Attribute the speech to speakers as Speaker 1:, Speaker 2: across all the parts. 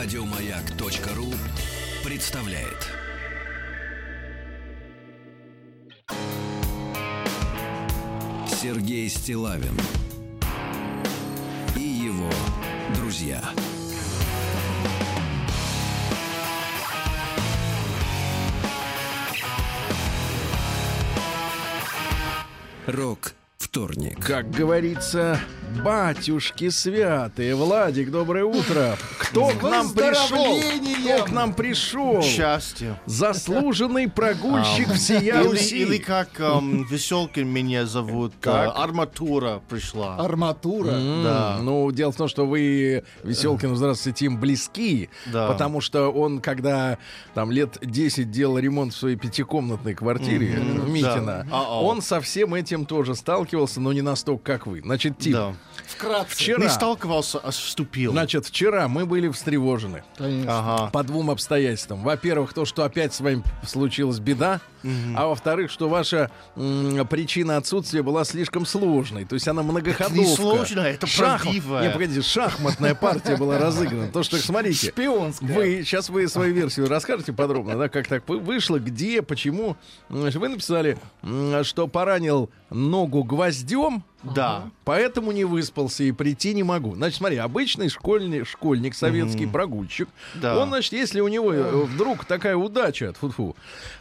Speaker 1: Радиомаяк.ру представляет. Сергей Стилавин и его друзья. Рок вторник.
Speaker 2: Как говорится, батюшки святые. Владик, доброе утро. Кто к нам пришел? Кто к нам пришел?
Speaker 3: Счастье.
Speaker 2: Заслуженный прогульщик всея
Speaker 3: Или,
Speaker 2: Руси.
Speaker 3: или как эм, Веселкин меня зовут, э,
Speaker 2: Как?
Speaker 3: Арматура пришла.
Speaker 4: Арматура.
Speaker 3: Да.
Speaker 2: Ну, дело в том, что вы, Веселкин, здравствуйте, им близки,
Speaker 3: Да.
Speaker 2: потому что он, когда там лет 10 делал ремонт в своей пятикомнатной квартире в Митино,
Speaker 3: Да. А-а.
Speaker 2: он со всем этим тоже сталкивался, но не настолько, как вы. Значит, Тим,
Speaker 3: Да.
Speaker 4: Вкратце.
Speaker 2: вчера,
Speaker 3: Не сталкивался, а вступил.
Speaker 2: значит, вчера мы были встревожены.
Speaker 4: Конечно.
Speaker 3: Ага.
Speaker 2: По двум обстоятельствам. Во-первых, то, что опять с вами случилась беда, а во-вторых, что ваша м, причина отсутствия была слишком сложной. То есть она многоходовка.
Speaker 3: не сложно, это
Speaker 2: Шахмат-
Speaker 3: правдивая.
Speaker 2: Не, погодите, шахматная партия была разыграна. То, что, смотрите,
Speaker 4: Шпионская.
Speaker 2: вы, сейчас вы свою версию расскажете подробно, да, как так вы- вышло, где, почему. Значит, Вы написали, что поранил ногу гвоздем,
Speaker 3: Да.
Speaker 2: Поэтому не выспался и прийти не могу. Значит, смотри, обычный школьник, школьник советский, прогульщик.
Speaker 3: Да.
Speaker 2: Он, значит, если у него э, вдруг такая удача, фу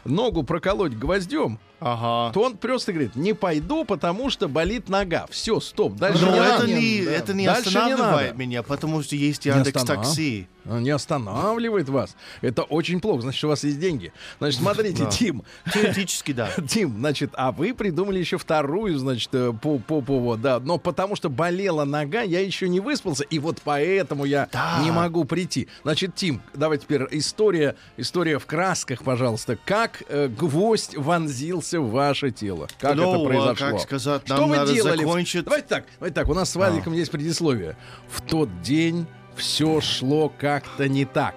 Speaker 2: ногу проколоть гвоздем,
Speaker 3: Ага.
Speaker 2: то он просто говорит, не пойду, потому что болит нога. Все, стоп, дальше
Speaker 3: Но
Speaker 2: не
Speaker 3: это
Speaker 2: надо.
Speaker 3: не,
Speaker 4: да.
Speaker 3: это не
Speaker 2: Дальше не
Speaker 3: останавливает
Speaker 2: надо.
Speaker 3: меня, потому что есть
Speaker 2: Не
Speaker 3: Яндекс Такси.
Speaker 2: А, Не останавливает вас. Это очень плохо. Значит, у вас есть деньги. Значит, смотрите,
Speaker 3: Да.
Speaker 2: Тим.
Speaker 3: Теоретически, да.
Speaker 2: Тим, значит, а вы придумали еще вторую, значит, э, по, по поводу, да. Но потому что болела нога, я еще не выспался, и вот поэтому я
Speaker 3: Да.
Speaker 2: не могу прийти. Значит, Тим, давай теперь история, история в красках, пожалуйста. Как э, гвоздь вонзился в ваше тело? Как
Speaker 3: Ну,
Speaker 2: это
Speaker 3: а
Speaker 2: произошло?
Speaker 3: как сказать,
Speaker 2: Что
Speaker 3: нам
Speaker 2: вы
Speaker 3: надо
Speaker 2: делали?
Speaker 3: закончить-
Speaker 2: Давайте так, давайте так. У нас с Вадиком есть предисловие. В тот день все шло как-то не так.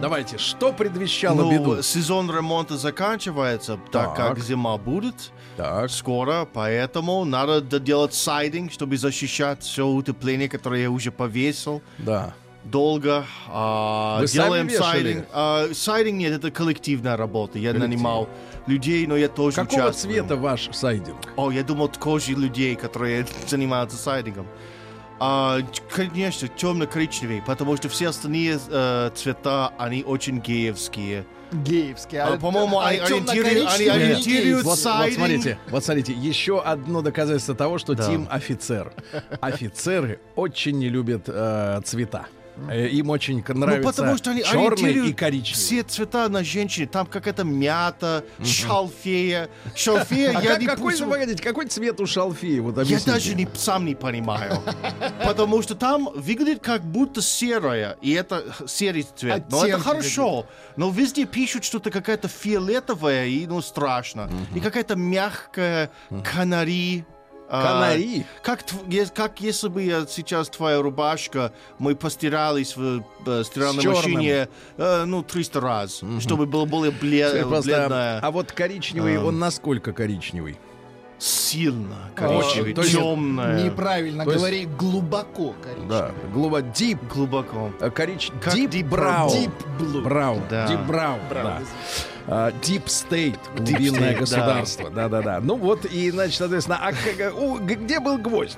Speaker 2: Давайте, что предвещало
Speaker 3: Ну,
Speaker 2: беду?
Speaker 3: сезон ремонта заканчивается, так,
Speaker 2: Так.
Speaker 3: как зима будет
Speaker 2: Так.
Speaker 3: скоро, поэтому надо доделать сайдинг, чтобы защищать все утепление, которое я уже повесил.
Speaker 2: Да.
Speaker 3: долго. а,
Speaker 2: Вы
Speaker 3: делаем сайдинг. А, сайдинг нет, это коллективная работа. Я нанимал людей, но я тоже
Speaker 2: Какого
Speaker 3: участвую.
Speaker 2: цвета ваш сайдинг?
Speaker 3: О, я думал, кожи людей, которые занимаются сайдингом. А, конечно, темно-коричневый, потому что все остальные э, цвета, они очень геевские.
Speaker 4: Геевский.
Speaker 3: А, по-моему, они ориентируют- они ориентируют-.
Speaker 2: Вот, вот смотрите, вот смотрите, еще одно доказательство того, что
Speaker 3: Да.
Speaker 2: Тим офицер. Офицеры очень не любят э, цвета. Э, Им очень к- нравятся
Speaker 3: ну, потому что они
Speaker 2: черный
Speaker 3: ориентируют
Speaker 2: и коричневый.
Speaker 3: все цвета на женщине. Там какая-то мята, шалфея. Шалфея
Speaker 2: А
Speaker 3: я
Speaker 2: как-
Speaker 3: не
Speaker 2: какой,
Speaker 3: путаю.
Speaker 2: погодите, какой цвет у шалфеи? Вот
Speaker 3: Я даже не, сам не понимаю. Потому что там выглядит как будто серое. И это серый цвет. Но это хорошо. Но везде пишут что-то какая-то фиолетовая и ну страшно. И какая-то мягкая канари. А,
Speaker 2: Канари?
Speaker 3: как, тв- е- как если бы я сейчас твоя рубашка, мы постирались в э, стиральной машине, э, ну, 300 раз, чтобы было более бле-
Speaker 2: Скажи, пожалуйста,
Speaker 3: бледное.
Speaker 2: а вот коричневый,
Speaker 3: А.
Speaker 2: он насколько коричневый?
Speaker 3: Сильно
Speaker 2: Очень.
Speaker 3: коричневый,
Speaker 2: есть-
Speaker 3: темное.
Speaker 4: Неправильно
Speaker 2: То есть-
Speaker 4: говори, глубоко коричневый.
Speaker 2: Да, глубоко, deep,
Speaker 3: Глубоко.
Speaker 2: корич...
Speaker 3: Как
Speaker 2: deep,
Speaker 3: deep
Speaker 2: brown.
Speaker 4: Deep blue.
Speaker 2: Brown,
Speaker 3: Да.
Speaker 2: deep brown, да. А, Deep State, глубинное
Speaker 3: State,
Speaker 2: государство, да-да-да. Ну вот, и, значит, соответственно, а где был гвоздь?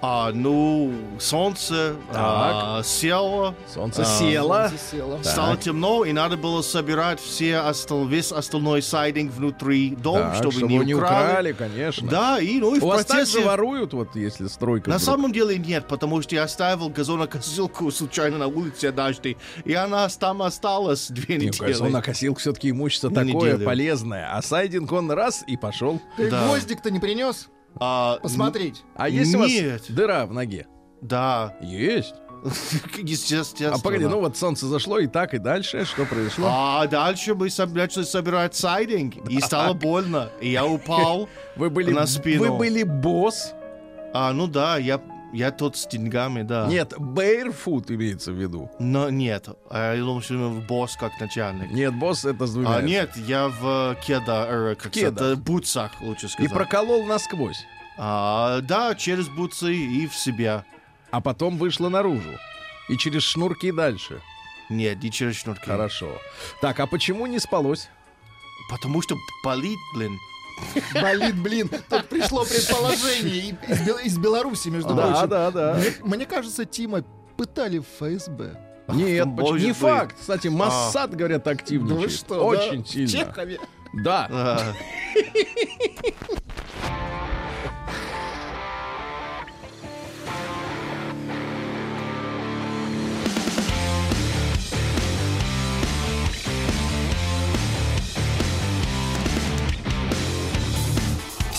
Speaker 3: А, ну, солнце а, село,
Speaker 2: Солнце
Speaker 3: А.
Speaker 2: село.
Speaker 4: Солнце село.
Speaker 3: стало темно, и надо было собирать все остал, весь остальной сайдинг внутри дома,
Speaker 2: Так,
Speaker 3: чтобы,
Speaker 2: чтобы
Speaker 3: не
Speaker 2: не
Speaker 3: украли.
Speaker 2: украли, конечно.
Speaker 3: Да, и ну и в
Speaker 2: У вас так
Speaker 3: процессе...
Speaker 2: заворуют, вот если стройка
Speaker 3: На
Speaker 2: вдруг?
Speaker 3: самом деле нет, потому что я оставил газонокосилку случайно на улице однажды, и она там осталась две
Speaker 2: Не,
Speaker 3: недели.
Speaker 2: газонокосилка все-таки имущество
Speaker 3: На
Speaker 2: такое
Speaker 3: неделю.
Speaker 2: полезное. А сайдинг он раз и пошел.
Speaker 4: Ты
Speaker 3: Да.
Speaker 4: гвоздик-то не принес?
Speaker 3: А,
Speaker 4: Посмотреть.
Speaker 2: А есть у вас
Speaker 3: Нет.
Speaker 2: дыра в ноге?
Speaker 3: Да,
Speaker 2: Есть.
Speaker 3: естественно.
Speaker 2: А погоди, ну вот солнце зашло и так, и дальше что произошло?
Speaker 3: А дальше мы начали собирать сайдинг, и стало больно. И я упал.
Speaker 2: Вы были,
Speaker 3: на спину.
Speaker 2: вы были босс?
Speaker 3: А, ну да, я, я тот с деньгами, да.
Speaker 2: Нет, barefoot имеется в виду.
Speaker 3: Но нет, а я думал, что именно босс как начальник.
Speaker 2: Нет, босс это с двумя.
Speaker 3: А нет, я в кеда, э, как
Speaker 2: кедах.
Speaker 3: это, бутсах, лучше
Speaker 2: И
Speaker 3: сказать.
Speaker 2: проколол насквозь.
Speaker 3: А, да, через бутсы и в себя.
Speaker 2: А потом вышла наружу. И через шнурки дальше.
Speaker 3: Нет, не через шнурки.
Speaker 2: Хорошо. Так, а почему не спалось?
Speaker 3: Потому что болит, блин.
Speaker 4: Болит, блин. Тут пришло предположение из, Бел- из Беларуси, между
Speaker 2: Да,
Speaker 4: прочим.
Speaker 2: да, да.
Speaker 4: Мне, мне кажется, Тима пытали в ФСБ.
Speaker 2: Нет,
Speaker 3: Может
Speaker 2: не
Speaker 3: быть.
Speaker 2: факт. Кстати, Моссад, говорят,
Speaker 4: Да
Speaker 2: активничает.
Speaker 4: вы что,
Speaker 2: Очень
Speaker 4: да? В
Speaker 2: сильно.
Speaker 4: Чехове.
Speaker 2: Да.
Speaker 3: А,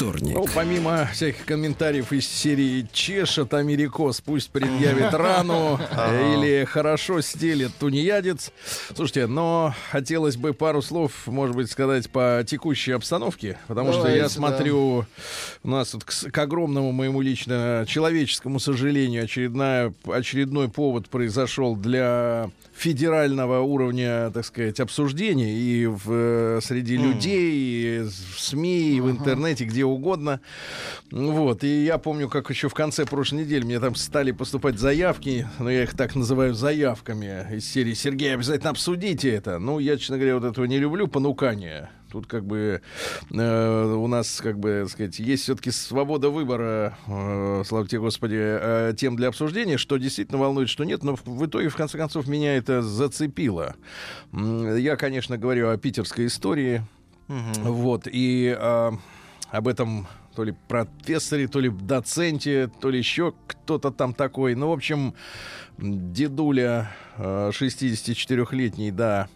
Speaker 1: вторник.
Speaker 2: Ну, помимо всяких комментариев из серии «Чешет Америкос, пусть предъявит рану» или «Хорошо стелет тунеядец». Слушайте, но хотелось бы пару слов, может быть, сказать по текущей обстановке, потому что я смотрю, у нас тут, к, огромному моему лично человеческому сожалению, очередная, очередной повод произошел для федерального уровня, так сказать, обсуждений и в, э, среди людей, и в СМИ, и в интернете, где угодно. Ну Вот. И я помню, как еще в конце прошлой недели мне там стали поступать заявки, но я их так называю заявками из серии «Сергей, обязательно обсудите это». Ну, я, честно говоря, вот этого не люблю, понукания. Тут как бы э, у нас, как бы, сказать, есть все-таки свобода выбора, э, слава тебе, Господи, э, тем для обсуждения, что действительно волнует, что нет, но в, в итоге, в конце концов, меня это зацепило. Я, конечно, говорю о питерской истории, вот, и э, об этом то ли профессоре, то ли доценте, то ли еще кто-то там такой. Ну, в общем, дедуля э, 64-летний, да,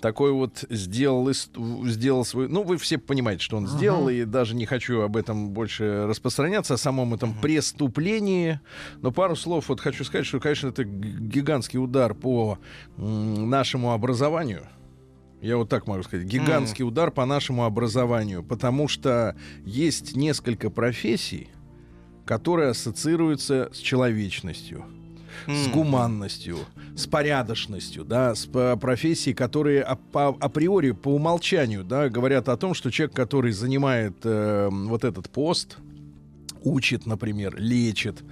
Speaker 2: такой вот сделал, сделал свой... Ну, вы все понимаете, что он сделал, и даже не хочу об этом больше распространяться, о самом этом преступлении. Но пару слов вот хочу сказать, что, конечно, это гигантский удар по нашему образованию. Я вот так могу сказать. Гигантский удар по нашему образованию. Потому что есть несколько профессий, которые ассоциируются с человечностью с гуманностью, с порядочностью, да, с п- профессий, которые по- априори, по умолчанию, да, говорят о том, что человек, который занимает э, вот этот пост, учит, например, лечит.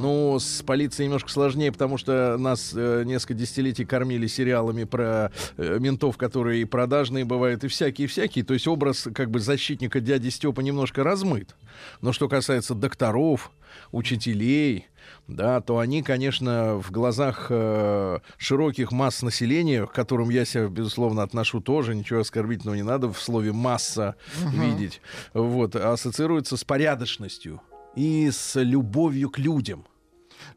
Speaker 2: Ну, с полицией немножко сложнее, потому что нас э, несколько десятилетий кормили сериалами про э, ментов, которые и продажные бывают, и всякие-всякие. То есть образ как бы защитника дяди Степа немножко размыт. Но что касается докторов, учителей, да, то они, конечно, в глазах э, широких масс населения, к которым я себя, безусловно, отношу тоже, ничего оскорбительного не надо в слове «масса» видеть, вот, ассоциируются с порядочностью и с любовью к людям.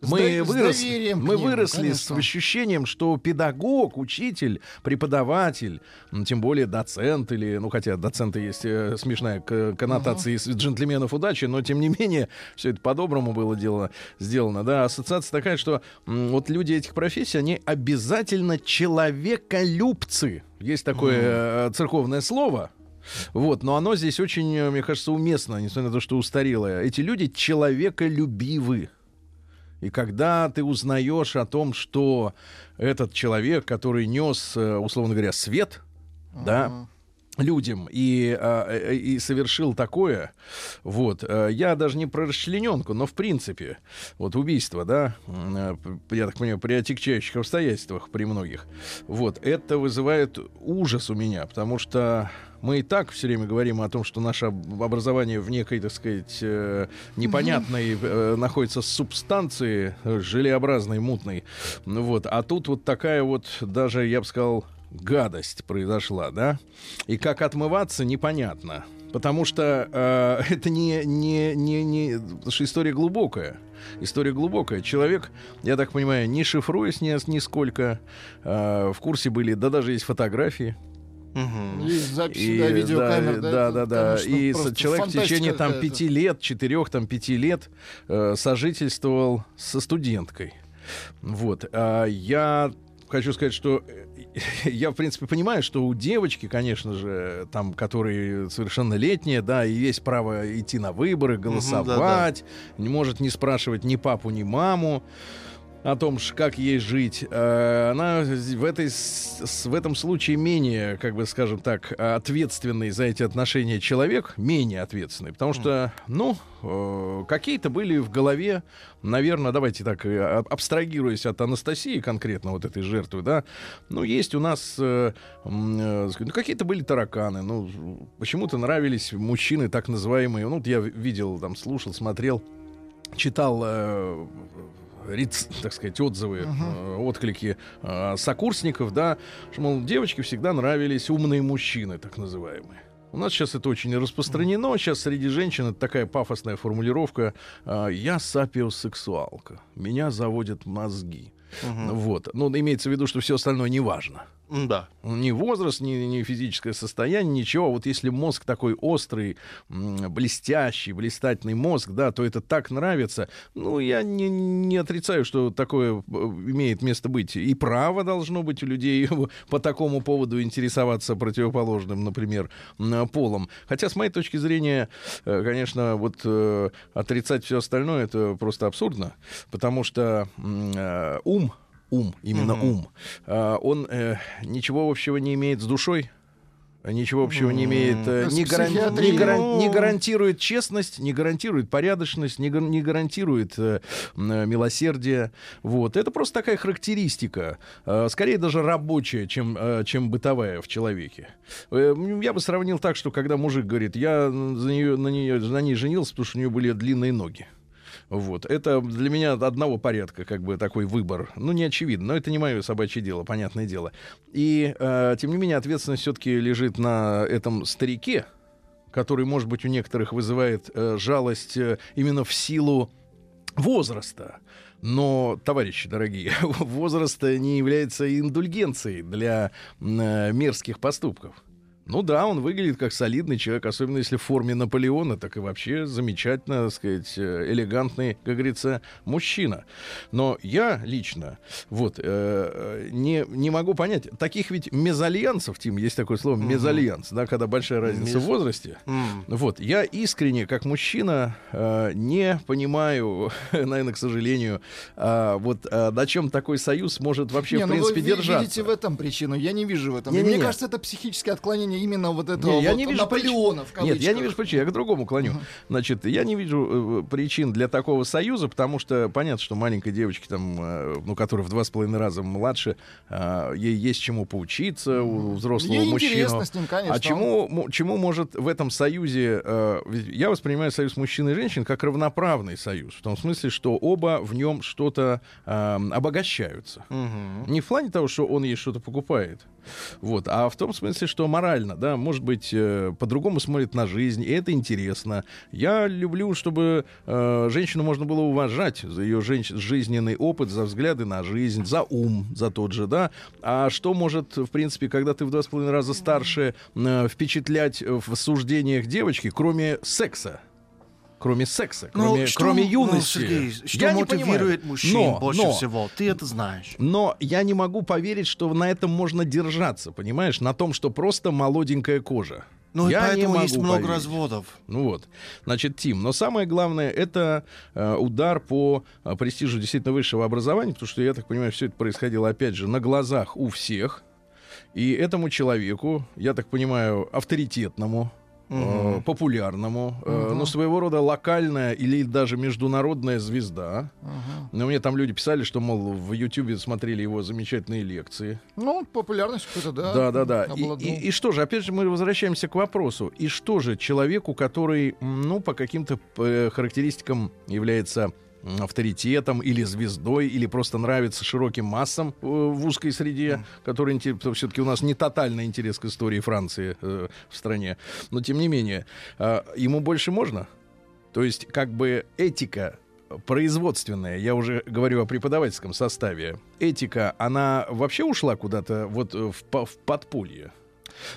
Speaker 2: Мы,
Speaker 4: с
Speaker 2: вырос- мы
Speaker 4: ним,
Speaker 2: выросли с ощущением, что педагог, учитель, преподаватель, тем более доцент или, ну хотя доценты есть э, смешная к- коннотация из джентльменов удачи, но тем не менее все это по-доброму было дело сделано, да. Ассоциация такая, что м, вот люди этих профессий, они обязательно человеколюбцы. Есть такое э, церковное слово, вот, но оно здесь очень, э, мне кажется, уместно, несмотря на то, что устарелое. Эти люди человеколюбивы. И когда ты узнаешь о том, что этот человек, который нес, э, условно говоря, свет, да, людям и, а, э, и совершил такое, вот, э, я даже не про расчлененку, но в принципе, вот убийство, да, э, я так понимаю, при отягчающих обстоятельствах при многих, вот, это вызывает ужас у меня, потому что мы и так все время говорим о том, что наше об- образование в некой, так сказать, э, непонятной э, находится субстанции э, желеобразной, мутной. Ну Вот. А тут вот такая вот, даже, я бы сказал, гадость произошла, да? И как отмываться, непонятно. Потому что э, это не, не, не, не... Потому что история глубокая. История глубокая. Человек, я так понимаю, не шифруясь ни, нисколько, э, в курсе были, да даже есть фотографии,
Speaker 4: Есть записи,
Speaker 2: и,
Speaker 4: да, видеокамер,
Speaker 2: да,
Speaker 4: да,
Speaker 2: да, да.
Speaker 4: конечно,
Speaker 2: И человек в течение там пяти лет, четырех, там пяти лет э, сожительствовал со студенткой. Вот. А я хочу сказать, что я, в принципе, понимаю, что у девочки, конечно же, там, которые совершеннолетние, да, и есть право идти на выборы, голосовать, не может не спрашивать ни папу, ни маму. О том, как ей жить, э, она в, этой, в этом случае менее, как бы скажем так, ответственный за эти отношения человек, менее ответственный, потому что, ну, э, какие-то были в голове, наверное, давайте так, э, аб- абстрагируясь от Анастасии конкретно, вот этой жертвы, да, ну, есть у нас, ну, какие-то были тараканы, ну, почему-то нравились мужчины так называемые, ну, вот я видел, там, слушал, смотрел, читал э, так сказать, отзывы, э, отклики э, сокурсников, да, что, мол, девочке всегда нравились умные мужчины, так называемые. У нас сейчас это очень распространено. Сейчас среди женщин это такая пафосная формулировка э, «я сапиосексуалка, меня заводят мозги». Вот. Ну, имеется в виду, что все остальное не важно.
Speaker 3: Да.
Speaker 2: Ни возраст, ни, ни физическое состояние, ничего. Вот если мозг такой острый, блестящий, блистательный мозг, да, то это так нравится. Ну, я не, не отрицаю, что такое э, имеет место быть. И право должно быть у людей по такому поводу интересоваться противоположным, например, полом. Хотя, с моей точки зрения, э, конечно, вот э, отрицать все остальное это просто абсурдно, потому что ум ум, именно ум, а, он э, ничего общего не имеет с душой, ничего общего не имеет,
Speaker 4: С
Speaker 2: не, гаран- не гаран- не гарантирует честность, не гарантирует порядочность, не, гар- не гарантирует э, э, милосердие. Вот. Это просто такая характеристика, э, скорее даже рабочая, чем, э, чем бытовая в человеке. Э, я бы сравнил так, что когда мужик говорит, я за нее, на, нее, на ней женился, потому что у нее были длинные ноги. Вот. Это для меня одного порядка, как бы такой выбор. Ну, не очевидно, но это не мое собачье дело, понятное дело. И, э, тем не менее, ответственность все-таки лежит на этом старике, который, может быть, у некоторых вызывает э, жалость э, именно в силу возраста. Но, товарищи дорогие, возраст не является индульгенцией для э, мерзких поступков. Ну да, он выглядит как солидный человек, особенно если в форме Наполеона, так и вообще замечательно, так сказать, э, элегантный, как говорится, мужчина. Но я лично вот э, э, не, не могу понять, таких ведь мезальянсов, Тим, есть такое слово, мезальянс, да, когда большая разница в возрасте.
Speaker 3: М.
Speaker 2: Вот, я искренне, как мужчина, э, не понимаю, наверное, к сожалению, а, вот а, на чем такой союз может вообще,
Speaker 4: Не,
Speaker 2: в
Speaker 4: ну вы
Speaker 2: принципе, держаться.
Speaker 4: видите в этом причину, я не вижу в этом. И
Speaker 2: Не-не-не.
Speaker 4: Мне кажется, это психическое отклонение именно вот этого
Speaker 2: Не, я
Speaker 4: вот
Speaker 2: не вижу
Speaker 4: Наполеона в
Speaker 2: причин. Нет, я не вижу причин, я к другому клоню. Значит, я не вижу э, причин для такого союза, потому что понятно, что маленькой девочке, там, э, ну, которая в два с половиной раза младше, э, ей есть чему поучиться у взрослого
Speaker 4: Ей интересно с ним, конечно.
Speaker 2: А чему, му- чему может в этом союзе... я воспринимаю союз мужчин и женщин как равноправный союз. В том смысле, что оба в нем что-то обогащаются.
Speaker 3: Мгм.
Speaker 2: Не в плане того, что он ей что-то покупает. Вот, а в том смысле, что морально, да, может быть, э, по-другому смотрит на жизнь, и это интересно. Я люблю, чтобы э, женщину можно было уважать за ее женщ- жизненный опыт, за взгляды на жизнь, за ум, за тот же, да. А что может, в принципе, когда ты в два с половиной раза старше, э, впечатлять в суждениях девочки, кроме секса? Кроме секса,
Speaker 3: Ну,
Speaker 2: кроме,
Speaker 3: что-
Speaker 2: кроме
Speaker 3: ну,
Speaker 2: юности.
Speaker 3: Сергей, что
Speaker 2: Я не
Speaker 3: мотивирует
Speaker 2: понимаю.
Speaker 3: мужчин
Speaker 2: Но,
Speaker 3: больше
Speaker 2: но,
Speaker 3: всего? Ты это знаешь.
Speaker 2: но я не могу поверить, что на этом можно держаться, понимаешь? На том, что просто молоденькая кожа.
Speaker 3: Ну и
Speaker 2: я не
Speaker 3: поэтому
Speaker 2: могу
Speaker 3: есть много
Speaker 2: поверить.
Speaker 3: разводов.
Speaker 2: Ну вот, значит, Тим. Но самое главное это э, удар по э, престижу действительно высшего образования, потому что я так понимаю, все это происходило опять же на глазах у всех. И этому человеку, я так понимаю, авторитетному, э, популярному, э, ну своего рода локальная или даже международная звезда.
Speaker 4: Ага.
Speaker 2: Но мне там люди писали, что, мол, в Ютьюбе смотрели его замечательные лекции.
Speaker 4: Ну, популярность какой-то, да.
Speaker 2: Да, да, да. И, и- и что же, опять же, мы возвращаемся к вопросу. И что же человеку, который, ну, по каким-то э, характеристикам является авторитетом или звездой, или просто нравится широким массам э, в узкой среде, который все-таки у нас не тотальный интерес к истории Франции э, в стране. Но тем не менее, э, ему больше можно? То есть, как бы этика производственная, я уже говорю о преподавательском составе, этика, она вообще ушла куда-то вот в, в подполье?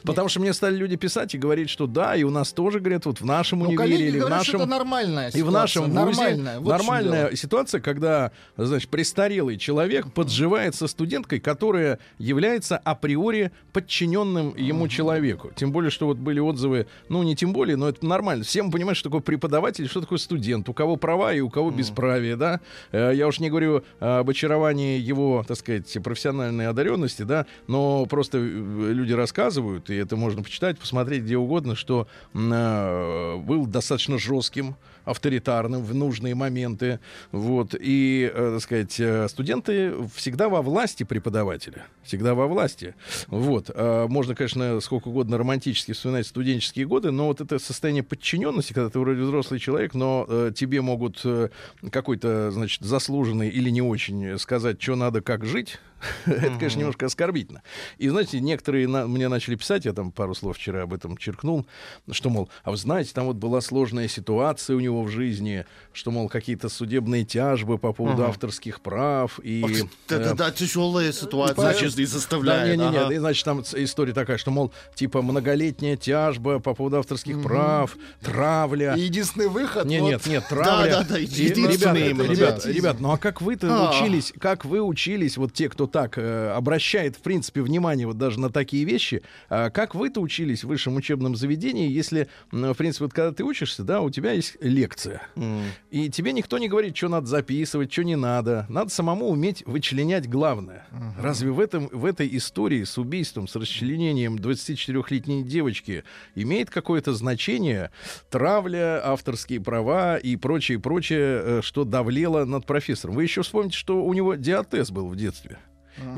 Speaker 2: Потому что мне стали люди писать и говорить, что да, и у нас тоже, говорят, вот в нашем
Speaker 4: Ну,
Speaker 2: универе или в
Speaker 4: говорят,
Speaker 2: нашем...
Speaker 4: это нормальная
Speaker 2: И в нашем
Speaker 4: ситуация,
Speaker 2: вузе
Speaker 4: нормальная. вот
Speaker 2: нормальная ситуация, когда, значит, престарелый человек подживает со студенткой, которая является априори подчиненным ему человеку. Тем более, что вот были отзывы, ну не тем более, но это нормально. Все мы понимаем, что такое преподаватель, что такое студент, у кого права и у кого бесправие, да. Э, Я уж не говорю об очаровании его, так сказать, профессиональной одаренности, да, но просто э, люди рассказывают, и это можно почитать, посмотреть где угодно, что э, был достаточно жестким, авторитарным в нужные моменты. Вот. И, э, так сказать, э, студенты всегда во власти преподавателя. Всегда во власти. Вот. А Можно, конечно, сколько угодно романтически вспоминать студенческие годы, но вот это состояние подчиненности, когда ты вроде взрослый человек, но э, тебе могут э, какой-то, значит, заслуженный или не очень сказать, что надо, как жить, это, конечно, немножко оскорбительно. И, знаете, некоторые на- мне начали писать, я там пару слов вчера об этом черкнул, что, мол, а вы знаете, там вот была сложная ситуация у него в жизни, что, мол, какие-то судебные тяжбы по поводу авторских прав, и...
Speaker 3: Да,
Speaker 2: э,
Speaker 3: да, да, тяжелая ситуация,
Speaker 4: Понятно.
Speaker 3: честно, и
Speaker 2: да,
Speaker 3: заставляет.
Speaker 2: не, не,
Speaker 3: ага.
Speaker 2: не, значит, там история такая, что, мол, типа многолетняя тяжба по поводу авторских прав, травля.
Speaker 4: Единственный выход...
Speaker 2: Не,
Speaker 4: вот,
Speaker 2: нет, нет, травля.
Speaker 3: да, да,
Speaker 2: И,
Speaker 3: единственный
Speaker 2: ребят,
Speaker 4: да.
Speaker 2: ребят, ну а как вы-то
Speaker 3: А.
Speaker 2: учились, как вы учились, вот те, кто так э, обращает, в принципе, внимание вот даже на такие вещи, а как вы-то учились в высшем учебном заведении, если, в принципе, вот когда ты учишься, да, у тебя есть лекция,
Speaker 3: М.
Speaker 2: и тебе никто не говорит, что надо записывать, что не надо. Надо самому уметь вычленять главное. Разве в, этом, в этой истории с убийством, с расчленением 24-летней девочки имеет какое-то значение травля, авторские права и прочее, прочее, э, что давлело над профессором? Вы еще вспомните, что у него диатез был в детстве.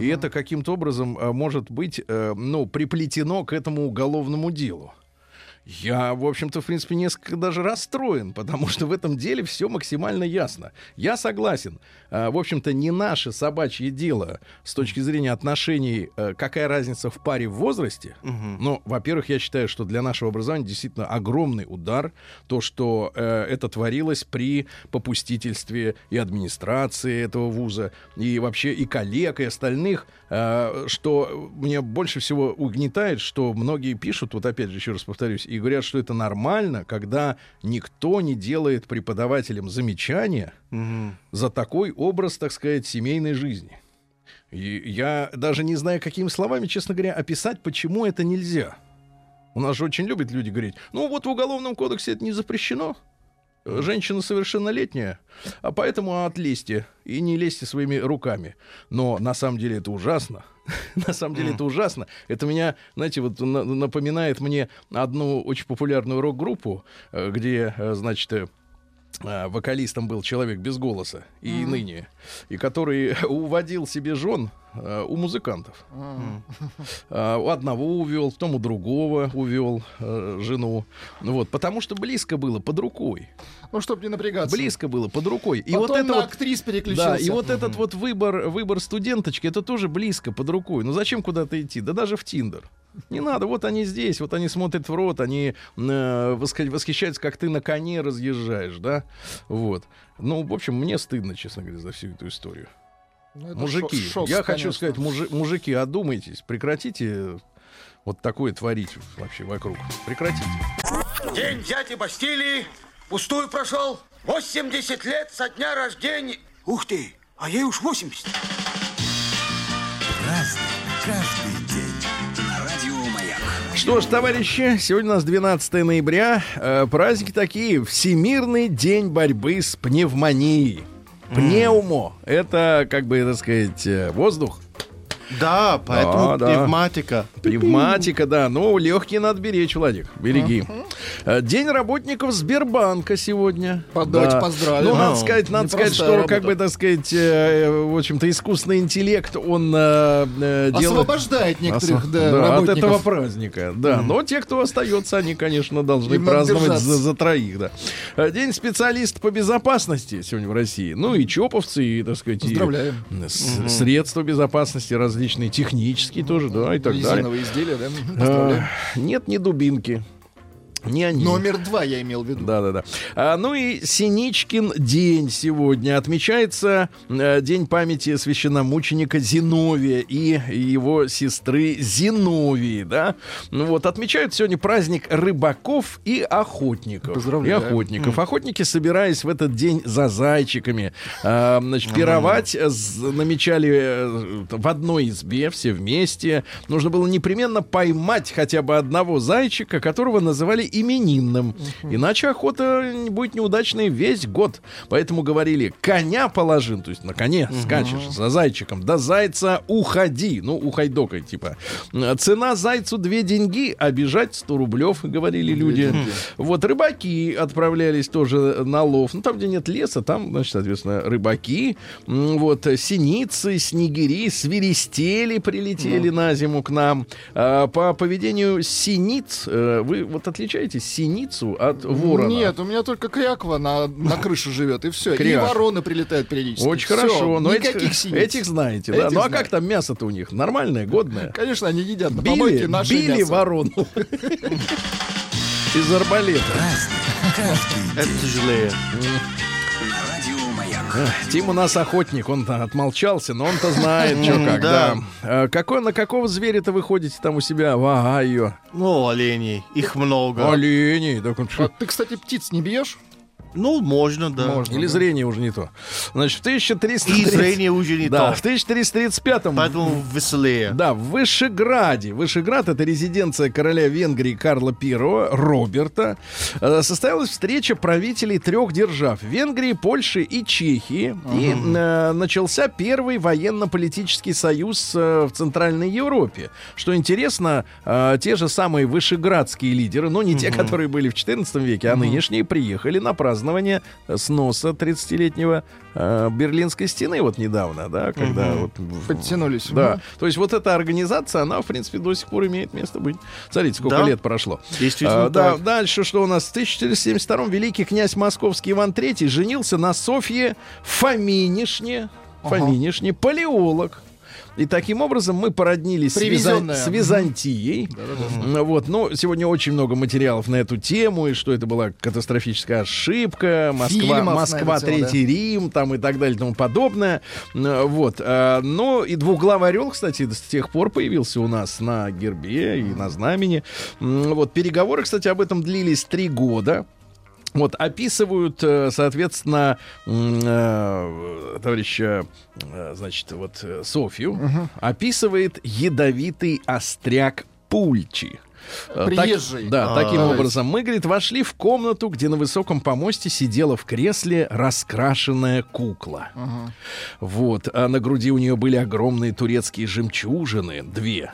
Speaker 2: И это каким-то образом э, может быть э, ну, приплетено к этому уголовному делу. Я, в общем-то, в принципе, несколько даже расстроен, потому что в этом деле все максимально ясно. Я согласен. А, в общем-то, не наше собачье дело с точки зрения отношений, э, какая разница в паре в возрасте. Но, во-первых, я считаю, что для нашего образования действительно огромный удар то, что э, это творилось при попустительстве и администрации этого вуза, и вообще и коллег, и остальных, что мне больше всего угнетает, что многие пишут, вот опять же, еще раз повторюсь, и говорят, что это нормально, когда никто не делает преподавателям замечания
Speaker 3: Мгм.
Speaker 2: за такой образ, так сказать, семейной жизни. И я даже не знаю, какими словами, честно говоря, описать, почему это нельзя. У нас же очень любят люди говорить, ну вот в Уголовном кодексе это не запрещено. Женщина совершеннолетняя, а поэтому отлезьте и не лезьте своими руками. Но на самом деле это ужасно. На самом деле это ужасно. Это меня, знаете, вот на- напоминает мне одну очень популярную рок-группу, э, где, э, значит, э, вокалистом был человек без голоса и ныне, и который уводил себе жен а, у музыкантов. А, У одного увел, потом у другого увел э, жену. Ну Вот, потому что близко было под рукой.
Speaker 4: Ну, чтобы не напрягаться.
Speaker 2: Близко было под рукой. И
Speaker 4: Потом
Speaker 2: вот это
Speaker 4: на
Speaker 2: вот
Speaker 4: актрис переключился.
Speaker 2: да, и вот этот вот выбор, выбор студенточки, это тоже близко, под рукой. Ну зачем куда-то идти? Да даже в Тиндер. Не надо, вот они здесь, вот они смотрят в рот, они э, восхи- восхищаются, как ты на коне разъезжаешь, да? Вот. Ну, в общем, мне стыдно, честно говоря, за всю эту историю.
Speaker 4: Ну,
Speaker 2: мужики,
Speaker 4: шо- шок,
Speaker 2: я хочу
Speaker 4: конечно.
Speaker 2: сказать, мужи- мужики, одумайтесь, прекратите вот такое творить вообще вокруг. Прекратите.
Speaker 5: День дяди Бастилии пустую прошел. 80 лет со дня рождения. Ух ты, а ей уж 80.
Speaker 2: Что ж, товарищи, сегодня у нас 12 ноября. Э, праздники такие. Всемирный день борьбы с пневмонией. Пневмо — это, как бы, так сказать, э, воздух.
Speaker 3: Да, поэтому
Speaker 2: да.
Speaker 3: пневматика.
Speaker 2: Пневматика, да. Ну, легкие надо беречь, Владик. Береги. Э, День работников Сбербанка сегодня.
Speaker 4: Давайте
Speaker 2: Да.
Speaker 4: поздравим.
Speaker 2: Ну, надо
Speaker 3: Ну,
Speaker 2: сказать, надо сказать, что,
Speaker 4: работа.
Speaker 2: как бы, так сказать, э, в общем-то, искусственный интеллект, он э, э, делает...
Speaker 4: Освобождает некоторых
Speaker 2: Осо-
Speaker 4: да,
Speaker 2: да, от этого праздника, да. Но те, кто остается, они, конечно, должны
Speaker 4: Им
Speaker 2: праздновать за, за троих, да. День специалиста по безопасности сегодня в России. Ну и чоповцы, и, так сказать, и,
Speaker 4: Поздравляем.
Speaker 2: с- средства безопасности различные, технические тоже, да, и так далее.
Speaker 4: Резиновые изделия, да?
Speaker 2: А. Нет ни дубинки. Не они.
Speaker 4: Номер два я имел в виду.
Speaker 2: Да, да, да. А, ну и Синичкин день сегодня. Отмечается э, День памяти священномученика Зиновия и его сестры Зиновии, да. Ну вот, отмечают сегодня праздник рыбаков и охотников.
Speaker 4: Поздравляю.
Speaker 2: И охотников. Охотники, собираясь в этот день за зайчиками, э, значит, пировать, з- намечали э, в одной избе все вместе. Нужно было непременно поймать хотя бы одного зайчика, которого называли именинным. Иначе охота будет неудачной весь год. Поэтому говорили, коня положи, то есть на коне скачешь за зайчиком, да зайца уходи. Ну, ухайдокой, типа. Цена зайцу две деньги, а бежать 100 рублев, говорили люди. Вот рыбаки отправлялись тоже на лов. Ну, там, где нет леса, там, значит, соответственно, рыбаки. Вот, синицы, снегири, свиристели прилетели на зиму к нам. А, по поведению синиц, э, вы вот отличаете синицу от ворона?
Speaker 4: Нет, у меня только кряква на, на крыше живет, и все. И вороны прилетают периодически.
Speaker 2: Очень
Speaker 4: Всё,
Speaker 2: хорошо, но
Speaker 4: никаких
Speaker 2: этих,
Speaker 4: синиц.
Speaker 2: этих знаете, да?
Speaker 4: Этих
Speaker 2: Ну а
Speaker 4: знаю.
Speaker 2: как там мясо-то у них? Нормальное, годное?
Speaker 4: Конечно, они едят на
Speaker 2: Били,
Speaker 4: наше
Speaker 2: били
Speaker 4: мясо.
Speaker 2: ворону из арбалета.
Speaker 3: Это тяжелее.
Speaker 2: Тим у нас охотник, он отмолчался, но он-то знает, что как,
Speaker 3: да.
Speaker 2: да. Э, Какой, на какого зверя-то вы ходите там у себя в Огайо?
Speaker 3: Ну, оленей. Их много.
Speaker 2: Оленей. Так он
Speaker 4: А
Speaker 2: что?
Speaker 4: ты, кстати, птиц не бьешь?
Speaker 3: Ну, можно, да.
Speaker 4: Можно.
Speaker 2: Или зрение уже не то. Значит, в 1300...
Speaker 3: И зрение уже не
Speaker 2: Да,
Speaker 3: то.
Speaker 2: в 1335-м
Speaker 3: Поэтому веселее.
Speaker 2: Да, в Вышеграде. Вышеград — это резиденция короля Венгрии Карла I, Роберта. Э, Состоялась встреча правителей трех держав — Венгрии, Польши и Чехии. И э, начался первый военно-политический союз э, в Центральной Европе. Что интересно, э, те же самые вышеградские лидеры, но не те, которые были в XIV веке, а нынешние, приехали на празднование сноса 30-летнего э, Берлинской стены вот недавно, да, когда вот... в-
Speaker 4: Подтянулись.
Speaker 2: да. То есть вот эта организация, она, в принципе, до сих пор имеет место быть. Смотрите, сколько
Speaker 3: Да.
Speaker 2: лет прошло.
Speaker 3: Действительно
Speaker 2: А, да,
Speaker 3: так.
Speaker 2: дальше что у нас? В 1472 великий князь московский Иван III женился на Софье Фоминишне, Фоминишне, палеолог. И таким образом мы породнились с, Визан- с Византией. Вот, но сегодня очень много материалов на эту тему, и что это была катастрофическая ошибка, Москва,
Speaker 4: Фильмов
Speaker 2: Москва
Speaker 4: тему,
Speaker 2: Третий Рим, там и так далее, и тому подобное. Вот, а, но и двуглавый орел, кстати, с тех пор появился у нас на гербе и на знамени. Вот, переговоры, кстати, об этом длились три года. Вот, описывают, э, соответственно, э, товарища, э, значит, вот Софью, описывает ядовитый остряк Пульчи. Э, так-
Speaker 4: Приезжий.
Speaker 2: да,
Speaker 3: А,
Speaker 2: таким образом. Мы, говорит, вошли в комнату, где на высоком помосте сидела в кресле раскрашенная кукла. Вот. А на груди у нее были огромные турецкие жемчужины, две.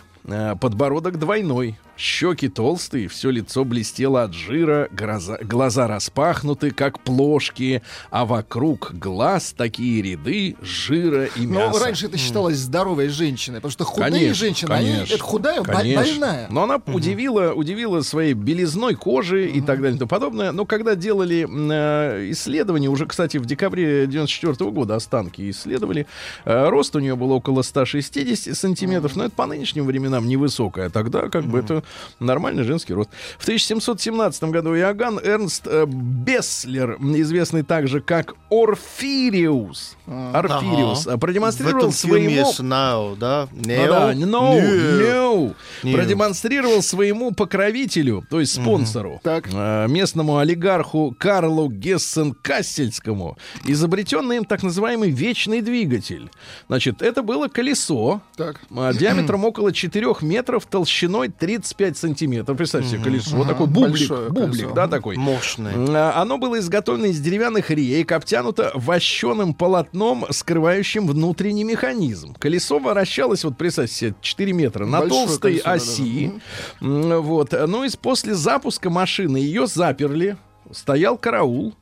Speaker 2: Подбородок двойной, щеки толстые, все лицо блестело от жира, глаза, глаза распахнуты, как плошки, а вокруг глаз такие ряды жира и
Speaker 4: Но
Speaker 2: мяса.
Speaker 4: раньше это считалось здоровой женщиной, потому что худые
Speaker 2: Конечно,
Speaker 4: женщины, они,
Speaker 2: конечно,
Speaker 4: это худая,
Speaker 2: конечно.
Speaker 4: больная.
Speaker 2: Но она удивила, удивила своей белизной кожи и так далее и тому подобное. Но когда делали э, исследования, уже, кстати, в декабре 94 года останки исследовали, э, рост у нее был около 160 сантиметров, но это по нынешним временам невысокая. Тогда как бы это нормальный женский рост. В 1717 году Иоганн Эрнст э, Бесслер, известный также как Орфириус, Орфириус,
Speaker 3: Ага.
Speaker 2: продемонстрировал своему...
Speaker 3: Now, да?
Speaker 2: Ну да, no,
Speaker 3: Neo.
Speaker 2: no.
Speaker 3: Neo.
Speaker 2: Продемонстрировал своему покровителю, то есть спонсору, э, местному олигарху Карлу Гессен-Кассельскому, изобретенный им так называемый вечный двигатель. Значит, это было колесо
Speaker 4: Так.
Speaker 2: э, диаметром около 4 метров, толщиной 35 сантиметров. Представьте себе колесо, такой бублик, бублик, да, такой.
Speaker 3: Мощный.
Speaker 2: А, Оно было изготовлено из деревянных рейк, обтянуто вощеным полотном, скрывающим внутренний механизм. Колесо вращалось, вот представьте себе, 4 метра на
Speaker 4: Большое
Speaker 2: толстой
Speaker 4: колесо,
Speaker 2: оси. Вот. Ну и после запуска машины ее заперли, стоял караул.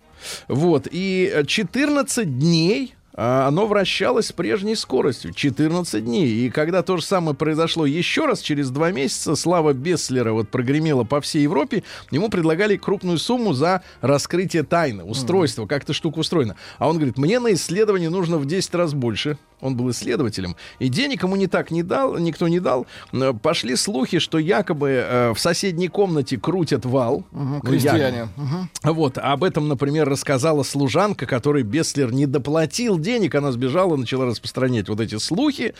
Speaker 2: Вот. И э, 14 дней оно вращалось с прежней скоростью 14 дней. И когда то же самое произошло еще раз, через два месяца слава Бесслера вот прогремела по всей Европе, ему предлагали крупную сумму за раскрытие тайны, устройства, как эта штука устроена. А он говорит, мне на исследование нужно в 10 раз больше. Он был исследователем. И денег ему не так не дал, никто не дал. Пошли слухи, что якобы э, в соседней комнате крутят вал. Ну,
Speaker 4: крестьяне.
Speaker 2: якобы. Вот, об этом, например, рассказала служанка, которой Бесслер не доплатил денег, она сбежала, начала распространять вот эти слухи.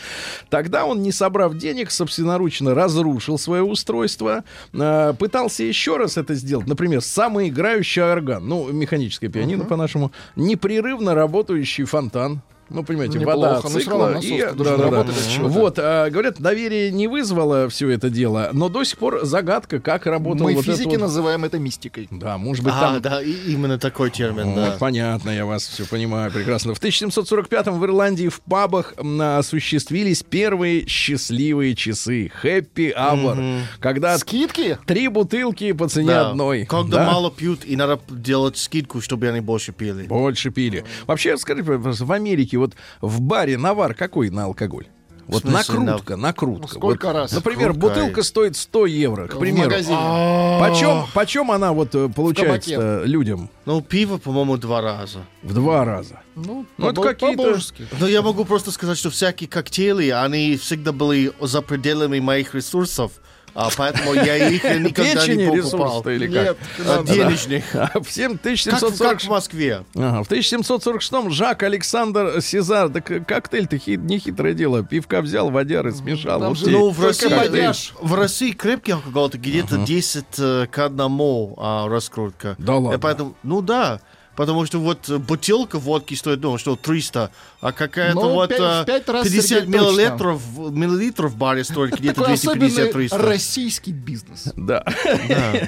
Speaker 2: Тогда он, не собрав денег, собственноручно разрушил свое устройство, э, пытался еще раз это сделать, например, самоиграющий орган, ну, механическое пианино по-нашему, непрерывно работающий фонтан, ну, понимаете,
Speaker 4: Неплохо,
Speaker 2: вода
Speaker 4: но всё
Speaker 2: цикла.
Speaker 4: равно
Speaker 2: и-
Speaker 4: работать от чего-то.
Speaker 2: Вот, а, говорят, доверие не вызвало все это дело, но до сих пор загадка, как работал
Speaker 4: Мы
Speaker 2: вот
Speaker 4: физики
Speaker 2: это вот-
Speaker 4: называем это мистикой.
Speaker 2: Да, может быть,
Speaker 3: А,
Speaker 2: там...
Speaker 3: да, и- именно такой термин,
Speaker 2: Вот,
Speaker 3: да.
Speaker 2: понятно, я вас все понимаю прекрасно. В 1745-м в Ирландии в пабах осуществились первые счастливые часы. Happy hour. Когда
Speaker 4: Скидки?
Speaker 2: три бутылки по цене
Speaker 3: Да.
Speaker 2: одной.
Speaker 3: Когда
Speaker 2: Да?
Speaker 3: мало пьют, и надо делать скидку, чтобы они больше пили.
Speaker 2: Больше пили. Вообще, скажите, в Америке вот в баре навар какой на алкоголь? Вот
Speaker 3: смысле,
Speaker 2: накрутка, накрутка.
Speaker 4: Ну, сколько
Speaker 2: Вот,
Speaker 4: раз?
Speaker 2: Например,
Speaker 3: Сколько?
Speaker 2: бутылка стоит 100 евро, к
Speaker 4: В
Speaker 2: примеру.
Speaker 4: магазине.
Speaker 2: Почем, почем она вот э, получается людям?
Speaker 3: Ну, пиво, по-моему, два раза.
Speaker 2: В два раза.
Speaker 4: Ну,
Speaker 2: Ну, это какие-то-.
Speaker 3: Но я могу просто сказать, что всякие коктейли, они всегда были за пределами моих ресурсов, а поэтому я их никогда
Speaker 2: Печени
Speaker 3: не покупал.
Speaker 2: или как?
Speaker 4: Нет,
Speaker 3: А, Денежных.
Speaker 2: А В семь-
Speaker 3: Как, как
Speaker 2: 1740
Speaker 3: в Москве.
Speaker 2: Ага, в 1746-м Жак Александр Сезар, так э, коктейль-то хит, не хитрое дело. Пивка взял, водяры смешал.
Speaker 4: Там
Speaker 2: вот
Speaker 4: же.
Speaker 3: Ну, в России, в России крепкий алкоголь где-то 10 э, к одному а, раскрутка.
Speaker 2: Да ладно?
Speaker 3: И поэтому, ну да. Потому что вот бутылка водки стоит, ну, что, 300, а какая-то
Speaker 4: Ну,
Speaker 3: вот
Speaker 4: пять-
Speaker 3: э,
Speaker 4: в пять раз,
Speaker 3: 50
Speaker 4: Сергей, точно.
Speaker 3: миллилитров, миллилитров в баре стоит где-то
Speaker 4: Такой особенный
Speaker 3: 250-300.
Speaker 4: российский бизнес.
Speaker 2: Да.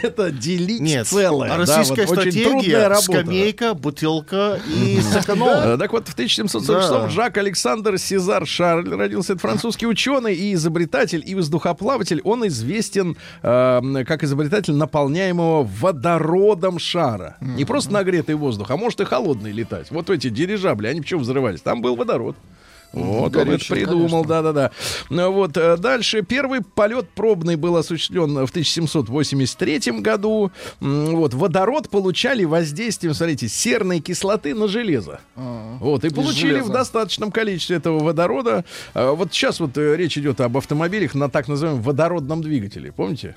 Speaker 2: Это делить целое.
Speaker 3: а российская стратегия, скамейка, бутылка и сэконома.
Speaker 2: Э, Так вот, в 1746
Speaker 3: Да.
Speaker 2: Жак Александр Сезар Шарль родился. Это французский ученый и изобретатель, и воздухоплаватель. Он известен э, как изобретатель наполняемого водородом шара. Не просто нагретый воздух, а может и холодный летать. Вот эти дирижабли, они почему взрывались? Там был водород. Вот он это придумал, да-да-да. Ну вот э, дальше первый полет пробный был осуществлен в 1783 году. Вот водород получали воздействием, смотрите, серной кислоты на железо. Вот, и получили
Speaker 4: железа.
Speaker 2: в достаточном количестве этого водорода. А, Вот сейчас вот э, речь идет об автомобилях на так называемом водородном двигателе. Помните?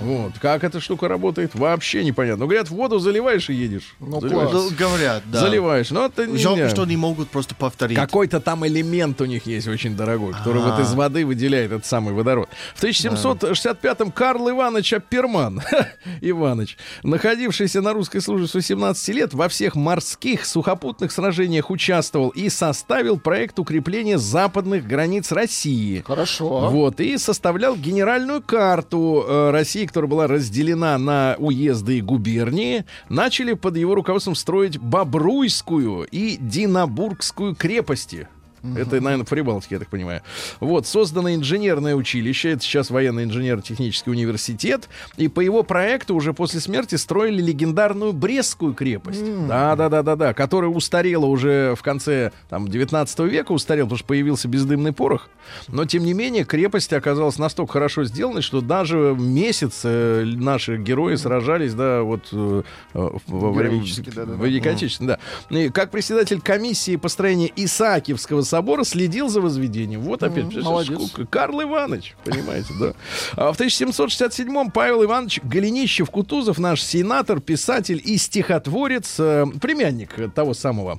Speaker 2: Вот. Как эта штука работает, вообще непонятно. Ну, говорят, в воду заливаешь и едешь.
Speaker 4: Ну,
Speaker 2: Заливаешь.
Speaker 4: класс.
Speaker 3: Ну, Говорят, да.
Speaker 2: Заливаешь. Ну, это не
Speaker 3: Жалко, что не могут просто повторить.
Speaker 2: Какой-то там элемент у них есть очень дорогой, который вот
Speaker 3: А.
Speaker 2: из воды выделяет этот самый водород. В 1765-м Карл Иванович Апперман, Иваныч, находившийся на русской службе с 18 лет, во всех морских сухопутных сражениях участвовал и составил проект укрепления западных границ России.
Speaker 4: Хорошо.
Speaker 2: Вот, и составлял генеральную карту э, России, которая была разделена на уезды и губернии. Начали под его руководством строить Бобруйскую и Динабургскую крепости. Это, наверное, в Прибалтике, я так понимаю. Вот, создано инженерное училище, это сейчас военный инженерно-технический университет, и по его проекту уже после смерти строили легендарную Брестскую крепость. Да-да-да-да-да, которая устарела уже в конце там, 19 века, устарел, потому что появился бездымный порох. Но, тем не менее, крепость оказалась настолько хорошо сделанной, что даже месяц э, наши герои сражались, да, вот э, э, во время
Speaker 4: Героически, да-да-да.
Speaker 2: Великой Отечественной, да. И как председатель комиссии построения Исаакиевского собора следил за возведением. Вот опять. же,
Speaker 4: молодец.
Speaker 2: сколько- Карл Иванович, понимаете, да. А в 1767-м Павел Иванович Голенищев-Кутузов, наш сенатор, писатель и стихотворец, э, племянник того самого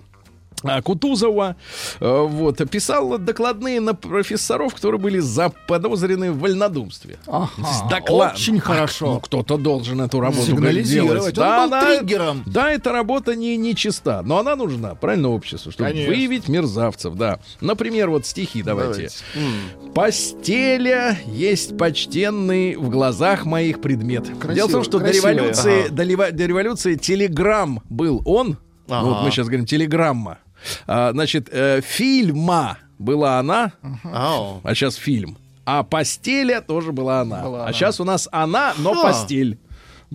Speaker 2: Кутузова, э, вот, писал докладные на профессоров, которые были заподозрены в вольнодумстве.
Speaker 4: Ага,
Speaker 2: Доклад.
Speaker 4: Очень
Speaker 2: А,
Speaker 4: хорошо.
Speaker 2: Ну, кто-то должен эту работу делать.
Speaker 4: Он был
Speaker 2: она-
Speaker 4: триггером.
Speaker 2: Да, эта работа не, не чиста, но она нужна, правильно, обществу, чтобы
Speaker 4: Конечно.
Speaker 2: выявить мерзавцев, да. Например, вот стихи давайте.
Speaker 4: Давайте.
Speaker 2: Постеля есть почтенный в глазах моих предмет.
Speaker 4: Красиво,
Speaker 2: Дело в том, что до революции,
Speaker 3: Ага.
Speaker 2: до, до революции телеграмм был он.
Speaker 3: Ага.
Speaker 2: Вот мы сейчас говорим телеграмма. А, значит, э, фильма была она, а сейчас фильм. А постеля тоже была она.
Speaker 4: Была
Speaker 2: а
Speaker 4: она.
Speaker 2: сейчас у нас она, но постель.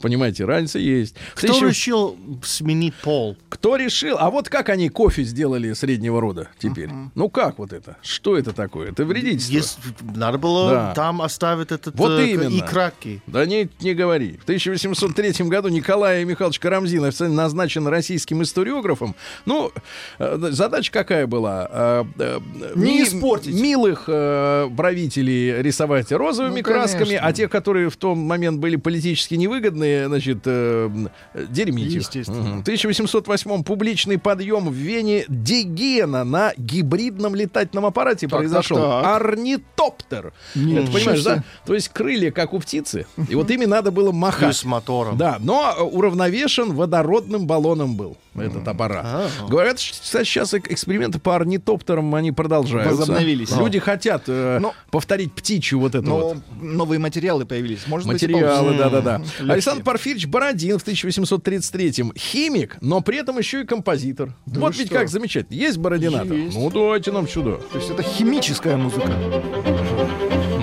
Speaker 2: Понимаете, разница есть.
Speaker 3: Кто
Speaker 2: тысяча-
Speaker 3: решил сменить пол?
Speaker 2: Кто решил? А вот как они кофе сделали среднего рода теперь? Ну как вот это? Что это такое? Это вредительство.
Speaker 3: Есть- надо было
Speaker 2: Да.
Speaker 3: там оставить этот
Speaker 2: Вот
Speaker 3: э,
Speaker 2: именно.
Speaker 3: и краткий.
Speaker 2: Да не, не говори. В 1803 году Николай Михайлович Карамзин официально назначен российским историографом. Ну, э, задача какая была? Э, э,
Speaker 4: Не
Speaker 2: ми-
Speaker 4: испортить.
Speaker 2: Милых э, правителей рисовать розовыми
Speaker 4: Ну,
Speaker 2: красками,
Speaker 4: конечно.
Speaker 2: а те, которые в том момент были политически невыгодные, значит, э, их.
Speaker 4: Естественно.
Speaker 2: В 1808 публичный подъем в Вене Дегена на гибридном летательном аппарате
Speaker 4: Так,
Speaker 2: произошел.
Speaker 4: так, так.
Speaker 2: Орнитоптер.
Speaker 4: Ничего
Speaker 2: Это, понимаешь, да? То есть крылья, как у птицы. И вот ими надо было
Speaker 3: И
Speaker 2: махать.
Speaker 3: с мотором.
Speaker 2: Да, но э, уравновешен водородным баллоном был этот аппарат.
Speaker 3: А.
Speaker 2: Говорят, что, кстати, сейчас эк- эксперименты по орнитоптерам, они продолжаются.
Speaker 4: Возобновились.
Speaker 2: Люди хотят э,
Speaker 4: Но-
Speaker 2: повторить птичью вот эту вот.
Speaker 4: Но новые материалы появились. Может
Speaker 2: Материалы, да-да-да. Александр Порфирьевич Бородин в 1833-м. Химик, но при этом еще и композитор.
Speaker 4: Да
Speaker 2: вот ведь
Speaker 4: что?
Speaker 2: как замечательно. Есть Бородинатор?
Speaker 4: Есть.
Speaker 2: Ну, давайте нам сюда.
Speaker 4: То есть это химическая музыка.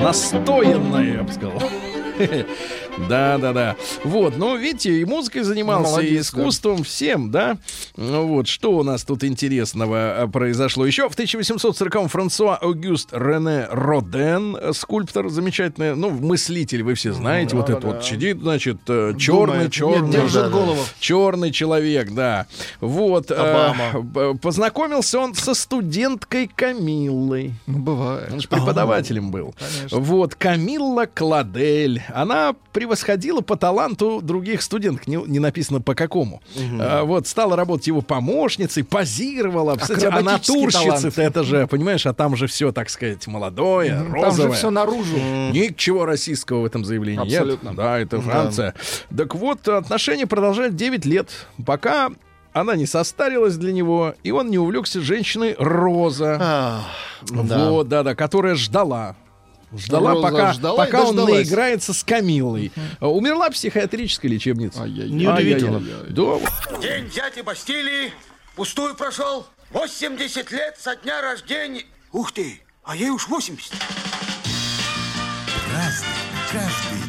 Speaker 2: Настоянная, я бы сказал. Да, да, да. Вот, ну, видите, и музыкой занимался, и
Speaker 4: Молодец,
Speaker 2: искусством, всем, да. Ну, вот, что у нас тут интересного а, произошло еще. В 1840-м Франсуа Аугюст Рене Роден, э, скульптор замечательный, ну, мыслитель, вы все знаете, вот это вот сидит, значит, черный,
Speaker 3: Думает.
Speaker 2: черный.
Speaker 4: Нет, держит
Speaker 3: да, да.
Speaker 4: голову.
Speaker 2: Черный человек, да. Вот. э,
Speaker 3: Обама.
Speaker 2: б- познакомился он со студенткой Камиллой.
Speaker 4: Ну, бывает.
Speaker 2: Он же преподавателем был.
Speaker 4: Конечно.
Speaker 2: Вот, Камилла Кладель. Она превосходила по таланту других студенток. Не, не написано по какому. А, вот, стала работать его помощницей, позировала. Кстати, а натурщицы-то это же, понимаешь, а там же все, так сказать, молодое,
Speaker 4: Там
Speaker 2: розовое.
Speaker 4: же все наружу.
Speaker 2: Ничего российского в этом заявлении
Speaker 4: Абсолютно.
Speaker 2: нет. Да, это Франция. Так вот, отношения продолжают 9 лет, пока она не состарилась для него, и он не увлекся женщиной Роза.
Speaker 3: А, да.
Speaker 2: Вот, да-да, которая ждала. Ждала,
Speaker 4: Роза
Speaker 2: пока,
Speaker 4: ждала
Speaker 2: пока он наиграется с Камиллой. А, Умерла в психиатрической лечебнице.
Speaker 4: Ай-яй-яй.
Speaker 3: Неудивительно.
Speaker 2: Да,
Speaker 5: День дяди Бастилии пустую прошел. 80 лет со дня рождения. Ух ты, а ей уж 80.
Speaker 1: Разный, каждый.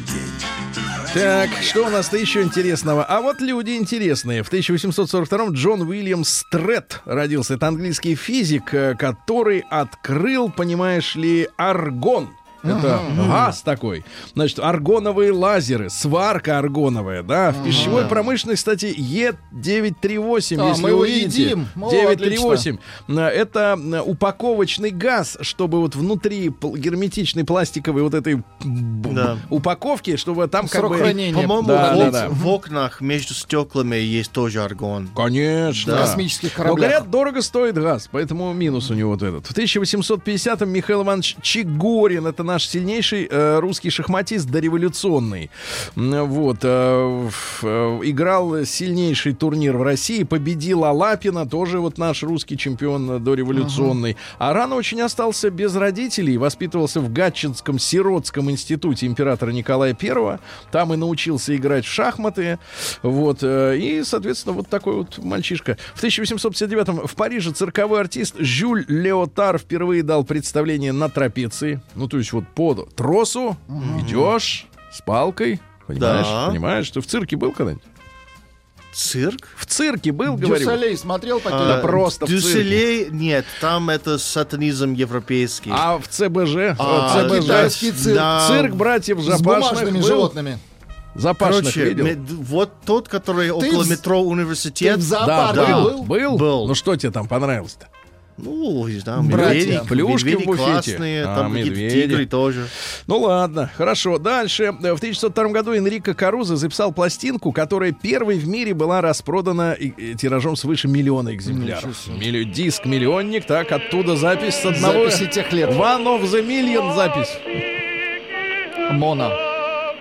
Speaker 2: Так, что у нас-то еще интересного? А вот люди интересные. В 1842-м Джон Уильям Стрет родился. Это английский физик, э, который открыл, понимаешь ли, аргон. Это газ такой. Значит, аргоновые лазеры, сварка аргоновая, да. В пищевой промышленности, кстати, Е938,
Speaker 4: А,
Speaker 2: если
Speaker 4: мы его
Speaker 2: вы видите.
Speaker 4: едим. О,
Speaker 2: 938. Э, Это э, упаковочный газ, чтобы вот внутри герметичной пластиковой вот этой
Speaker 3: Да.
Speaker 2: упаковки, чтобы там как
Speaker 4: Срок
Speaker 2: бы...
Speaker 4: хранения.
Speaker 3: По-моему,
Speaker 2: Да,
Speaker 3: в,
Speaker 2: да, да.
Speaker 3: в окнах между стеклами есть тоже аргон.
Speaker 2: Конечно.
Speaker 4: В космических
Speaker 2: Но,
Speaker 4: кораблях.
Speaker 2: говорят, дорого стоит газ, поэтому минус у него вот этот. В 1850-м Михаил Иванович Чигорин, это наш сильнейший э, русский шахматист дореволюционный. Вот. э, э, играл сильнейший турнир в России, победил Алапина, тоже вот наш русский чемпион э, дореволюционный. А рано очень остался без родителей, воспитывался в Гатчинском сиротском институте императора Николая I. Там и научился играть в шахматы. Вот. э, И, соответственно, вот такой вот мальчишка. В 1859 в Париже цирковой артист Жюль Леотар впервые дал представление на трапеции. Ну, то есть вот по тросу идешь с палкой. Понимаешь?
Speaker 3: Да.
Speaker 2: Понимаешь, что в цирке был когда-нибудь?
Speaker 3: Цирк?
Speaker 2: В цирке был, говорю.
Speaker 4: Дюсалей смотрел по
Speaker 3: А,
Speaker 2: Да
Speaker 4: телевизору?
Speaker 2: просто в цирке.
Speaker 3: Дюсселей нет, там это сатанизм европейский.
Speaker 2: А в ЦБЖ?
Speaker 3: А,
Speaker 2: в ЦБЖ.
Speaker 4: китайский цирк.
Speaker 3: да.
Speaker 2: Цирк братьев
Speaker 4: С
Speaker 2: Запашных
Speaker 4: бумажными
Speaker 2: был?
Speaker 4: животными.
Speaker 2: Запашных
Speaker 3: Короче,
Speaker 2: видел?
Speaker 3: ме- вот тот, который около
Speaker 4: в-
Speaker 3: метро
Speaker 4: Ты
Speaker 3: университет.
Speaker 4: в
Speaker 2: Да,
Speaker 4: зоопарке
Speaker 2: да.
Speaker 4: был?
Speaker 2: Был?
Speaker 3: Был.
Speaker 2: Ну что тебе там понравилось-то?
Speaker 3: Ну, не знаю,
Speaker 4: Братья.
Speaker 3: медведи,
Speaker 2: Плюшки в
Speaker 3: медведи
Speaker 2: буфете.
Speaker 3: классные,
Speaker 2: А,
Speaker 3: там
Speaker 2: медведи.
Speaker 3: тигры тоже.
Speaker 2: Ну ладно, хорошо. Дальше. В 1902 году Энрико Карузо записал пластинку, которая первой в мире была распродана тиражом свыше миллиона экземпляров. Милли- Диск миллионник, так, оттуда запись с одного...
Speaker 4: Записи тех лет.
Speaker 2: One of the Million запись.
Speaker 4: Мона.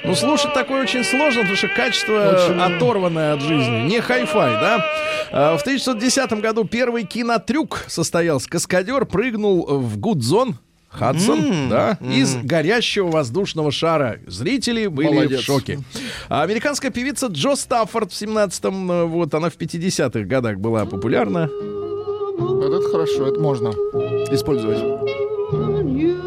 Speaker 2: Ну, слушать такое очень сложно, потому что качество
Speaker 4: Очень.
Speaker 2: оторванное от жизни. Не хай-фай, да? А, В 1910 году первый кинотрюк состоялся. Каскадер прыгнул в Гудзон, Хадсон, да, из горящего воздушного шара. Зрители были
Speaker 4: Молодец.
Speaker 2: в шоке. А американская певица Джо Стаффорд в 17-м, э, вот, она в 50-х годах была популярна.
Speaker 4: Вот это хорошо, это можно использовать.
Speaker 6: Me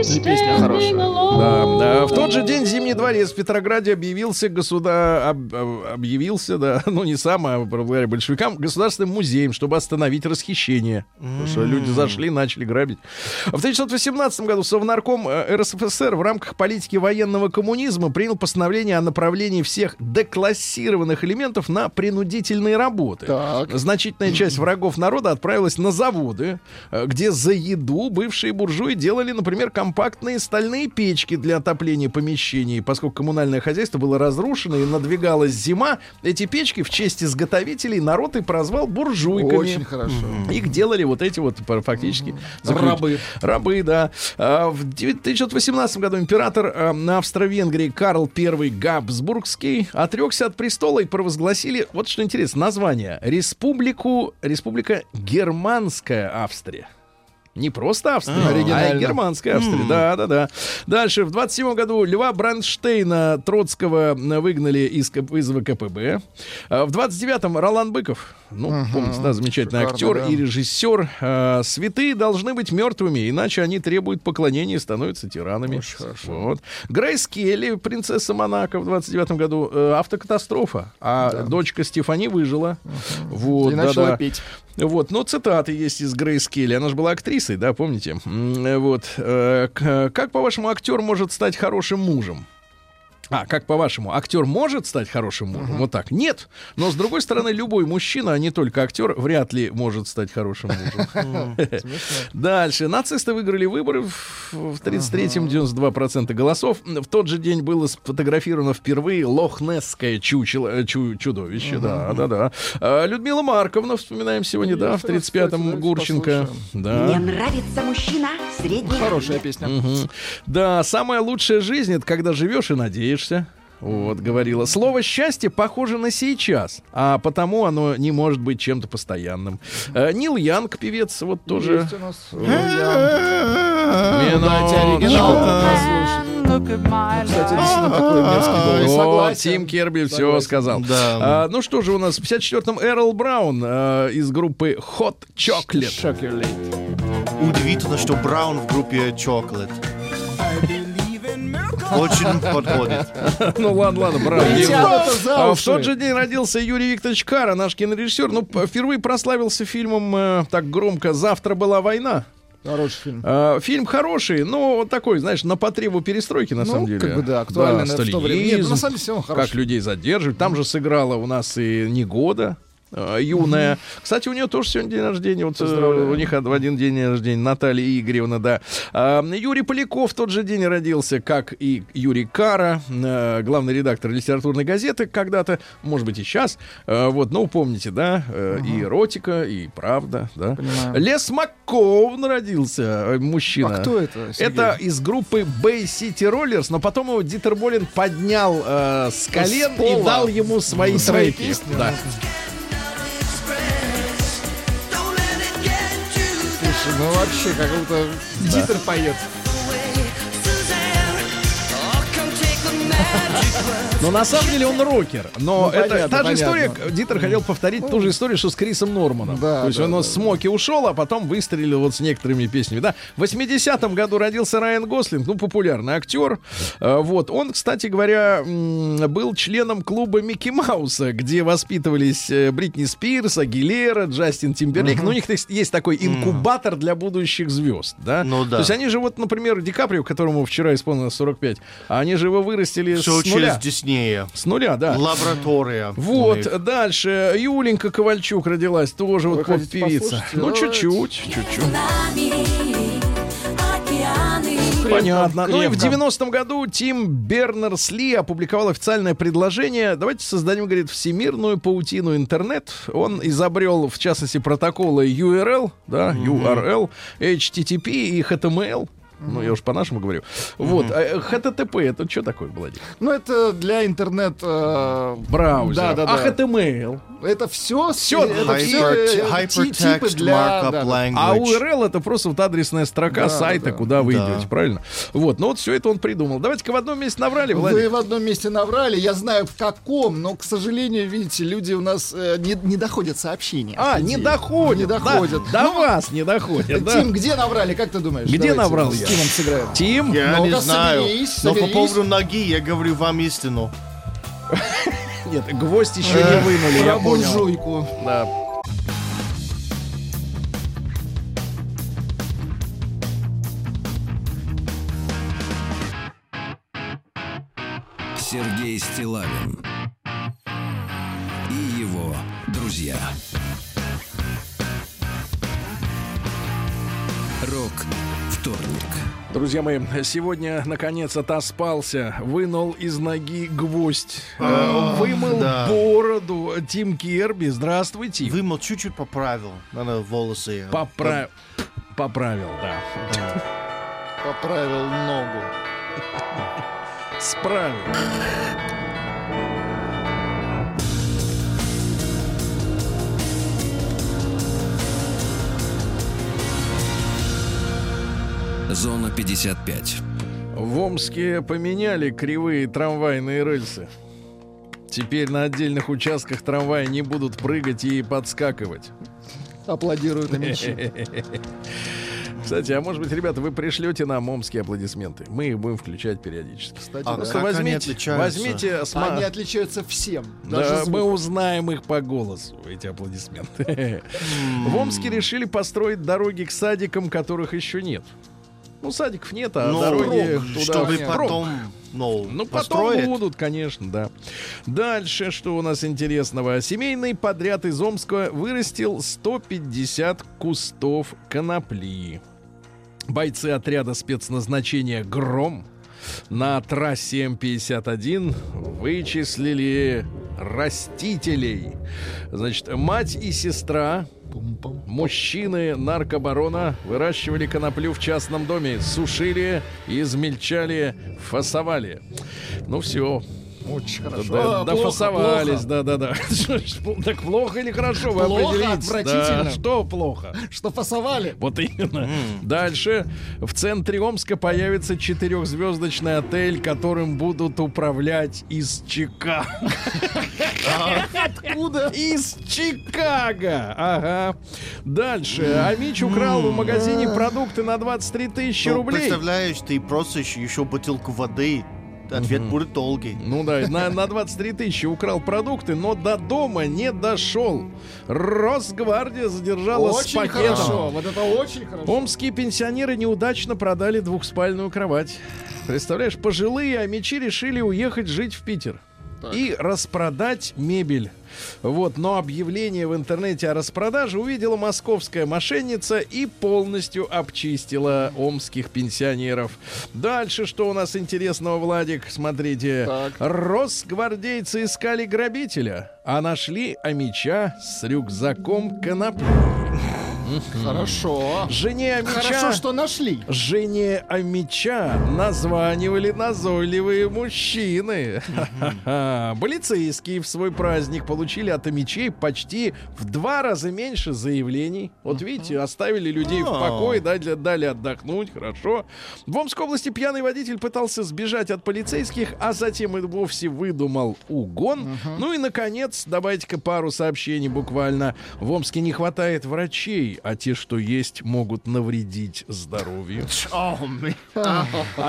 Speaker 4: И песня хорошая.
Speaker 2: Да, да. В тот же день Зимний дворец в Петрограде объявился государ... об- об- объявился, да, ну не сам, а благодаря большевикам, государственным музеем, чтобы остановить расхищение. Потому что люди зашли, начали грабить. В 1918 году Совнарком э, РСФСР в рамках политики военного коммунизма принял постановление о направлении всех деклассированных элементов на принудительные работы.
Speaker 4: Так.
Speaker 2: Значительная часть врагов народа отправилась на заводы, э, где за еду бывшие буржуи делали, например, компактные стальные печки для отопления помещений. Поскольку коммунальное хозяйство было разрушено и надвигалась зима, эти печки в честь изготовителей народ и прозвал буржуйками.
Speaker 4: Очень хорошо.
Speaker 2: Их делали вот эти вот фактически заключ-
Speaker 4: Рабы.
Speaker 2: Рабы, да. А, В 1918 году император а, на Австро-Венгрии Карл I Габсбургский отрекся от престола и провозгласили, вот что интересно, название. Республику, республика Германская Австрия. Не просто Австрия, а,
Speaker 4: оригинально.
Speaker 2: германская Австрия. Да, да, да. Дальше, в 27 году Льва Бранштейна Троцкого выгнали из, из ВКПБ. А В 29-м Ролан Быков, ну, помните, да, замечательный
Speaker 4: Шикарно,
Speaker 2: актер
Speaker 4: да.
Speaker 2: и режиссер. А, Святые должны быть мертвыми, иначе они требуют поклонения и становятся тиранами.
Speaker 4: Очень хорошо.
Speaker 2: Вот. Грейс Келли, принцесса Монако в 29 году. э, автокатастрофа. А дочка Стефани выжила. Вот,
Speaker 4: И начала
Speaker 2: да-да.
Speaker 4: петь.
Speaker 2: Вот, ну, цитаты есть из Грейс Келли. Она же была актрисой, да, помните? Вот. э, Как, по-вашему, актер может стать хорошим мужем? А, как по-вашему, актер может стать хорошим мужем? Вот так. Нет. Но, с другой стороны, любой мужчина, а не только актер, вряд ли может стать хорошим мужем. Дальше. Нацисты выиграли выборы в в 33-м 92% голосов. В тот же день было сфотографировано впервые лохнесское чучело, э, чу- чудовище. Да, да, да. Людмила Марковна, вспоминаем сегодня, да, в 35-м
Speaker 4: Давайте
Speaker 2: Гурченко.
Speaker 7: Мне нравится мужчина средних
Speaker 4: Хорошая песня.
Speaker 2: Да, самая лучшая жизнь это когда живешь и надеешься. Вот, говорила. Слово счастье похоже на сейчас, а потому оно не может быть чем-то постоянным. Э, Нил Янг, певец, вот тоже.
Speaker 4: Есть у нас оригинал послушать. Кстати, действительно такой мерзкий голос.
Speaker 2: О,
Speaker 4: Согласен.
Speaker 2: Тим Керби все сказал.
Speaker 3: Да.
Speaker 2: А, ну что же у нас в 54-м Эрл Браун а, из группы Hot Chocolate.
Speaker 4: Chocolate.
Speaker 3: Удивительно, что Браун в группе Chocolate. Очень подходит.
Speaker 2: ну ладно, ладно,
Speaker 4: за
Speaker 2: А, в тот же день родился Юрий Викторович Кара, наш кинорежиссер. Ну, впервые прославился фильмом э, так громко «Завтра была война».
Speaker 4: Хороший фильм.
Speaker 2: А, фильм хороший, но вот такой, знаешь, на потребу перестройки, на
Speaker 4: Ну,
Speaker 2: самом деле.
Speaker 4: как бы да, актуальный, наверное, в то время. Нет, ну, на самом деле всё равно
Speaker 2: как людей задерживают. Там же сыграла у нас и Негода, юная. Кстати, у нее тоже сегодня день рождения. Вот э, у них в один день рождения Наталья Игоревна, да. А, Юрий Поляков в тот же день родился, как и Юрий Кара, э, главный редактор литературной газеты когда-то, может быть и сейчас. Э, Вот, ну помните, да, э, и эротика, и правда, да.
Speaker 4: Понимаю.
Speaker 2: Лес Макковн родился, э, мужчина.
Speaker 4: А кто это, Сергей?
Speaker 2: Это из группы Bay City Rollers, но потом его Дитер Болин поднял э, с колен и
Speaker 4: пола.
Speaker 2: дал ему свои
Speaker 4: Свои
Speaker 2: треки.
Speaker 4: песни,
Speaker 2: Да.
Speaker 4: Слушай, ну вообще, как будто Дитер поет.
Speaker 2: Но на самом деле он рокер. Но
Speaker 4: Ну,
Speaker 2: это
Speaker 4: понятно,
Speaker 2: та же
Speaker 4: понятно.
Speaker 2: история. Дитер хотел повторить ту же историю, что с Крисом Норманом.
Speaker 4: Да,
Speaker 2: То есть
Speaker 4: да,
Speaker 2: он
Speaker 4: да,
Speaker 2: с Смоки ушел, а потом выстрелил вот с некоторыми песнями. Да? В 80-м году родился Райан Гослинг, ну, популярный актер. Э, Вот. Он, кстати говоря, был членом клуба Микки Мауса, где воспитывались э, Бритни Спирс, Агилера, Джастин Тимберлейк. Ну, у них есть- есть такой инкубатор для будущих звезд. Да?
Speaker 3: Ну да.
Speaker 2: То есть они же вот, например, Ди Каприо, которому вчера исполнилось 45, а они же его вырастили
Speaker 3: Все
Speaker 2: с нуля.
Speaker 3: через Диснея.
Speaker 2: С нуля, да.
Speaker 3: Лаборатория.
Speaker 2: Вот, дальше. Юленька Ковальчук родилась, тоже вот
Speaker 4: Вы хотите
Speaker 2: поп-певица. Ну, чуть-чуть, чуть-чуть. Понятно. Ну и в
Speaker 4: крепко.
Speaker 2: 90-м году Тим Бернерс-Ли опубликовал официальное предложение. Давайте создадим, говорит, всемирную паутину интернет. Он изобрел, в частности, протоколы URL, да, URL, HTTP и HTML. Ну, я уж по-нашему говорю. Вот. а, HTTP это что такое, Владимир?
Speaker 4: Ну, это для интернет... э,
Speaker 2: Браузер.
Speaker 4: Да, да, да.
Speaker 2: А HTML?
Speaker 4: Это все...
Speaker 2: Всё,
Speaker 4: это все
Speaker 3: Hypertext
Speaker 4: типы для...
Speaker 2: А URL это просто вот адресная строка сайта,
Speaker 4: да.
Speaker 2: куда вы идете, правильно? Вот, ну вот все это он придумал. Давайте-ка в одном месте наврали,
Speaker 4: Вы
Speaker 2: Владимир.
Speaker 4: в одном месте наврали, я знаю в каком, но, к сожалению, видите, люди у нас э, не, не доходят сообщения.
Speaker 2: А, не доходят.
Speaker 4: Не
Speaker 2: да,
Speaker 4: доходят.
Speaker 2: До
Speaker 4: Ну,
Speaker 2: вас не доходят.
Speaker 4: Тим, где наврали, как ты думаешь?
Speaker 2: Где наврал я?
Speaker 4: Тимом сыграем.
Speaker 2: Тим?
Speaker 3: Я
Speaker 4: Ну-ка,
Speaker 3: не знаю.
Speaker 4: соберись,
Speaker 3: Но по
Speaker 4: соберись.
Speaker 3: поводу ноги я говорю вам истину.
Speaker 2: Нет, гвоздь еще не
Speaker 3: Э,
Speaker 2: вынули, я понял. Да.
Speaker 1: Сергей Стилавин и его друзья. Рок вторник.
Speaker 2: Друзья мои, сегодня наконец отоспался, вынул из ноги гвоздь, э, вымыл
Speaker 3: да.
Speaker 2: бороду. Тим Керби, здравствуйте.
Speaker 3: Вымыл чуть-чуть поправил. Надо волосы.
Speaker 2: Попра- Поправил, да.
Speaker 4: Поправил ногу.
Speaker 2: Справил.
Speaker 1: Зона 55.
Speaker 2: В Омске поменяли кривые трамвайные рельсы. Теперь на отдельных участках трамвая не будут прыгать и подскакивать.
Speaker 4: Аплодируют на мячи.
Speaker 2: Кстати, а может быть, ребята, вы пришлете нам омские аплодисменты? Мы их будем включать периодически.
Speaker 4: Кстати,
Speaker 3: А
Speaker 4: да.
Speaker 2: Просто
Speaker 3: как они
Speaker 2: возьмите,
Speaker 3: отличаются?
Speaker 2: возьмите сма-
Speaker 4: Они отличаются всем.
Speaker 2: Да, мы узнаем их по голосу, эти аплодисменты. В Омске решили построить дороги к садикам, которых еще нет. Ну, садиков нет, а
Speaker 3: Ну,
Speaker 2: дороги туда...
Speaker 3: Чтобы
Speaker 2: в
Speaker 3: потом, ну,
Speaker 2: Ну, потом
Speaker 3: построить.
Speaker 2: будут, конечно, да. Дальше, что у нас интересного? Семейный подряд из Омска вырастил 150 кустов конопли. Бойцы отряда спецназначения «Гром» на трассе М-51 вычислили растителей. Значит, мать и сестра Мужчины наркобарона выращивали коноплю в частном доме, сушили, измельчали, фасовали. Ну все.
Speaker 4: Очень хорошо.
Speaker 2: Да,
Speaker 4: А,
Speaker 2: да,
Speaker 4: плохо,
Speaker 2: да, да, да. Так плохо или хорошо, вы
Speaker 4: Плохо, отвратительно.
Speaker 2: Да, Что плохо?
Speaker 4: Что фасовали?
Speaker 2: Вот именно. Дальше. В центре Омска появится четырехзвездочный отель, которым будут управлять из Чикаго.
Speaker 4: Откуда?
Speaker 2: Из Чикаго. Ага. Дальше. Амич украл в магазине продукты на 23 тысячи
Speaker 3: Ну,
Speaker 2: рублей.
Speaker 3: Представляешь, ты просишь еще бутылку воды. Ответ будет долгий.
Speaker 2: Ну да, на, на 23 тысячи украл продукты, но до дома не дошел. Росгвардия задержала с
Speaker 4: Очень
Speaker 2: пакетом.
Speaker 4: хорошо. Вот это очень хорошо.
Speaker 2: Омские пенсионеры неудачно продали двухспальную кровать. Представляешь, пожилые амичи решили уехать жить в Питер. И распродать мебель. Вот, но объявление в интернете о распродаже увидела московская мошенница и полностью обчистила омских пенсионеров. Дальше, что у нас интересного, Владик? Смотрите.
Speaker 4: Так.
Speaker 2: Росгвардейцы искали грабителя, а нашли амича с рюкзаком конопли.
Speaker 4: Хорошо.
Speaker 2: Жене Амича...
Speaker 4: Хорошо, что нашли.
Speaker 2: Жене Амича названивали назойливые мужчины. Полицейские в свой праздник получили от Амичей почти в два раза меньше заявлений. Вот видите, оставили людей в покое, дали, дали отдохнуть, хорошо. В Омской области пьяный водитель пытался сбежать от полицейских, а затем и вовсе выдумал угон. Ну и, наконец, давайте-ка пару сообщений буквально. В Омске не хватает врачей, а те, что есть, могут навредить здоровью. А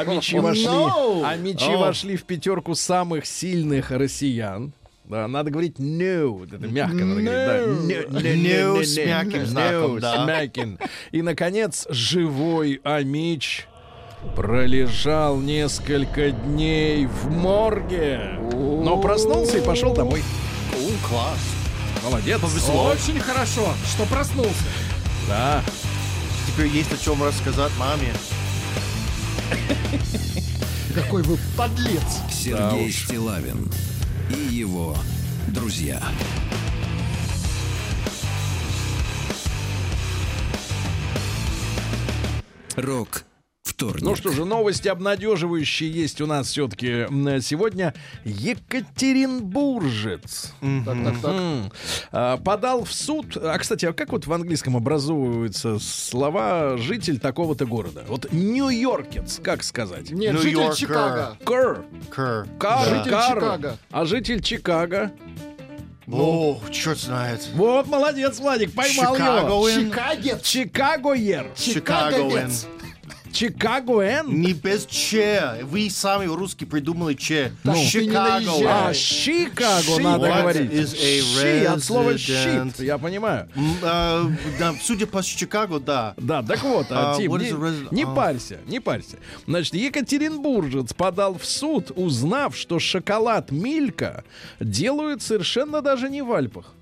Speaker 2: мечи вошли,
Speaker 4: No.
Speaker 2: а мечи вошли в пятерку самых сильных россиян. Да, надо говорить вот это мягко надо говорить, да. No
Speaker 3: с мягким
Speaker 2: no,
Speaker 3: знаком,
Speaker 2: no,
Speaker 3: да.
Speaker 2: с мягким. И, наконец, живой Амич пролежал несколько дней в морге, но проснулся и пошел домой.
Speaker 3: Класс.
Speaker 2: Молодец.
Speaker 4: Очень хорошо, что проснулся.
Speaker 2: Да.
Speaker 3: Теперь есть о чем рассказать маме.
Speaker 4: Какой вы подлец.
Speaker 1: Сергей Стилавин и его друзья. Рок вторник.
Speaker 2: Ну что же, новости обнадеживающие есть у нас все-таки сегодня. Екатеринбуржец
Speaker 4: Так, так, так.
Speaker 2: М. А, подал в суд. А, кстати, а как вот в английском образовываются слова житель такого-то города? Вот Нью-Йоркец, как сказать?
Speaker 4: Нет, житель. Чикаго.
Speaker 2: Кэр.
Speaker 3: Кэр.
Speaker 2: Кар,
Speaker 4: Житель
Speaker 2: Кар.
Speaker 4: Чикаго.
Speaker 2: А житель Чикаго?
Speaker 3: О, черт знает.
Speaker 2: Вот, молодец, Владик, поймал его.
Speaker 3: Чикагоэн.
Speaker 4: Чикагец.
Speaker 2: Чикагоер.
Speaker 4: Чикаговец.
Speaker 2: Чикагоэн.
Speaker 3: Не без че. Вы сами русские придумали че.
Speaker 4: Не
Speaker 3: Чикаго.
Speaker 2: А, Чикаго надо
Speaker 3: What
Speaker 2: говорить.
Speaker 3: is a
Speaker 2: Щи от слова щит, я понимаю.
Speaker 3: А, да, судя по Чикаго, да.
Speaker 2: Да, так вот, а,
Speaker 3: А,
Speaker 2: Тим, не, не
Speaker 3: А.
Speaker 2: парься, не парься. Значит, Екатеринбуржец подал в суд, узнав, что шоколад Милька делают совершенно даже не в Альпах.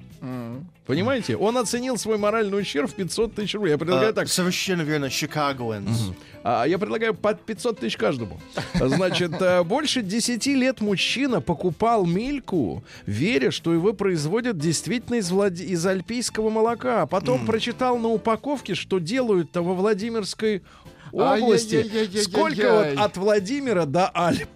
Speaker 2: Понимаете? Он оценил свой моральный ущерб в 500 тысяч рублей. Я предлагаю
Speaker 3: А,
Speaker 2: так.
Speaker 3: Совершенно верно, Чикагоэнс.
Speaker 2: А я предлагаю под 500 тысяч каждому. Значит, э, больше 10 лет мужчина покупал Мильку, веря, что его производят действительно из, Влад- из альпийского молока. А потом прочитал на упаковке, что делают-то во Владимирской области. Сколько вот от Владимира до Альп?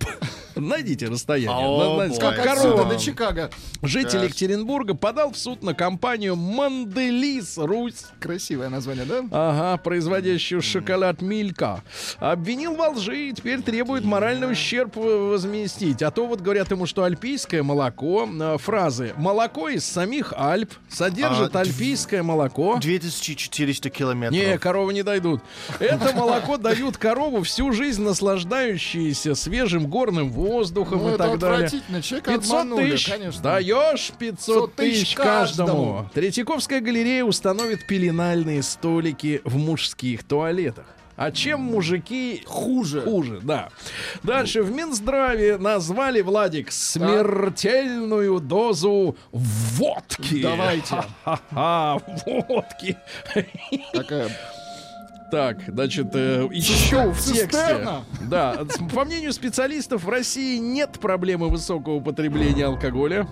Speaker 2: Найдите расстояние.
Speaker 3: Бой.
Speaker 2: как корова.
Speaker 4: до Чикаго.
Speaker 2: Житель. Екатеринбурга подал в суд на компанию Манделис Русь.
Speaker 4: Красивое название, да?
Speaker 2: Ага, производящую шоколад Милька. Обвинил во лжи и теперь требует моральный ущерб э, возместить. А то вот говорят ему, что альпийское молоко, э, фразы «молоко из самих Альп содержит
Speaker 3: А,
Speaker 2: альпийское молоко».
Speaker 3: 2400 километров.
Speaker 2: Не, коровы не дойдут. Это молоко дают корову всю жизнь наслаждающиеся свежим горным воздухом
Speaker 4: Ну,
Speaker 2: и так далее.
Speaker 4: Человека
Speaker 2: 500
Speaker 4: обманули,
Speaker 2: тысяч.
Speaker 4: конечно.
Speaker 2: Даешь 500
Speaker 4: тысяч
Speaker 2: каждому.
Speaker 4: каждому.
Speaker 2: Третьяковская галерея установит пеленальные столики в мужских туалетах. А чем мужики
Speaker 4: Хуже.
Speaker 2: Хуже, да. Дальше в Минздраве назвали, Владик, смертельную дозу водки.
Speaker 4: Давайте.
Speaker 2: Ха-ха, водки.
Speaker 4: Такая
Speaker 2: Так, значит, э, еще в тексте. Да, по мнению специалистов, в России нет проблемы высокого потребления алкоголя.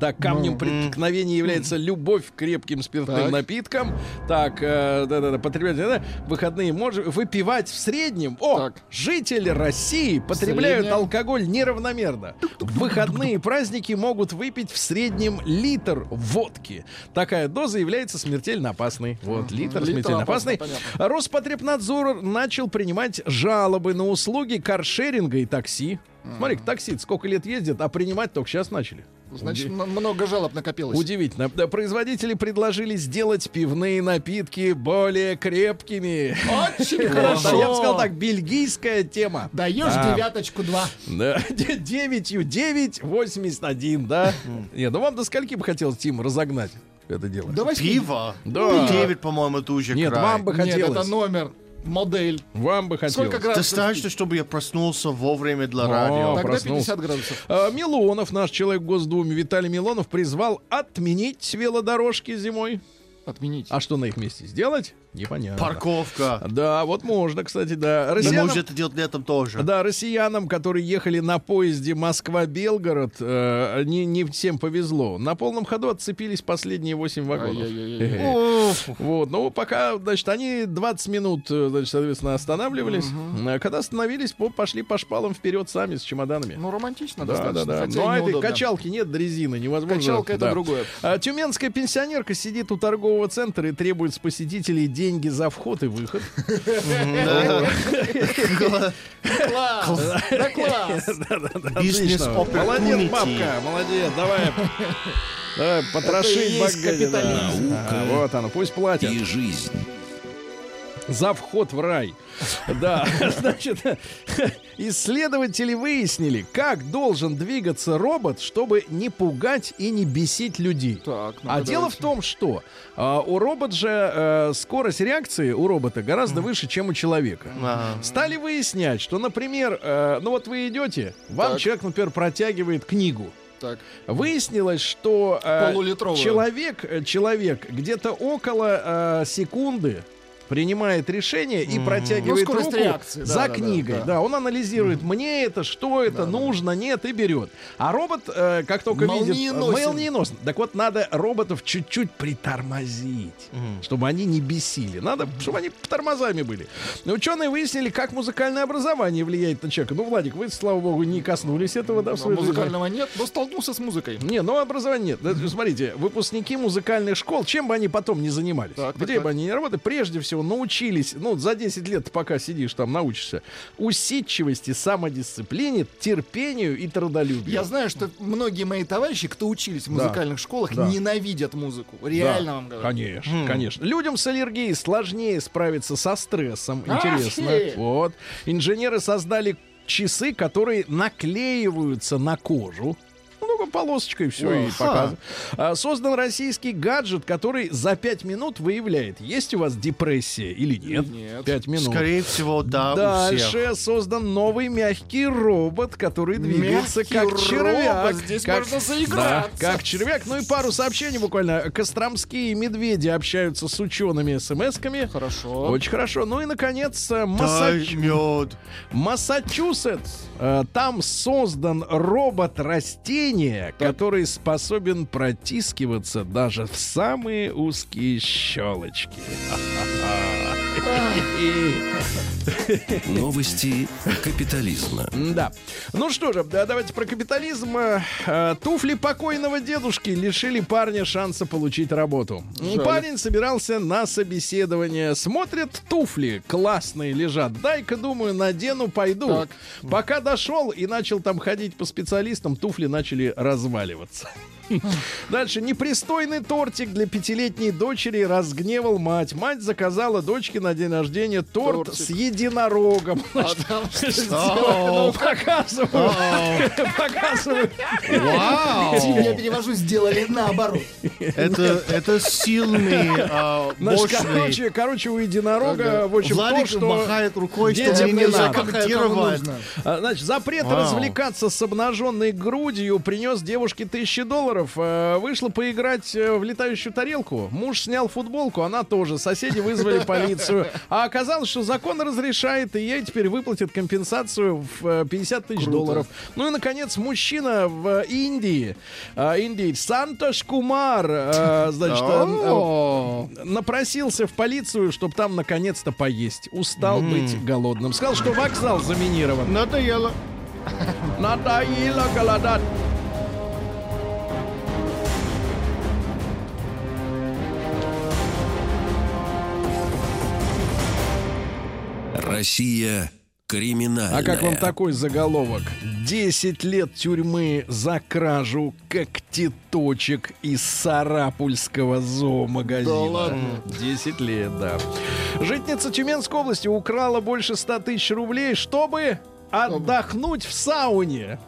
Speaker 2: Так, камнем преткновения является любовь к крепким спиртным
Speaker 4: Так.
Speaker 2: напиткам. Так, э, да-да-да, потреблять, да, выходные можно выпивать в среднем. О,
Speaker 4: Так.
Speaker 2: жители России потребляют алкоголь неравномерно. В выходные праздники могут выпить в среднем литр водки. Такая доза является смертельно опасной. Вот, литр,
Speaker 4: Литр
Speaker 2: смертельно опасный.
Speaker 4: понятно.
Speaker 2: Роспотребнадзор начал принимать жалобы на услуги каршеринга и такси. Смотри, такси сколько лет ездят, а принимать только сейчас начали.
Speaker 4: Значит, м- много жалоб накопилось.
Speaker 2: Удивительно. Да, Производители предложили сделать пивные напитки более крепкими.
Speaker 4: Очень хорошо.
Speaker 2: Я бы сказал так, бельгийская тема.
Speaker 4: Даешь
Speaker 2: Да.
Speaker 4: девяточку два.
Speaker 2: Да, 9 9 81, да? Не, ну вам до скольки бы хотелось, Тим, разогнать это дело?
Speaker 4: Давай
Speaker 3: Пиво?
Speaker 2: Да.
Speaker 3: 9, по-моему, это уже
Speaker 2: Нет,
Speaker 3: край.
Speaker 2: вам бы
Speaker 4: Нет,
Speaker 2: хотелось.
Speaker 4: это номер, модель.
Speaker 2: Вам бы хотелось.
Speaker 4: Сколько градусов?
Speaker 3: Достаточно, чтобы я проснулся вовремя для
Speaker 2: О,
Speaker 3: радио.
Speaker 4: Тогда
Speaker 2: проснулся.
Speaker 4: 50 градусов.
Speaker 2: А, Милонов, наш человек в Госдуме, Виталий Милонов, призвал отменить велодорожки зимой.
Speaker 4: Отменить.
Speaker 2: А что на их месте сделать? Непонятно.
Speaker 3: Парковка.
Speaker 2: Да, вот можно, кстати, да. Россиянам,
Speaker 3: можете это делать летом тоже.
Speaker 2: да, россиянам, которые ехали на поезде Москва-Белгород, э, не, не всем повезло. На полном ходу отцепились последние 8 вагонов. Вот, ну, пока, значит, они 20 минут, э, значит, соответственно, останавливались. А Когда остановились, по- пошли по шпалам вперед сами с чемоданами.
Speaker 4: Ну, романтично
Speaker 2: Да, да,
Speaker 4: достаточно.
Speaker 2: да.
Speaker 4: Хотя
Speaker 2: Ну, а этой качалки нет дрезины, невозможно.
Speaker 4: Качалка это
Speaker 2: да.
Speaker 4: другое.
Speaker 2: А, тюменская пенсионерка сидит у торгового центра и требует с посетителей деньги за вход и выход.
Speaker 4: Класс! Да класс!
Speaker 3: Бизнес.
Speaker 2: Молодец, бабка, молодец, давай. Давай,
Speaker 4: Это и
Speaker 2: потрошить
Speaker 4: есть
Speaker 2: богаде, да.
Speaker 4: капитализм.
Speaker 2: Ага, Вот оно, пусть платят.
Speaker 1: И жизнь.
Speaker 2: За вход в рай. Да, значит, исследователи выяснили, как должен двигаться робот, чтобы не пугать и не бесить людей.
Speaker 4: Так, ну-ка
Speaker 2: а дело в том, что а, у робота же э, скорость реакции у робота гораздо выше, чем у человека.
Speaker 3: Ага.
Speaker 2: Стали выяснять, что, например, э, ну вот вы идете, вам
Speaker 4: Так.
Speaker 2: человек, например, протягивает книгу.
Speaker 4: Так.
Speaker 2: Выяснилось, что э, человек, э, человек где-то около э, секунды принимает решение и протягивает
Speaker 4: Ну, скорость
Speaker 2: руку
Speaker 4: реакции, да,
Speaker 2: за
Speaker 4: да, да,
Speaker 2: книгой.
Speaker 4: да.
Speaker 2: Да, он анализирует, мне это, что это, нужно, нет, и берет. А робот, э, как только видит...
Speaker 4: Молниеносен.
Speaker 2: Так вот, надо роботов чуть-чуть притормозить, чтобы они не бесили. Надо, чтобы они тормозами были. Ученые выяснили, как музыкальное образование влияет на человека. Ну, Владик, вы, слава богу, не коснулись этого, да, в своей жизни?
Speaker 4: Музыкального нет, но столкнулся с музыкой.
Speaker 2: Не, ну образования нет. Да, Смотрите, выпускники музыкальных школ, чем бы они потом не занимались,
Speaker 4: Так, так,
Speaker 2: где
Speaker 4: так.
Speaker 2: бы они ни работали, прежде всего научились, ну, за 10 лет, пока сидишь там, научишься, усидчивости, самодисциплине, терпению и трудолюбию.
Speaker 4: Я знаю, что многие мои товарищи, кто учились в музыкальных школах,
Speaker 2: Да.
Speaker 4: ненавидят музыку.
Speaker 2: Да,
Speaker 4: Реально вам говорю.
Speaker 2: Конечно, конечно. Людям с аллергией сложнее справиться со стрессом. Интересно.
Speaker 4: ты!
Speaker 2: Вот. Инженеры создали часы, которые наклеиваются на кожу. Ну, полосочкой все и показывает. А, Создан российский гаджет, который за 5 минут выявляет, есть у вас депрессия или нет.
Speaker 4: Нет.
Speaker 2: 5 минут.
Speaker 3: Скорее всего, да.
Speaker 2: Дальше создан новый мягкий робот, который двигается
Speaker 4: Мягкий
Speaker 2: как
Speaker 4: робот.
Speaker 2: червяк.
Speaker 4: Здесь
Speaker 2: как,
Speaker 4: можно заиграться.
Speaker 2: Да, как червяк. Ну и пару сообщений буквально. Костромские медведи общаются с учеными смс-ками.
Speaker 4: Хорошо.
Speaker 2: Очень хорошо. Ну и, наконец, э, Массач-. Массачусетс. Э, Там создан робот-растение, который способен протискиваться даже в самые узкие щелочки.
Speaker 1: Новости капитализма.
Speaker 2: Да. Ну что же, да, давайте про капитализм. Э, э, Туфли покойного дедушки лишили парня шанса получить работу. Парень собирался на собеседование. Смотрит, туфли классные лежат. Дай-ка, думаю, надену, пойду.
Speaker 4: Так.
Speaker 2: Пока дошел и начал там ходить по специалистам, туфли начали разваливаться. Дальше. Непристойный тортик для пятилетней дочери разгневал мать. Мать заказала дочке на день рождения торт
Speaker 4: Тортик.
Speaker 2: с единорогом.
Speaker 4: А
Speaker 2: Ну, показываю. Показываю.
Speaker 3: Вау!
Speaker 4: Я перевожу, сделали наоборот.
Speaker 3: Это, это сильный, а,
Speaker 2: Значит,
Speaker 3: мощный.
Speaker 2: короче, короче, у единорога, в общем, то, что...
Speaker 3: махает рукой, что
Speaker 2: не надо. А, Значит, запрет развлекаться с обнаженной грудью принес девушке тысячи долларов. Э, Вышла поиграть э, в летающую тарелку. Муж снял футболку, она тоже. Соседи вызвали полицию. А оказалось, что закон разрешает, и ей теперь выплатят компенсацию в э, 50 тысяч долларов. Ну и, наконец, мужчина в Индии, э, Индии, Сантош Кумар, э, значит, э, э, напросился в полицию, чтобы там наконец-то поесть. Устал быть голодным. Сказал, что вокзал заминирован.
Speaker 3: Надоело.
Speaker 2: Надоело голодать.
Speaker 1: Россия криминальная.
Speaker 2: А как вам такой заголовок? 10 лет тюрьмы за кражу когтеточек из Сарапульского зоомагазина.
Speaker 4: Да ладно?
Speaker 2: 10 лет, да. Житница Тюменской области украла больше 100 тысяч рублей, чтобы отдохнуть в сауне.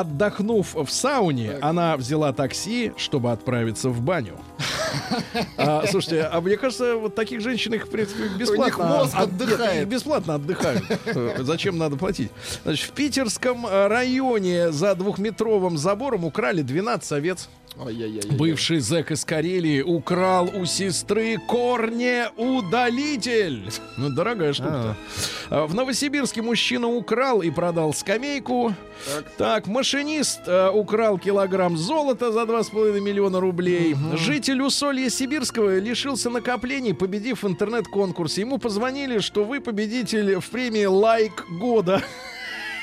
Speaker 2: Отдохнув в сауне, она взяла такси, чтобы отправиться в баню. А, слушайте, а мне кажется, вот таких женщин их в принципе, бесплатно
Speaker 4: мозг
Speaker 2: от-
Speaker 4: отдыхает.
Speaker 2: их бесплатно отдыхают. Зачем надо платить? Значит, в питерском э, районе за двухметровым забором украли 12 овец.
Speaker 4: Ой-ой-ой.
Speaker 2: Бывший зэк из Карелии украл у сестры корнеудалитель. Ну, дорогая штука. А, В Новосибирске мужчина украл и продал скамейку. Так, машинист э, украл килограмм золота за 2,5 миллиона рублей. Житель Усолья Сибирского лишился накоплений, победив в интернет-конкурсе. Ему позвонили, что вы победитель в премии «Лайк года».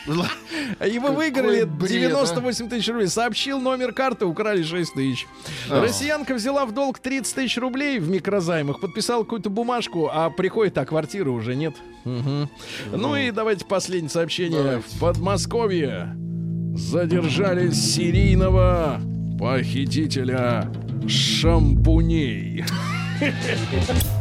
Speaker 2: И вы выиграли
Speaker 4: бред,
Speaker 2: 98 тысяч рублей. Сообщил номер карты, украли 6 тысяч. Россиянка взяла в долг 30 тысяч рублей в микрозаймах, подписала какую-то бумажку, а приходит, а квартиры уже нет. Ну и давайте последнее сообщение. В Подмосковье задержали серийного похитителя шампуней.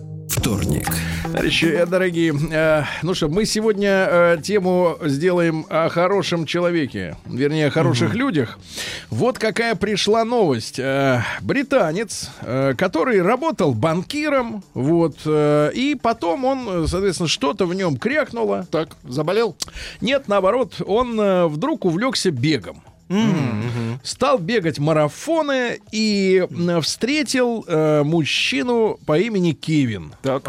Speaker 1: Вторник.
Speaker 2: Товарищи э, дорогие, э, ну что, мы сегодня э, тему сделаем о хорошем человеке, вернее, о хороших людях. Вот какая пришла новость. Э, британец, э, который работал банкиром, вот, э, и потом он, соответственно, что-то в нем крякнуло.
Speaker 4: Так, заболел?
Speaker 2: Нет, наоборот, он э, вдруг увлекся бегом. Стал бегать марафоны и встретил э, мужчину по имени Кевин.
Speaker 4: Так.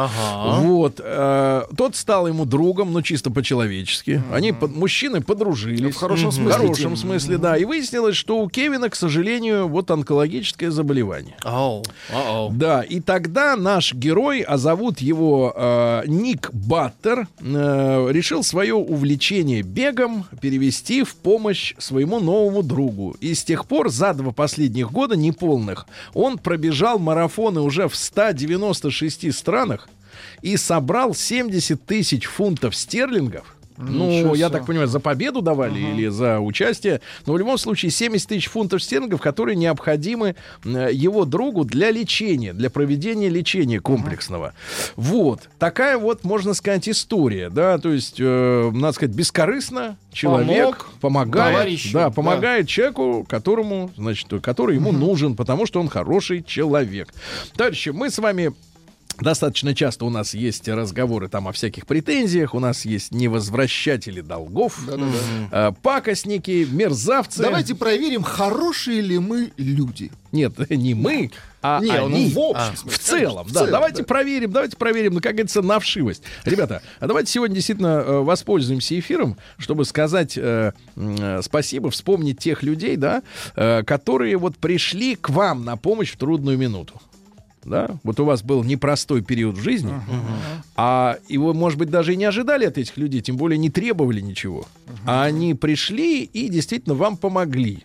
Speaker 2: Вот. э, тот стал ему другом, ну, чисто по-человечески. Они, под- мужчины, подружились.
Speaker 4: В хорошем
Speaker 2: Мгм.
Speaker 4: смысле,
Speaker 2: В хорошем смысле, да. И выяснилось, что у Кевина, к сожалению, вот онкологическое заболевание.
Speaker 3: Оу.
Speaker 2: Да, и тогда наш герой, а зовут его э, Ник Баттер, э, решил свое увлечение бегом перевести в помощь своему новому другу. И с тех пор, за два последних года неполных, он пробежал марафоны уже в 196 странах и собрал 70 тысяч фунтов стерлингов. Ну, я так понимаю, за победу давали или за участие. Но в любом случае 70 тысяч фунтов стерлингов, которые необходимы э, его другу для лечения, для проведения лечения комплексного. Вот. Такая вот, можно сказать, история. Да, то есть, э, надо сказать, бескорыстно человек
Speaker 4: Помог
Speaker 2: помогает.
Speaker 4: товарищу,
Speaker 2: да,
Speaker 4: да.
Speaker 2: помогает человеку, которому, значит, который ему нужен, потому что он хороший человек. Товарищи, мы с вами Достаточно часто у нас есть разговоры там о всяких претензиях, у нас есть невозвращатели долгов, э, пакостники, мерзавцы.
Speaker 4: Давайте проверим, хорошие ли мы люди.
Speaker 2: Нет, не мы, а
Speaker 4: Не, ну,
Speaker 2: они.
Speaker 4: в общем
Speaker 2: А, в целом,
Speaker 4: в
Speaker 2: да.
Speaker 4: целом,
Speaker 2: давайте
Speaker 4: да.
Speaker 2: проверим, давайте проверим, ну, как говорится, на вшивость. Ребята, а давайте сегодня действительно э, воспользуемся эфиром, чтобы сказать э, э, спасибо, вспомнить тех людей, да, э, которые вот пришли к вам на помощь в трудную минуту. Да, вот у вас был непростой период в жизни, а и вы, может быть, даже и не ожидали от этих людей, тем более не требовали ничего. А они пришли и действительно вам помогли.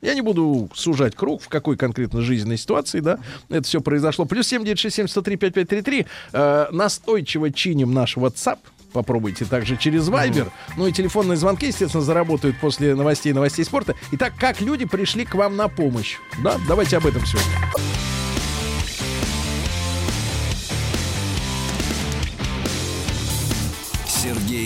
Speaker 2: Я не буду сужать круг, в какой конкретно жизненной ситуации, да, это все произошло. Плюс 7967-103-5533. Э, настойчиво чиним наш WhatsApp. Попробуйте также через Viber. Ну и телефонные звонки, естественно, заработают после новостей новостей спорта. Итак, как люди пришли к вам на помощь? Да, давайте об этом сегодня.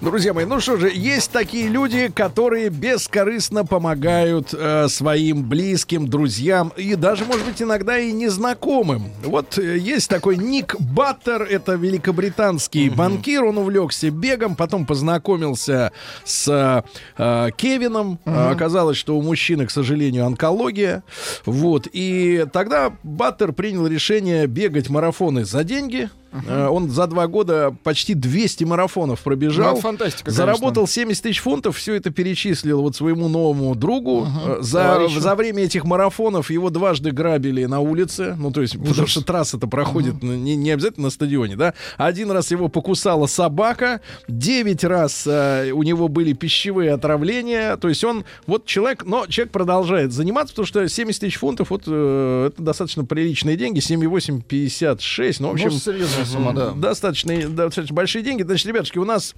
Speaker 2: Друзья мои, ну что же, есть такие люди, которые бескорыстно помогают э, своим близким, друзьям и даже, может быть, иногда и незнакомым. Вот э, есть такой Ник Баттер, это великобританский банкир, он увлекся бегом, потом познакомился с э, Кевином. Э, Оказалось, что у мужчины, к сожалению, онкология. Вот, и тогда Баттер принял решение бегать марафоны за деньги. Э, Он за два года почти 200 марафонов пробежал.
Speaker 4: Ну, фантастика, конечно.
Speaker 2: Заработал 70 тысяч фунтов, все это перечислил вот своему новому другу. Э, За,
Speaker 4: товарищу.
Speaker 2: за время этих марафонов его дважды грабили на улице. Ну, то есть, потому что трасса-то проходит ну, не, не обязательно на стадионе, да. Один раз его покусала собака, девять раз э, у него были пищевые отравления. То есть он, вот человек, но человек продолжает заниматься, потому что 70 тысяч фунтов, вот э, это достаточно приличные деньги, 7,8, 56. Ну, в общем,
Speaker 4: Ну, сумма, да.
Speaker 2: достаточно, достаточно большие деньги. Значит, ребятушки, у нас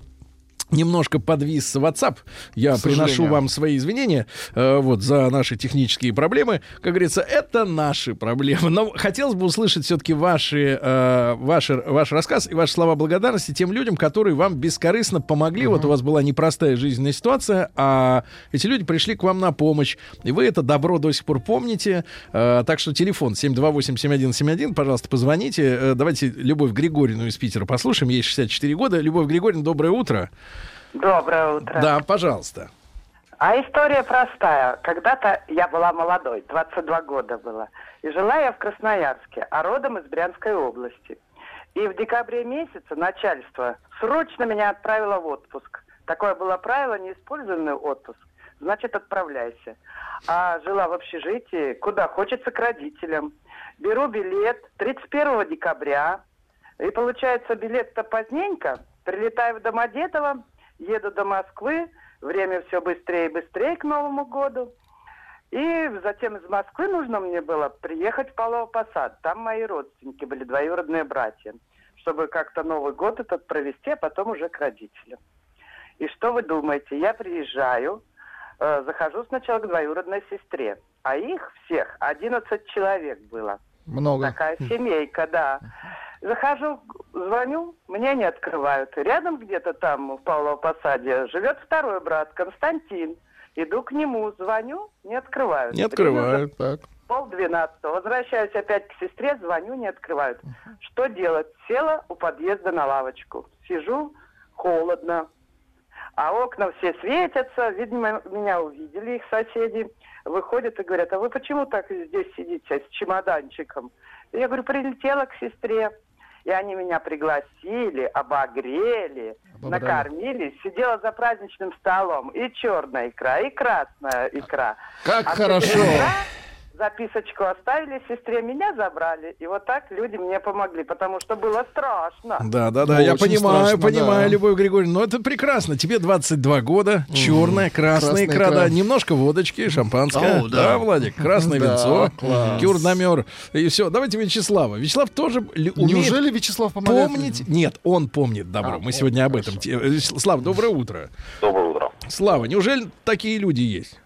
Speaker 2: Немножко подвис WhatsApp. Я приношу вам свои извинения э, вот за наши технические проблемы. Как говорится, это наши проблемы. Но хотелось бы услышать все-таки ваши, э, ваши, ваш рассказ и ваши слова благодарности тем людям, которые вам бескорыстно помогли. Вот у вас была непростая жизненная ситуация, а эти люди пришли к вам на помощь. И вы это добро до сих пор помните. Э, так что телефон 728-7171, пожалуйста, позвоните. Э, давайте Любовь Григорьевну из Питера послушаем. Ей 64 года. Любовь Григорьевна, доброе утро.
Speaker 6: Доброе утро.
Speaker 2: Да, пожалуйста.
Speaker 6: А история простая. Когда-то я была молодой, 22 года было. И жила я в Красноярске, а родом из Брянской области. И в декабре месяце начальство срочно меня отправило в отпуск. Такое было правило, неиспользованный отпуск. Значит, отправляйся. А жила в общежитии, куда хочется к родителям. Беру билет 31 декабря. И получается, билет-то поздненько. Прилетаю в Домодедово, еду до Москвы. Время все быстрее и быстрее к Новому году. И затем из Москвы нужно мне было приехать в Палово Посад. Там мои родственники были, двоюродные братья. Чтобы как-то Новый год этот провести, а потом уже к родителям. И что вы думаете? Я приезжаю, э, захожу сначала к двоюродной сестре, а их всех 11 человек было.
Speaker 4: Много.
Speaker 6: Такая семейка, да. Захожу, звоню, мне не открывают. Рядом где-то там, в Павлово Посаде, живет второй брат, Константин. Иду к нему, звоню, не открывают.
Speaker 2: Не открывают.
Speaker 4: Так.
Speaker 6: Пол двенадцатого. Возвращаюсь опять к сестре, звоню, не открывают. Что делать? Села у подъезда на лавочку. Сижу, холодно. А окна все светятся. Видимо, меня увидели их соседи. Выходят и говорят, а вы почему так здесь сидите с чемоданчиком? Я говорю, прилетела к сестре. И они меня пригласили, обогрели,
Speaker 4: Обобрали.
Speaker 6: накормили. Сидела за праздничным столом. И черная икра, и красная икра.
Speaker 4: Как
Speaker 6: А
Speaker 4: хорошо.
Speaker 6: сестра Записочку оставили сестре, меня забрали. И вот так люди мне помогли, потому что было страшно.
Speaker 2: Да, да, да,
Speaker 4: Ну,
Speaker 2: я понимаю,
Speaker 4: страшно,
Speaker 2: понимаю,
Speaker 4: да.
Speaker 2: Любовь Григорьевна. Но это прекрасно. Тебе 22 года, черная, красная икра, да, немножко водочки, шампанское.
Speaker 3: О, да.
Speaker 2: Владик, красное
Speaker 4: Да,
Speaker 2: винцо,
Speaker 4: класс.
Speaker 2: кюрнамер. И все. Давайте Вячеслава. Вячеслав тоже умеет
Speaker 4: Неужели Вячеслав помогает?
Speaker 2: помнить. Нет, он помнит добро.
Speaker 4: А,
Speaker 2: Мы сегодня об этом. те- э, Слав, доброе утро.
Speaker 8: Доброе утро.
Speaker 2: Слава, неужели такие люди есть?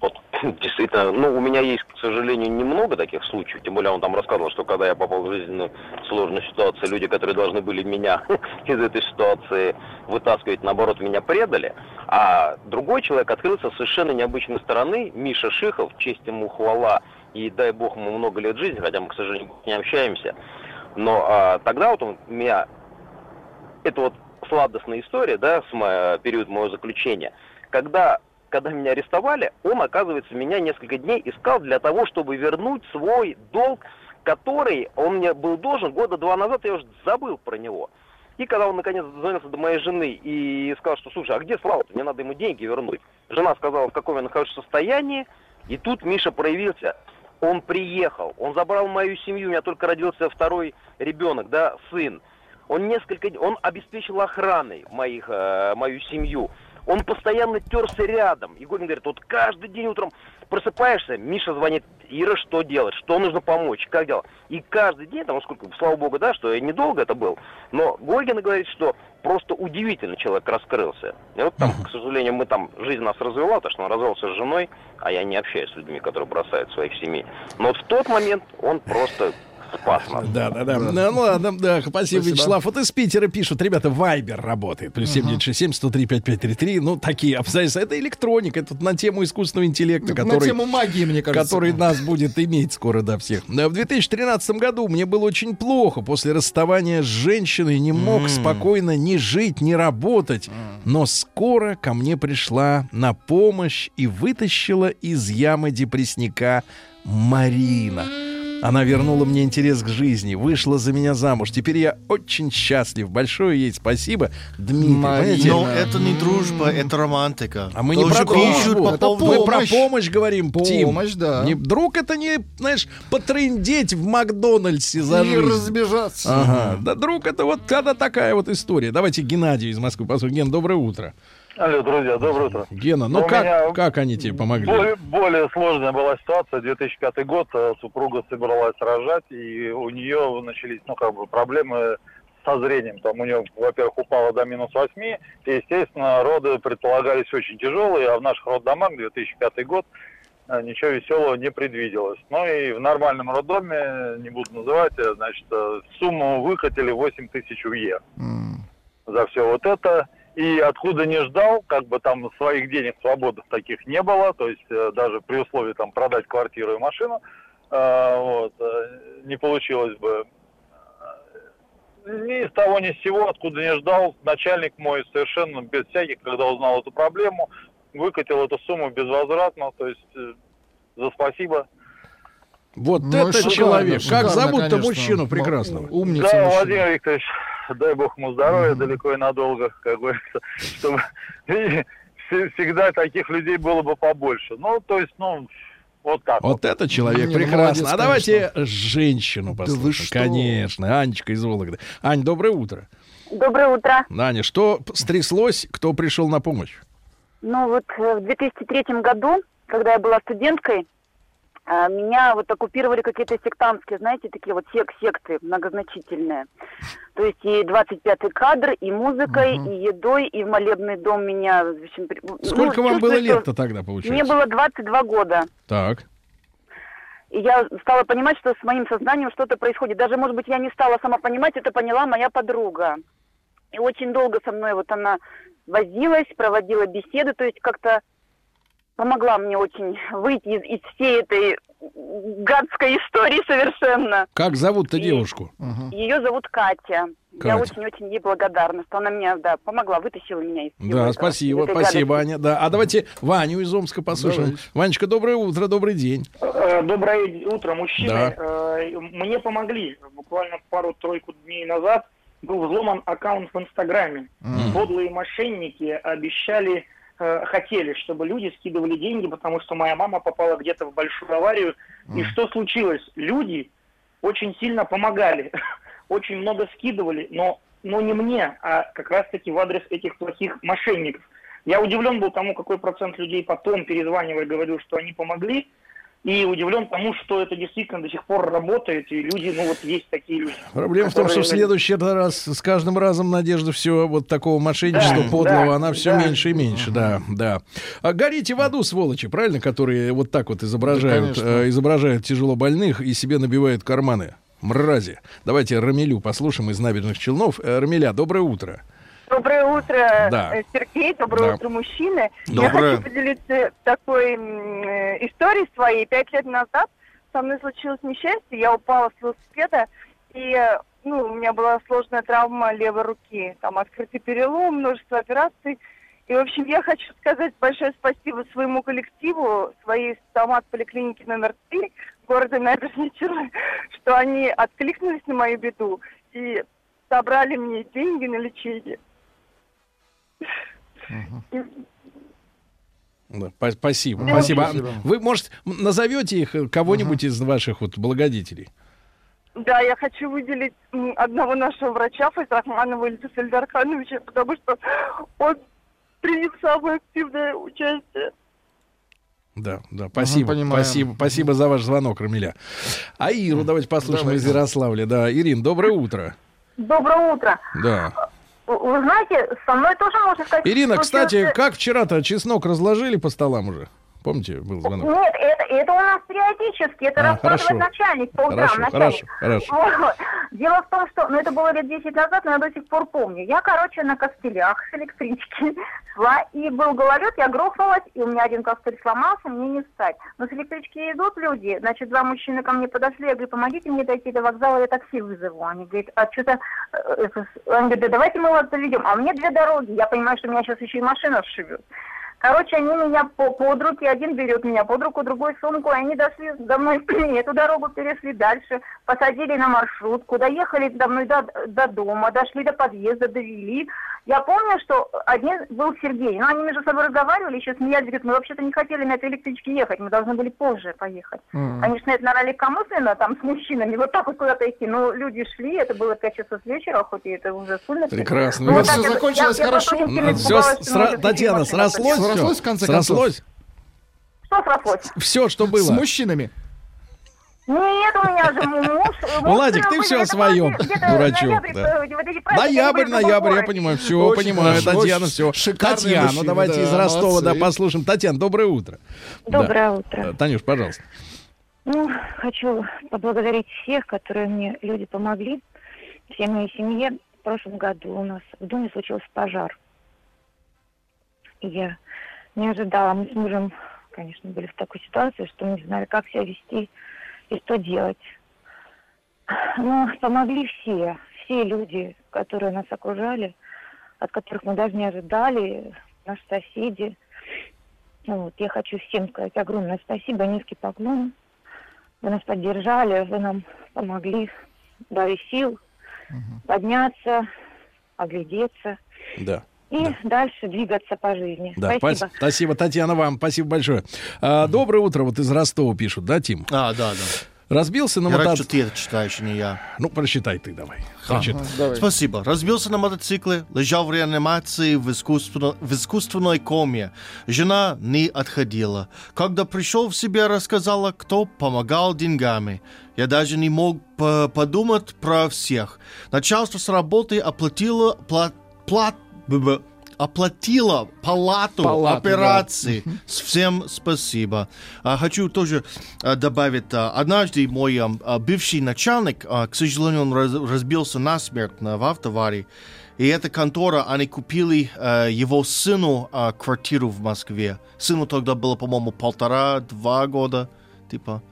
Speaker 8: Вот, действительно, ну, у меня есть, к сожалению, немного таких случаев. Тем более он там рассказывал, что когда я попал в жизненную сложную ситуацию, люди, которые должны были меня из этой ситуации вытаскивать, наоборот, меня предали. А другой человек открылся с совершенно необычной стороны. Миша Шихов, честь ему хвала. И дай бог ему много лет жизни, хотя мы, к сожалению, не общаемся. Но а, тогда вот он меня это вот сладостная история, да, с мо- период моего заключения, когда, когда меня арестовали, он, оказывается, меня несколько дней искал для того, чтобы вернуть свой долг, который он мне был должен года два назад, я уже забыл про него. И когда он наконец дозвонился до моей жены и сказал, что слушай, а где Слава? Мне надо ему деньги вернуть. Жена сказала, в каком я нахожусь состоянии, и тут Миша проявился. Он приехал, он забрал мою семью, у меня только родился второй ребенок, да, сын. Он несколько, д- он обеспечил охраной моих, э, мою семью. Он постоянно терся рядом. Егорин говорит, вот каждый день утром просыпаешься, Миша звонит, Ира, что делать, что нужно помочь, как дела. И каждый день, там, сколько, слава богу, да, что недолго это был, но Гольгин говорит, что просто удивительно человек раскрылся. И вот там, к сожалению, мы там, жизнь нас развела, потому что он развелся с женой, а я не общаюсь с людьми, которые бросают своих семей. Но вот в тот момент он просто спас нас.
Speaker 2: Да, да, да. Ну ладно, да, спасибо, Вячеслав. Вот из Питера пишут, ребята, Вайбер работает. Плюс 7967 103 5533. Ну, такие обстоятельства. Это электроника, это на тему искусственного интеллекта,
Speaker 4: На
Speaker 2: который...
Speaker 4: тему магии, мне кажется.
Speaker 2: который нас будет иметь скоро, да, всех. В 2013 году мне было очень плохо. После расставания с женщиной не мог спокойно ни жить, ни работать. Но скоро ко мне пришла на помощь и вытащила из ямы депрессника Марина. Она вернула мне интерес к жизни, вышла за меня замуж. Теперь я очень счастлив. Большое ей спасибо, Дмитрий.
Speaker 4: Марина.
Speaker 3: Но это не дружба, это романтика.
Speaker 2: А мы не про дружбу.
Speaker 3: по.
Speaker 2: Мы про
Speaker 4: Помощь.
Speaker 2: помощь говорим, Тим.
Speaker 4: Помощь, да.
Speaker 2: Не, друг это не, знаешь, потрындеть в Макдональдсе за
Speaker 4: И
Speaker 2: жизнь.
Speaker 4: разбежаться.
Speaker 2: Ага. Да, друг, это вот когда такая вот история. Давайте Геннадий из Москвы. Послушаем. Ген, доброе утро.
Speaker 9: Алло, друзья, доброе утро.
Speaker 2: Гена, ну
Speaker 9: у
Speaker 2: как, как они тебе помогли?
Speaker 9: Более, более сложная была ситуация. 2005 год э, супруга собралась рожать, и у нее начались, ну, как бы, проблемы со зрением. Там у нее, во-первых, упало до минус 8, и, естественно, роды предполагались очень тяжелые, а в наших роддомах 2005 год э, ничего веселого не предвиделось. Ну и в нормальном роддоме, не буду называть, э, значит, сумму выкатили 8 тысяч УЕ
Speaker 4: М.
Speaker 9: за все вот это. И откуда не ждал, как бы там своих денег свободных таких не было, то есть э, даже при условии там продать квартиру и машину, э, вот, э, не получилось бы. Ни с того ни с сего, откуда не ждал, начальник мой совершенно без всяких, когда узнал эту проблему, выкатил эту сумму безвозвратно, то есть за спасибо.
Speaker 2: Вот
Speaker 4: Ну,
Speaker 2: это
Speaker 4: шикарно,
Speaker 2: человек. Как
Speaker 4: шикарно,
Speaker 2: зовут-то
Speaker 4: конечно.
Speaker 2: мужчину прекрасного?
Speaker 4: М- Умница
Speaker 9: Да,
Speaker 4: мужчина.
Speaker 9: Владимир Викторович, дай бог ему здоровья далеко и надолго, как говорится, чтобы всегда таких людей было бы побольше. Ну, то есть, ну, вот так.
Speaker 2: Вот это человек
Speaker 4: ну,
Speaker 2: прекрасно.
Speaker 4: молодец,
Speaker 2: а давайте женщину послушаем. Конечно. Анечка из Вологды. Ань, доброе утро.
Speaker 10: Доброе утро.
Speaker 2: Аня, что стряслось? Кто пришел на помощь?
Speaker 10: Ну вот э, в 2003 году, когда я была студенткой, меня вот оккупировали какие-то сектантские, знаете, такие вот сек секты многозначительные. То есть и 25-й кадр, и музыкой,
Speaker 2: Мгм.
Speaker 10: и едой, и в молебный дом меня... ну,
Speaker 2: Сколько вам было лет-то тогда,
Speaker 10: Мне
Speaker 2: получается?
Speaker 10: было 22 года.
Speaker 2: Так.
Speaker 10: И я стала понимать, что с моим сознанием что-то происходит. Даже, может быть, я не стала сама понимать, это поняла моя подруга. И очень долго со мной вот она возилась, проводила беседы, то есть как-то помогла мне очень выйти из, из всей этой гадской истории совершенно.
Speaker 2: Как зовут-то девушку?
Speaker 10: Ее зовут Катя. Я
Speaker 2: Катя.
Speaker 10: очень-очень ей благодарна, что она мне, да, помогла, вытащила меня из
Speaker 2: Да,
Speaker 10: этого,
Speaker 2: спасибо,
Speaker 10: этой
Speaker 2: спасибо,
Speaker 10: гадости.
Speaker 2: Аня. Да, а давайте Ваню из Омска послушаем. Ванечка, доброе утро, добрый день.
Speaker 11: Э, Доброе утро, мужчины.
Speaker 2: Да.
Speaker 11: Э, Мне помогли. Буквально пару-тройку дней назад был взломан аккаунт в Инстаграме. Подлые мошенники обещали, хотели, чтобы люди скидывали деньги, потому что моя мама попала где-то в большую аварию. И что случилось? Люди очень сильно помогали, очень много скидывали, но, но не мне, а как раз-таки в адрес этих плохих мошенников. Я удивлен был тому, какой процент людей потом перезванивая говорил, что они помогли, и удивлен тому, что это действительно до сих пор работает, и люди, ну вот есть такие люди.
Speaker 2: Проблема в том, что в
Speaker 11: которые-
Speaker 2: следующий раз с каждым разом надежда все вот такого мошенничества
Speaker 11: Да,
Speaker 2: подлого,
Speaker 11: да,
Speaker 2: она все
Speaker 11: да.
Speaker 2: меньше и меньше, да, да. А горите в аду, сволочи, правильно, которые вот так вот изображают,
Speaker 4: конечно.
Speaker 2: э, изображают тяжело больных и себе набивают карманы. Мрази. Давайте Рамилю послушаем из набережных Челнов. Э, Рамиля, доброе утро.
Speaker 12: Доброе утро,
Speaker 2: Да.
Speaker 12: э, Сергей, доброе
Speaker 2: Да.
Speaker 12: утро, мужчины.
Speaker 2: Доброе.
Speaker 12: Я хочу поделиться такой э, историей своей. Пять лет назад со мной случилось несчастье, я упала с велосипеда, и э, ну, у меня была сложная травма левой руки, там открытый перелом, множество операций. И, в общем, я хочу сказать большое спасибо своему коллективу, своей стомат-поликлинике номер 3 города Набережные Челны, что они откликнулись на мою беду и собрали мне деньги на лечение.
Speaker 2: Да, па- спасибо,
Speaker 12: Да,
Speaker 2: спасибо.
Speaker 12: Спасибо.
Speaker 2: Вы, может, назовете их э, кого-нибудь из ваших вот благодетелей?
Speaker 12: Да, я хочу выделить одного нашего врача, Файзрахманова Ильза Сельдархановича, потому что он принял самое активное участие.
Speaker 2: Да, да, спасибо,
Speaker 4: понимаем.
Speaker 2: спасибо, спасибо за ваш звонок, Рамиля. А Иру давайте послушаем из Ярославля. Да, Ирин, доброе утро.
Speaker 13: Доброе утро.
Speaker 2: Да.
Speaker 13: Вы знаете, со мной тоже можно сказать...
Speaker 2: Ирина, кстати, как вчера-то чеснок разложили по столам уже? Помните, был звонок?
Speaker 13: Нет, это, это у нас периодически, это
Speaker 2: А,
Speaker 13: раскладывает
Speaker 2: хорошо.
Speaker 13: начальник по утрам,
Speaker 2: Хорошо,
Speaker 13: начальник.
Speaker 2: хорошо, хорошо.
Speaker 13: Вот. Дело в том, что, ну это было лет 10 назад, но я до сих пор помню. Я, короче, на костылях с электрички шла, и был гололед, я грохнулась, и у меня один костыль сломался, мне не встать. Но с электрички идут люди, значит, два мужчины ко мне подошли, я говорю, помогите мне дойти до вокзала, я такси вызову. Они говорят, а что-то... э, это с- Они говорят, да давайте мы вас доведем. А мне две дороги, я понимаю, что меня сейчас еще и машина сшибет. Короче, они меня по, под руки, один берет меня под руку, другой сумку, и они дошли до мной, эту дорогу перешли дальше, посадили на маршрутку, доехали до мной до, до дома, дошли до подъезда, довели. Я помню, что один был Сергей, но они между собой разговаривали, еще смеялись, говорят, мы вообще-то не хотели на этой электричке ехать, мы должны были позже поехать. Конечно, это, наверное, легкомысленно, там, с мужчинами, вот так вот куда-то идти, но люди шли, это было 5 часов вечера, хоть и это уже сильно.
Speaker 2: Прекрасно.
Speaker 13: Ну,
Speaker 2: Ну,
Speaker 13: вот это-
Speaker 4: закончилось
Speaker 13: я- я
Speaker 4: хорошо.
Speaker 2: Ну, с-
Speaker 13: что может,
Speaker 2: Татьяна, срослось?
Speaker 4: Срослось, в конце концов?
Speaker 2: Срослось?
Speaker 13: Что срослось?
Speaker 2: Все, что было.
Speaker 4: С мужчинами.
Speaker 13: Нет, у меня же муж.
Speaker 2: Ну, Владик, ты все о своем, дурачок. Ноябрь, ноябрь, я понимаю, все, понимаю, Татьяна, все. Татьяна, давайте
Speaker 4: да,
Speaker 2: из Ростова, да, послушаем. Татьяна, доброе утро.
Speaker 14: Доброе утро.
Speaker 2: Э, Танюш, пожалуйста.
Speaker 14: Ну, хочу поблагодарить всех, которые мне люди помогли. Всей моей семье. В прошлом году у нас в доме случился пожар. И я не ожидала. Мы с мужем, конечно, были в такой ситуации, что мы не знали, как себя вести и что делать. Но помогли все, все люди, которые нас окружали, от которых мы даже не ожидали, наши соседи. Ну Вот, я хочу всем сказать огромное спасибо, низкий поклон. Вы нас поддержали, вы нам помогли, дали сил подняться, оглядеться
Speaker 2: Да.
Speaker 14: И дальше двигаться по жизни.
Speaker 2: Да,
Speaker 14: спасибо.
Speaker 2: спас- спасибо, Татьяна, вам. Спасибо большое. А, доброе утро, вот из Ростова пишут, да, Тим?
Speaker 3: А, да, да.
Speaker 2: Разбился на мотоцикле.
Speaker 3: что ты это читаешь, а не я.
Speaker 2: Ну, прочитай ты давай.
Speaker 3: А,
Speaker 2: Прочитай.
Speaker 3: Спасибо. Разбился на мотоцикле, лежал в реанимации в, искусственно- в искусственной коме. Жена не отходила. Когда пришел в себя, рассказала, кто помогал деньгами. Я даже не мог по- подумать про всех. Начальство с работы оплатило пла- плат- б- оплатила палату,
Speaker 4: Палату,
Speaker 3: операции. Всем спасибо. А, хочу тоже а, добавить, а, однажды мой а, бывший начальник, а, к сожалению, он раз- разбился насмерть на- в автоварии. И эта контора, они купили а, его сыну квартиру в Москве. Сыну тогда было, по-моему, полтора-два года. Типа,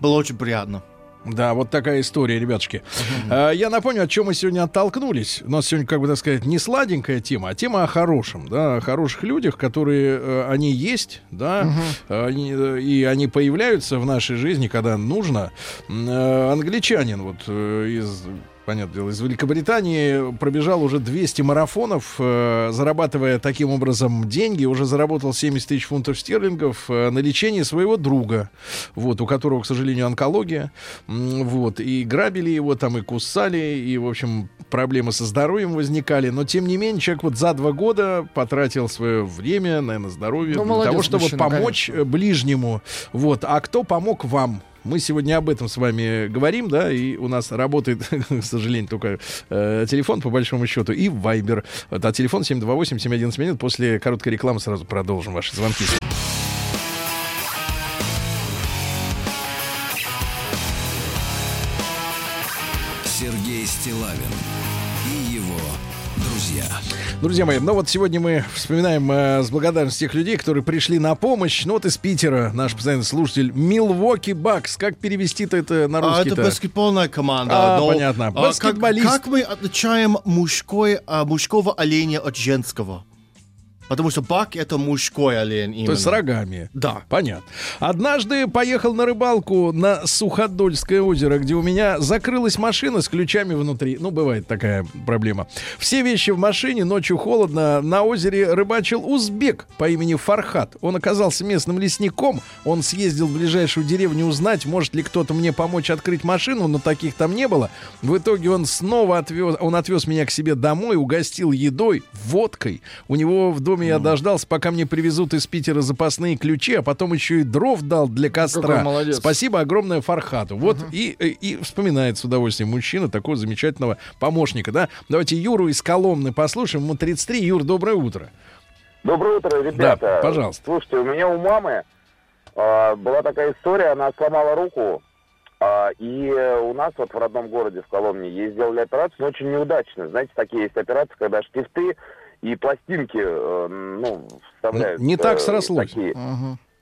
Speaker 3: было очень приятно.
Speaker 2: Да, вот такая история, ребятушки. А, Я напомню, от чем мы сегодня оттолкнулись. У нас сегодня, как бы так сказать, не сладенькая тема, а тема о хорошем, да, о хороших людях, которые э, они есть, да, они, э, и они появляются в нашей жизни, когда нужно. Э, Англичанин вот э, из понятное дело, из Великобритании пробежал уже 200 марафонов, э, зарабатывая таким образом деньги, уже заработал 70 тысяч фунтов стерлингов э, на лечение своего друга, вот, у которого, к сожалению, онкология, вот, и грабили его там, и кусали, и, в общем, проблемы со здоровьем возникали, но, тем не менее, человек вот за два года потратил свое время, наверное, здоровье
Speaker 4: Ну,
Speaker 2: для
Speaker 4: молодец,
Speaker 2: того, чтобы
Speaker 4: мужчина,
Speaker 2: помочь э, ближнему, вот, а кто помог вам? Мы сегодня об этом с вами говорим, да, и у нас работает, к сожалению, только э, телефон, по большому счету, и Вайбер. А телефон 728-7111 минут. После короткой рекламы сразу продолжим ваши звонки.
Speaker 1: Друзья
Speaker 2: мои, ну вот сегодня мы вспоминаем э, с благодарностью тех людей, которые пришли на помощь. Ну вот из Питера наш постоянный слушатель Милвоки Бакс. Как перевести-то это на
Speaker 3: А,
Speaker 2: русский
Speaker 3: это баскетбольная команда.
Speaker 2: А,
Speaker 3: но,
Speaker 2: понятно.
Speaker 3: а, как,
Speaker 2: Баскетболист.
Speaker 3: как мы отличаем мужской, а, мужского оленя от женского? Потому что бак это мужской олень именно.
Speaker 2: То есть с рогами.
Speaker 3: Да.
Speaker 2: Понятно. Однажды поехал на рыбалку на Суходольское озеро, где у меня закрылась машина с ключами внутри. Ну, бывает такая проблема. Все вещи в машине, ночью холодно. На озере рыбачил узбек по имени Фархат. Он оказался местным лесником. Он съездил в ближайшую деревню узнать, может ли кто-то мне помочь открыть машину, но таких там не было. В итоге он снова отвез, он отвез меня к себе домой, угостил едой, водкой. У него в доме я дождался, пока мне привезут из Питера запасные ключи, а потом еще и дров дал для костра.
Speaker 4: Какой молодец.
Speaker 2: Спасибо огромное Фархату. Вот и, и, и вспоминает с удовольствием мужчина такого замечательного помощника. Да? Давайте Юру из Коломны послушаем. Ему 33. Юр, доброе утро.
Speaker 15: Доброе утро, ребята.
Speaker 2: Да, пожалуйста.
Speaker 15: Слушайте, у меня у мамы а, была такая история, она сломала руку, а, и у нас вот в родном городе, в Коломне, ей сделали операцию, но очень неудачно. Знаете, такие есть операции, когда штифты и пластинки, э, ну, вставляют.
Speaker 2: Не так
Speaker 15: э,
Speaker 2: срослось.
Speaker 15: такие.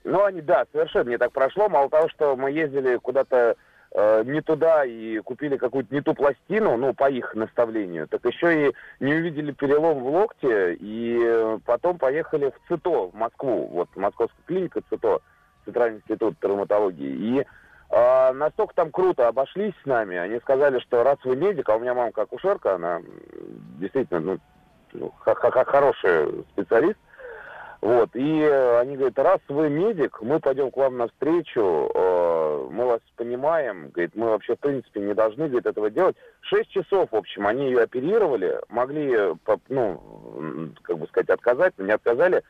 Speaker 15: Ну, они, да, совершенно не так прошло. Мало того, что мы ездили куда-то э, не туда и купили какую-то не ту пластину, ну, по их наставлению, так еще и не увидели перелом в локте, и потом поехали в ЦИТО, в Москву, вот, московская клиника ЦИТО, Центральный институт травматологии, и э, настолько там круто обошлись с нами, они сказали, что раз вы медик, а у меня мама как акушерка, она действительно, ну, ну, хороший специалист, вот, и э, они говорят, раз вы медик, мы пойдем к вам навстречу, э, мы вас понимаем, говорит, мы вообще, в принципе, не должны, говорит, этого делать. Шесть часов, в общем, они ее оперировали, могли, э, ну, как бы сказать, отказать, но не отказали.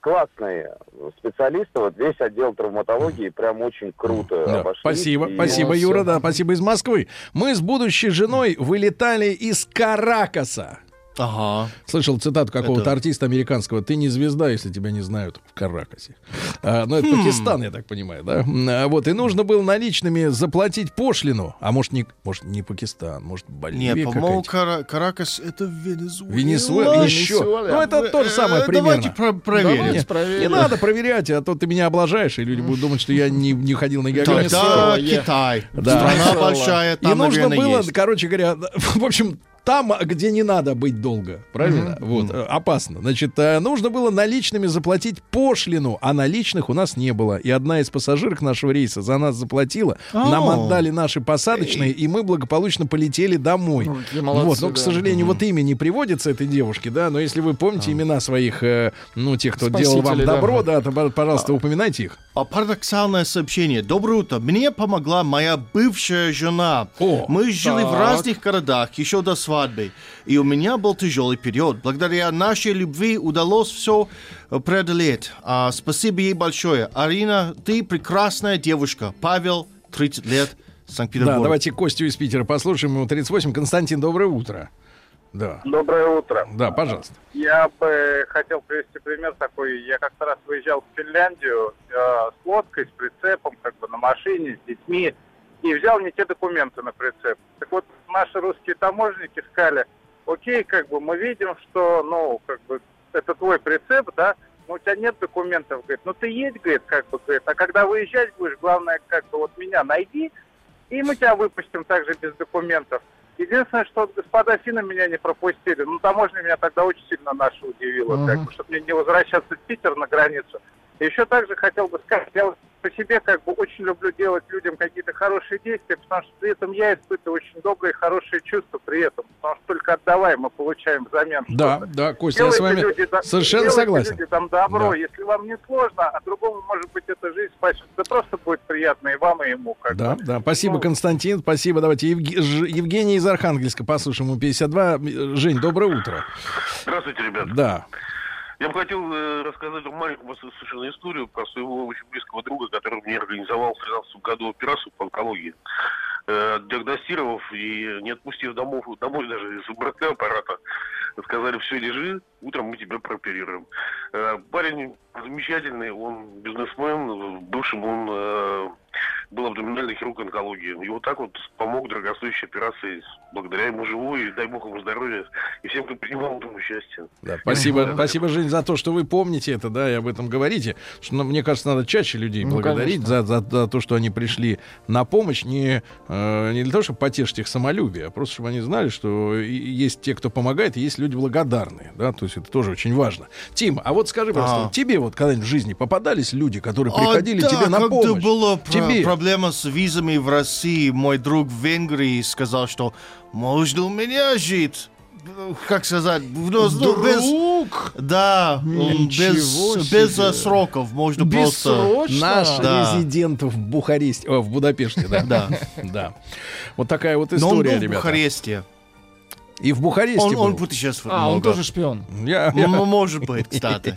Speaker 15: Классные специалисты, вот весь отдел травматологии прям очень круто
Speaker 2: Да,
Speaker 15: обошлись.
Speaker 2: Спасибо,
Speaker 15: И-
Speaker 2: спасибо, Юра, да, спасибо из Москвы. Мы с будущей женой вылетали из Каракаса.
Speaker 3: Ага.
Speaker 2: Слышал цитату какого-то
Speaker 3: Это-
Speaker 2: артиста американского. Ты не звезда, если тебя не знают в Каракасе. А, ну, это
Speaker 3: Хм.
Speaker 2: Пакистан, я так понимаю, да? А, вот, и нужно было наличными заплатить пошлину. А может, не, может, не Пакистан, может, Боливия
Speaker 3: Нет, по-моему. Кара- Каракас это Венесуэла.
Speaker 2: Венесуэла еще. Ну, это то же самое
Speaker 3: Э,
Speaker 2: примерно.
Speaker 3: Давайте про- проверим.
Speaker 2: Не, не надо проверять, а то ты меня облажаешь, и люди будут думать, что я не, не ходил на географию.
Speaker 3: Тогда Китай.
Speaker 2: Да.
Speaker 3: Страна большая, там,
Speaker 2: И нужно
Speaker 3: наверное,
Speaker 2: было,
Speaker 3: есть.
Speaker 2: короче говоря, в общем, там, где не надо быть долго, правильно? Вот, э, опасно. Значит, э, нужно было наличными заплатить пошлину, а наличных у нас не было. И одна из пассажирок нашего рейса за нас заплатила, нам
Speaker 4: О.
Speaker 2: отдали наши посадочные, и мы благополучно полетели домой.
Speaker 4: Какие молодцы,
Speaker 2: вот, но, к
Speaker 4: да.
Speaker 2: сожалению, вот имя не приводится этой девушке, да, но если вы помните имена своих, э, ну, тех, кто делал вам
Speaker 4: Спасители, да.
Speaker 2: добро, да, то, пожалуйста, пожалуйста, упоминайте их.
Speaker 3: А парадоксальное сообщение. Доброе утро. Мне помогла моя бывшая жена. Мы жили в
Speaker 4: так.
Speaker 3: разных городах еще до свадьбы. И у меня был тяжелый период. Благодаря нашей любви удалось все преодолеть. А, спасибо ей большое. Арина, ты прекрасная девушка. Павел, 30 лет, Санкт-Петербург.
Speaker 2: Да, давайте Костю из Питера послушаем. Ему 38. Константин, доброе утро. Да.
Speaker 16: Доброе утро.
Speaker 2: Да, пожалуйста.
Speaker 16: Я бы хотел привести пример такой. Я как-то раз выезжал в Финляндию э, с лодкой, с прицепом, как бы на машине, с детьми, и взял не те документы на прицеп. Так вот, наши русские таможенники сказали, окей, как бы мы видим, что, ну, как бы, это твой прицеп, да, но у тебя нет документов, говорит, ну ты едь, говорит, как бы, говорит, а когда выезжать будешь, главное, как бы, вот меня найди, и мы тебя выпустим также без документов. Единственное, что господа финны меня не пропустили. Ну, таможня меня тогда очень сильно наша удивила,
Speaker 4: Мгм.
Speaker 16: как бы, чтобы мне не возвращаться в Питер на границу. И еще также хотел бы сказать, я вот по себе как бы очень люблю делать людям какие-то хорошие действия, потому что при этом я испытываю очень добрые, хорошие чувства при этом. Потому что только отдавая мы получаем взамен
Speaker 2: Да,
Speaker 16: что-то.
Speaker 2: да, Костя, я с
Speaker 16: Делайте,
Speaker 2: вами
Speaker 16: люди,
Speaker 2: совершенно
Speaker 16: делайте,
Speaker 2: согласен.
Speaker 16: люди там добро.
Speaker 2: Да.
Speaker 16: Если вам не сложно, а другому, может быть, эта жизнь спасет. Да просто будет приятно и вам, и ему. Как
Speaker 2: Да,
Speaker 16: бы.
Speaker 2: да, спасибо,
Speaker 16: Ну,
Speaker 2: Константин, спасибо. Давайте Ж- Евгений из Архангельска послушаем, ему 52. Жень, доброе утро.
Speaker 17: Здравствуйте, ребят.
Speaker 2: Да.
Speaker 17: Я бы хотел э, рассказать вам маленькую совершенно историю про своего очень близкого друга, который мне организовал в 2013 году операцию по онкологии. Э, диагностировав и не отпустив домов, домой даже из МРТ аппарата, сказали, все, лежи, утром мы тебя прооперируем. Э, парень замечательный, он бизнесмен, в бывшем он э, был абдоминальный хирург онкологии. И вот так вот помог дорогостоящей операции. Благодаря ему живу, и дай бог ему здоровья. И всем, кто принимал в этом участие.
Speaker 2: Да, спасибо, спасибо, Жень, за то, что вы помните это, да, и об этом говорите. Что, ну, мне кажется, надо чаще людей
Speaker 4: Ну,
Speaker 2: благодарить за, за, за то, что они пришли на помощь, не, э, не для того, чтобы потешить их самолюбие, а просто чтобы они знали, что есть те, кто помогает, и есть люди благодарные, да, то есть это тоже очень важно. Тим, а вот скажи, пожалуйста,
Speaker 3: А.
Speaker 2: тебе вот когда-нибудь в жизни попадались люди, которые
Speaker 3: А,
Speaker 2: приходили
Speaker 3: да,
Speaker 2: тебе на
Speaker 3: когда
Speaker 2: помощь?
Speaker 3: была
Speaker 2: тебе?
Speaker 3: проблема с визами в России, мой друг в Венгрии сказал, что можно у меня жить. Как сказать, ну, ну, без,
Speaker 4: Друг?
Speaker 3: да,
Speaker 4: Ничего
Speaker 3: без, без
Speaker 4: себе.
Speaker 3: сроков можно просто.
Speaker 2: Наш
Speaker 3: Да.
Speaker 2: резидент в Бухаресте, о, в Будапеште, да.
Speaker 3: Да.
Speaker 2: да. Вот такая вот
Speaker 3: Но он
Speaker 2: история,
Speaker 3: был в
Speaker 2: ребята.
Speaker 3: Бухаресте.
Speaker 2: И в Бухаресте
Speaker 3: Он, он
Speaker 2: был.
Speaker 3: путешествует
Speaker 4: А, он
Speaker 3: много.
Speaker 4: тоже шпион.
Speaker 2: Я, я-
Speaker 3: Может быть, кстати.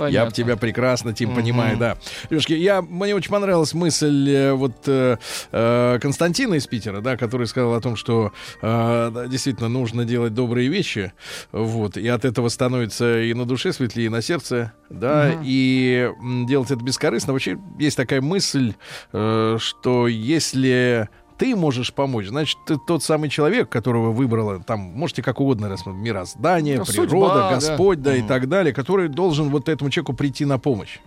Speaker 2: Я тебя прекрасно, Тим, понимаю, да. Лешки, я, мне очень понравилась мысль э, вот э, э, Константина из Питера, да, который сказал о том, что э, действительно нужно делать добрые вещи, вот, и от этого становится и на душе светлее, и на сердце, да, и делать это бескорыстно. Вообще есть такая мысль, э, что если ты можешь помочь, значит, ты тот самый человек, которого выбрала, там, можете как угодно рассмотреть, мироздание,
Speaker 4: Ну,
Speaker 2: природа,
Speaker 4: судьба, да.
Speaker 2: Господь, да, и
Speaker 3: Мгм.
Speaker 2: так далее, который должен вот этому человеку прийти на помощь.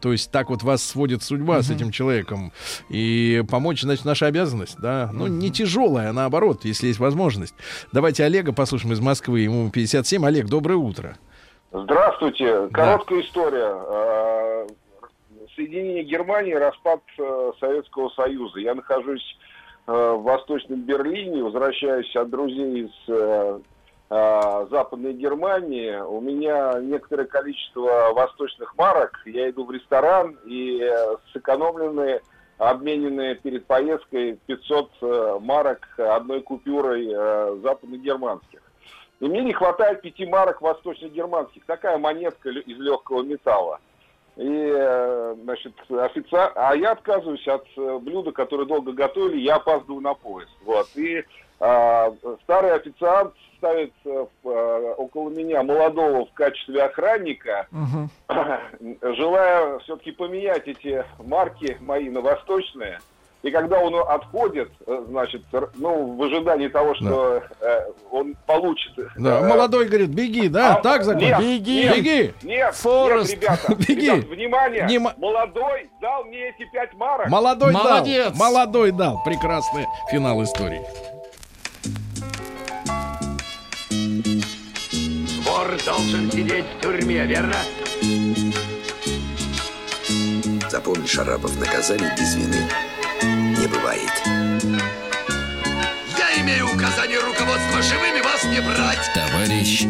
Speaker 2: То есть так вот вас сводит судьба с этим человеком. И помочь, значит, наша обязанность, да. Ну, не тяжелая, а наоборот, если есть возможность. Давайте Олега послушаем из Москвы, ему 57. Олег, доброе утро.
Speaker 18: Здравствуйте. Короткая история. Э, Соединение Германии, распад э, Советского Союза. Я нахожусь э, в Восточном Берлине, возвращаюсь от друзей из э, Западной Германии. У меня некоторое количество восточных марок. Я иду в ресторан и сэкономленные, обмененные перед поездкой 500 э, марок одной купюрой западногерманских. И мне не хватает пяти марок восточно-германских. Такая монетка из легкого металла. И, значит, официально... А я отказываюсь от э, блюда, которое долго готовили, я опаздываю на поезд. Вот. И а, старый официант ставит э, около меня молодого в качестве охранника,
Speaker 4: Мгм.
Speaker 18: желая все-таки поменять эти марки мои на восточные. И когда он отходит, э, значит, ну, в ожидании того, что э, он получит...
Speaker 2: Да,
Speaker 18: э,
Speaker 2: молодой говорит, беги, да,
Speaker 18: а,
Speaker 2: так закон.
Speaker 18: нет,
Speaker 4: Беги.
Speaker 18: нет,
Speaker 2: Беги.
Speaker 18: Нет,
Speaker 4: Форест.
Speaker 18: нет, ребята,
Speaker 2: Беги.
Speaker 18: ребят, внимание,
Speaker 2: Не мо-
Speaker 18: молодой дал мне эти пять марок.
Speaker 2: Молодой
Speaker 4: Молодец.
Speaker 2: дал. Молодой дал. Прекрасный финал истории.
Speaker 19: вор должен сидеть в тюрьме, верно?
Speaker 1: Запомни, Шарапов, наказание без вины не бывает.
Speaker 19: Я имею указание руководства живыми вас не брать.
Speaker 1: Товарищ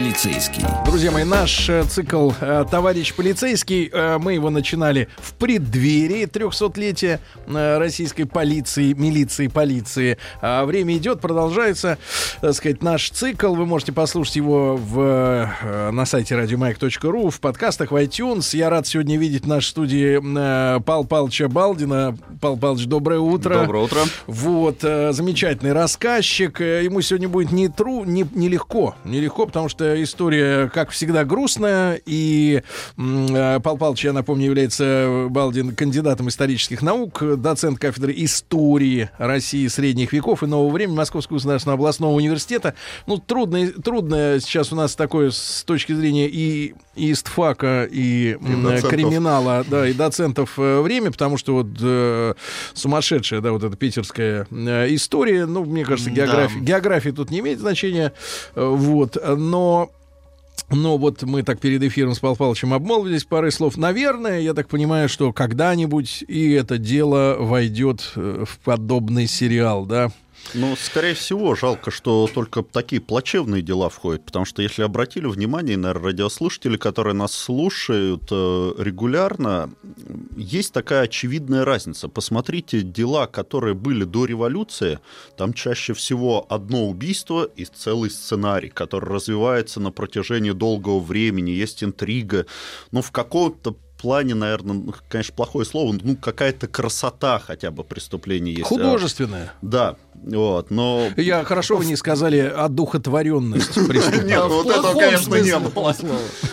Speaker 1: полицейский.
Speaker 2: Друзья мои, наш э, цикл э, «Товарищ полицейский», э, мы его начинали в преддверии 300-летия э, российской полиции, милиции, полиции. А время идет, продолжается, так сказать, наш цикл. Вы можете послушать его в, на сайте радиомаяк.ру, в подкастах, в iTunes. Я рад сегодня видеть в нашей студии Пал Палча Балдина. Пал Палыч, доброе утро.
Speaker 20: Доброе утро.
Speaker 2: Вот, замечательный рассказчик. Ему сегодня будет не тру, не, нелегко. Нелегко, потому что история, как всегда, грустная. И э, Пал Палыч, я напомню, является э, Балдин кандидатом исторических наук, э, доцент кафедры истории России средних веков и нового времени Московского государственного областного университета. Ну, трудно, трудно сейчас у нас такое с точки зрения и, и истфака, и, м,
Speaker 20: доцентов.
Speaker 2: криминала, да, и доцентов э, время, потому что вот э, сумасшедшая, да, вот эта питерская э, история, ну, мне кажется,
Speaker 3: Да.
Speaker 2: география, география тут не имеет значения, э, вот, но но вот мы так перед эфиром с Павлом Павловичем обмолвились парой слов. Наверное, я так понимаю, что когда-нибудь и это дело войдет э, в подобный сериал, да?
Speaker 20: Ну, скорее всего, жалко, что только такие плачевные дела входят, потому что, если обратили внимание, наверное, радиослушатели, которые нас слушают э, регулярно, есть такая очевидная разница. Посмотрите дела, которые были до революции, там чаще всего одно убийство и целый сценарий, который развивается на протяжении долгого времени, есть интрига. Ну, в каком-то плане, наверное, ну, конечно, плохое слово, ну, какая-то красота хотя бы преступления есть.
Speaker 2: Художественное.
Speaker 20: Да, вот, но...
Speaker 2: Я хорошо вы не сказали одухотворенность преступника.
Speaker 20: Нет, вот этого, конечно, не было.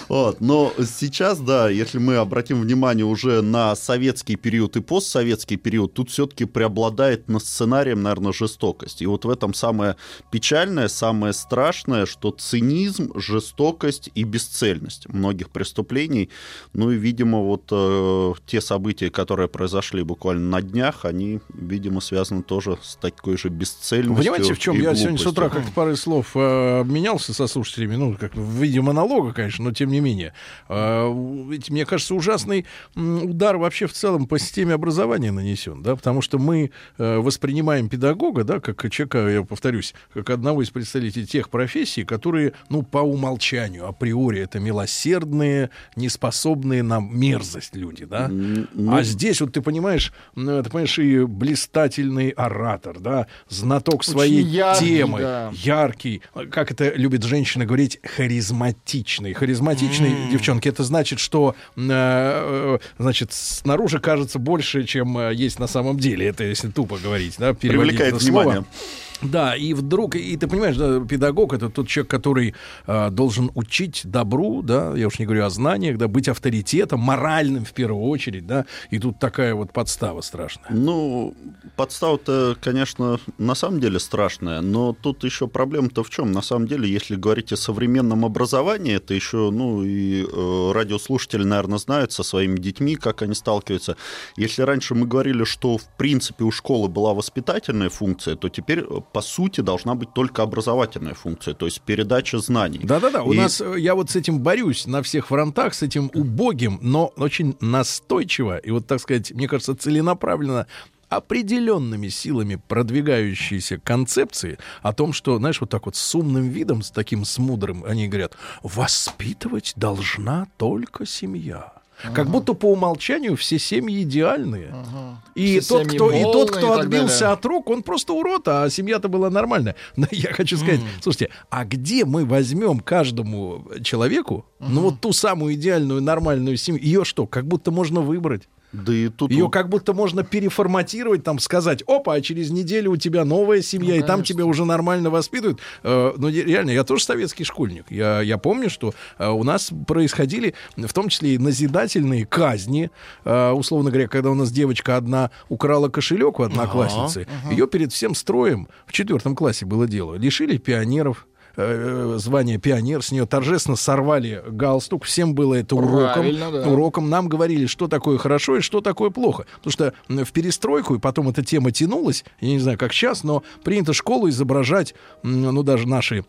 Speaker 20: Вот, но сейчас, да, если мы обратим внимание уже на советский период и постсоветский период, тут все-таки преобладает на сценарием, наверное, жестокость. И вот в этом самое печальное, самое страшное, что цинизм, жестокость и бесцельность многих преступлений. Ну и, видимо, вот э, те события, которые произошли буквально на днях, они, видимо, связаны тоже с такой же бесцельностью.
Speaker 2: Понимаете, в чем я сегодня с
Speaker 20: глупостью.
Speaker 2: утра как-то парой слов э, обменялся со слушателями, ну, как в виде монолога, конечно, но тем не менее. Э, ведь, мне кажется, ужасный удар вообще в целом по системе образования нанесен, да, потому что мы э, воспринимаем педагога, да, как человека, я повторюсь, как одного из представителей тех профессий, которые, ну, по умолчанию, априори, это милосердные, неспособные на мерзость люди, да.
Speaker 20: ну-
Speaker 2: А здесь вот ты понимаешь, ты понимаешь, и блистательный оратор, да, знаток
Speaker 4: Очень
Speaker 2: своей
Speaker 4: яркий,
Speaker 2: темы,
Speaker 4: да.
Speaker 2: яркий, как это любит женщина говорить, харизматичный. Харизматичный, девчонки, это значит, что, э, э, значит, снаружи кажется больше, чем э, есть на самом деле. Это если тупо говорить, да, переводить
Speaker 20: Привлекает
Speaker 2: это слово.
Speaker 20: внимание.
Speaker 2: Да, и вдруг, и ты понимаешь, да, педагог это тот человек, который э, должен учить добру, да, я уж не говорю о знаниях, да, быть авторитетом, моральным в первую очередь, да, и тут такая вот подстава страшная.
Speaker 20: Ну, подстава-то, конечно, на самом деле страшная, но тут еще проблема-то в чем? На самом деле, если говорить о современном образовании, это еще, ну, и э, радиослушатели, наверное, знают со своими детьми, как они сталкиваются. Если раньше мы говорили, что, в принципе, у школы была воспитательная функция, то теперь, э, по сути, должна быть только образовательная функция, то есть передача знаний.
Speaker 2: Да-да-да, у
Speaker 20: И-
Speaker 2: нас, э, я вот с этим борюсь на всех фронтах, с этим убогим, но очень настойчиво и вот, так сказать, мне кажется, целенаправленно определенными силами продвигающиеся концепции о том, что, знаешь, вот так вот с умным видом, с таким с мудрым, они говорят, воспитывать должна только семья. Как будто по умолчанию все семьи идеальные. И,
Speaker 4: Все
Speaker 2: тот, кто, и тот,
Speaker 4: и
Speaker 2: кто
Speaker 4: так
Speaker 2: отбился
Speaker 4: далее.
Speaker 2: от рук, он просто урод, а семья-то была нормальная. Но я хочу сказать, слушайте, а где мы возьмем каждому человеку, ну вот ту самую идеальную нормальную семью, ее что, как будто можно выбрать?
Speaker 20: Да и тут...
Speaker 2: Ее как будто можно переформатировать, там сказать, опа, а через неделю у тебя новая семья, и там тебя уже нормально воспитывают. Э, ну, де- реально, я тоже советский школьник. Я, я помню, что э, у нас происходили, в том числе и назидательные казни. Э, условно говоря, когда у нас девочка одна украла кошелек у одноклассницы,
Speaker 3: Ага,
Speaker 2: ее перед всем строем, в четвертом классе было дело, лишили пионеров э, звание пионер, с нее торжественно сорвали галстук, всем было это уроком,
Speaker 4: да.
Speaker 2: уроком нам говорили, что такое хорошо и что такое плохо. Потому что в перестройку, и потом эта тема тянулась, я не знаю, как сейчас, но принято школу изображать, ну, даже наши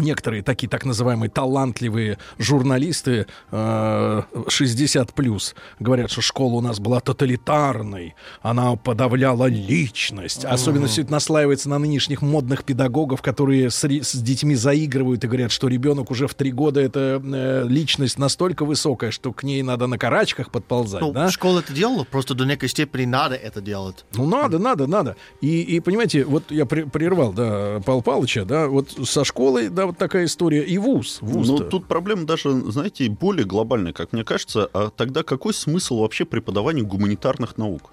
Speaker 2: некоторые такие так называемые талантливые журналисты э, 60 плюс говорят, что школа у нас была тоталитарной, она подавляла личность. Особенно все это наслаивается на нынешних модных педагогов, которые с, с детьми заигрывают и говорят, что ребенок уже в три года это э, личность настолько высокая, что к ней надо на карачках подползать.
Speaker 3: Ну,
Speaker 2: да?
Speaker 3: школа это делала, просто до некой степени надо это делать.
Speaker 2: Ну, надо, надо, надо. И, и понимаете, вот я при- прервал, да, Павла Павловича, да, вот со школой, да, вот такая история, и вуз, вуз
Speaker 20: Ну, тут проблема даже, знаете, более глобальная, как мне кажется. А тогда какой смысл вообще преподавания гуманитарных наук?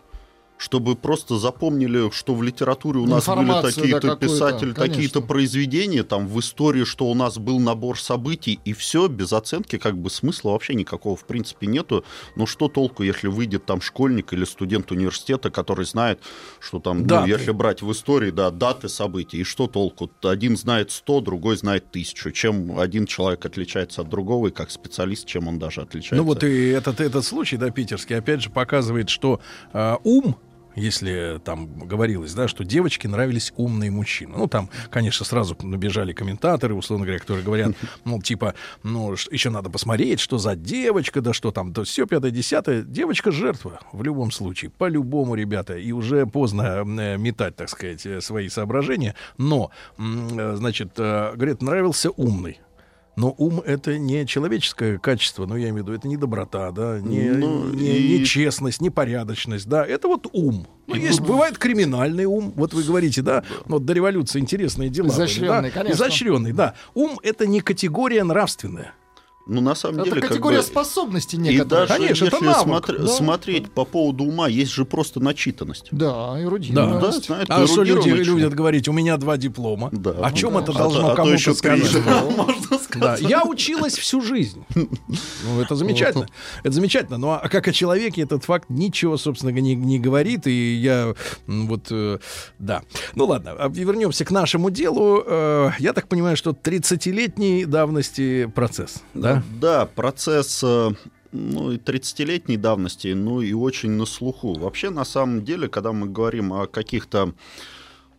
Speaker 20: Чтобы просто запомнили, что в литературе у нас были такие-то
Speaker 4: да,
Speaker 20: писатели, такие-то произведения, там в истории, что у нас был набор событий, и все без оценки, как бы смысла вообще никакого в принципе нету. Но что толку, если выйдет там школьник или студент университета, который знает, что там, ну,
Speaker 2: Даты.
Speaker 20: если брать в истории, да, даты событий, и что толку? Один знает 100, другой знает тысячу. Чем один человек отличается от другого, и как специалист, чем он даже отличается?
Speaker 2: Ну вот и этот, этот случай, да, питерский, опять же показывает, что а, ум, если там говорилось, да, что девочке нравились умные мужчины. Ну, там, конечно, сразу набежали комментаторы, условно говоря, которые говорят, ну, типа, ну, еще надо посмотреть, что за девочка, да что там, то все, пятое, десятое. Девочка жертва в любом случае, по-любому, ребята. И уже поздно э, метать, так сказать, э, свои соображения. Но, э, значит, говорит, нравился умный. Но ум это не человеческое качество, ну я имею в виду, это не доброта, да, не,
Speaker 20: Ну,
Speaker 2: не,
Speaker 20: и-
Speaker 2: не честность, не порядочность, да, это вот ум. Ну, есть, бывает криминальный ум, вот вы говорите, да, вот до революции интересные дела. были,
Speaker 4: Изощренный,
Speaker 2: да?
Speaker 4: конечно.
Speaker 2: Изощренный, да. Ум это не категория нравственная.
Speaker 20: Ну, на самом
Speaker 4: Это
Speaker 20: деле, как
Speaker 4: категория
Speaker 20: бы-
Speaker 4: способностей
Speaker 20: И
Speaker 4: некоторых.
Speaker 20: даже
Speaker 2: Конечно, это
Speaker 20: если
Speaker 2: навык,
Speaker 20: смотр-
Speaker 4: да.
Speaker 20: смотреть по поводу ума, есть же просто начитанность.
Speaker 4: Да,
Speaker 2: Да,
Speaker 4: эрудированность.
Speaker 20: знает,
Speaker 2: а что люди любят говорить, у меня два диплома.
Speaker 20: Да.
Speaker 2: О чем
Speaker 20: Да.
Speaker 2: это
Speaker 20: А
Speaker 2: должно
Speaker 20: а то
Speaker 2: кому-то
Speaker 20: еще
Speaker 2: сказать? Да.
Speaker 20: можно
Speaker 2: Да, я училась всю жизнь. Ну, это замечательно. Это замечательно. Ну, а как о человеке этот факт ничего, собственно, не, не говорит. И я вот, э, да. Ну, ладно, а вернемся к нашему делу. Э, я так понимаю, что 30-летней давности процесс, да?
Speaker 20: Да, процесс э, ну, и 30-летней давности, ну и очень на слуху. Вообще, на самом деле, когда мы говорим о каких-то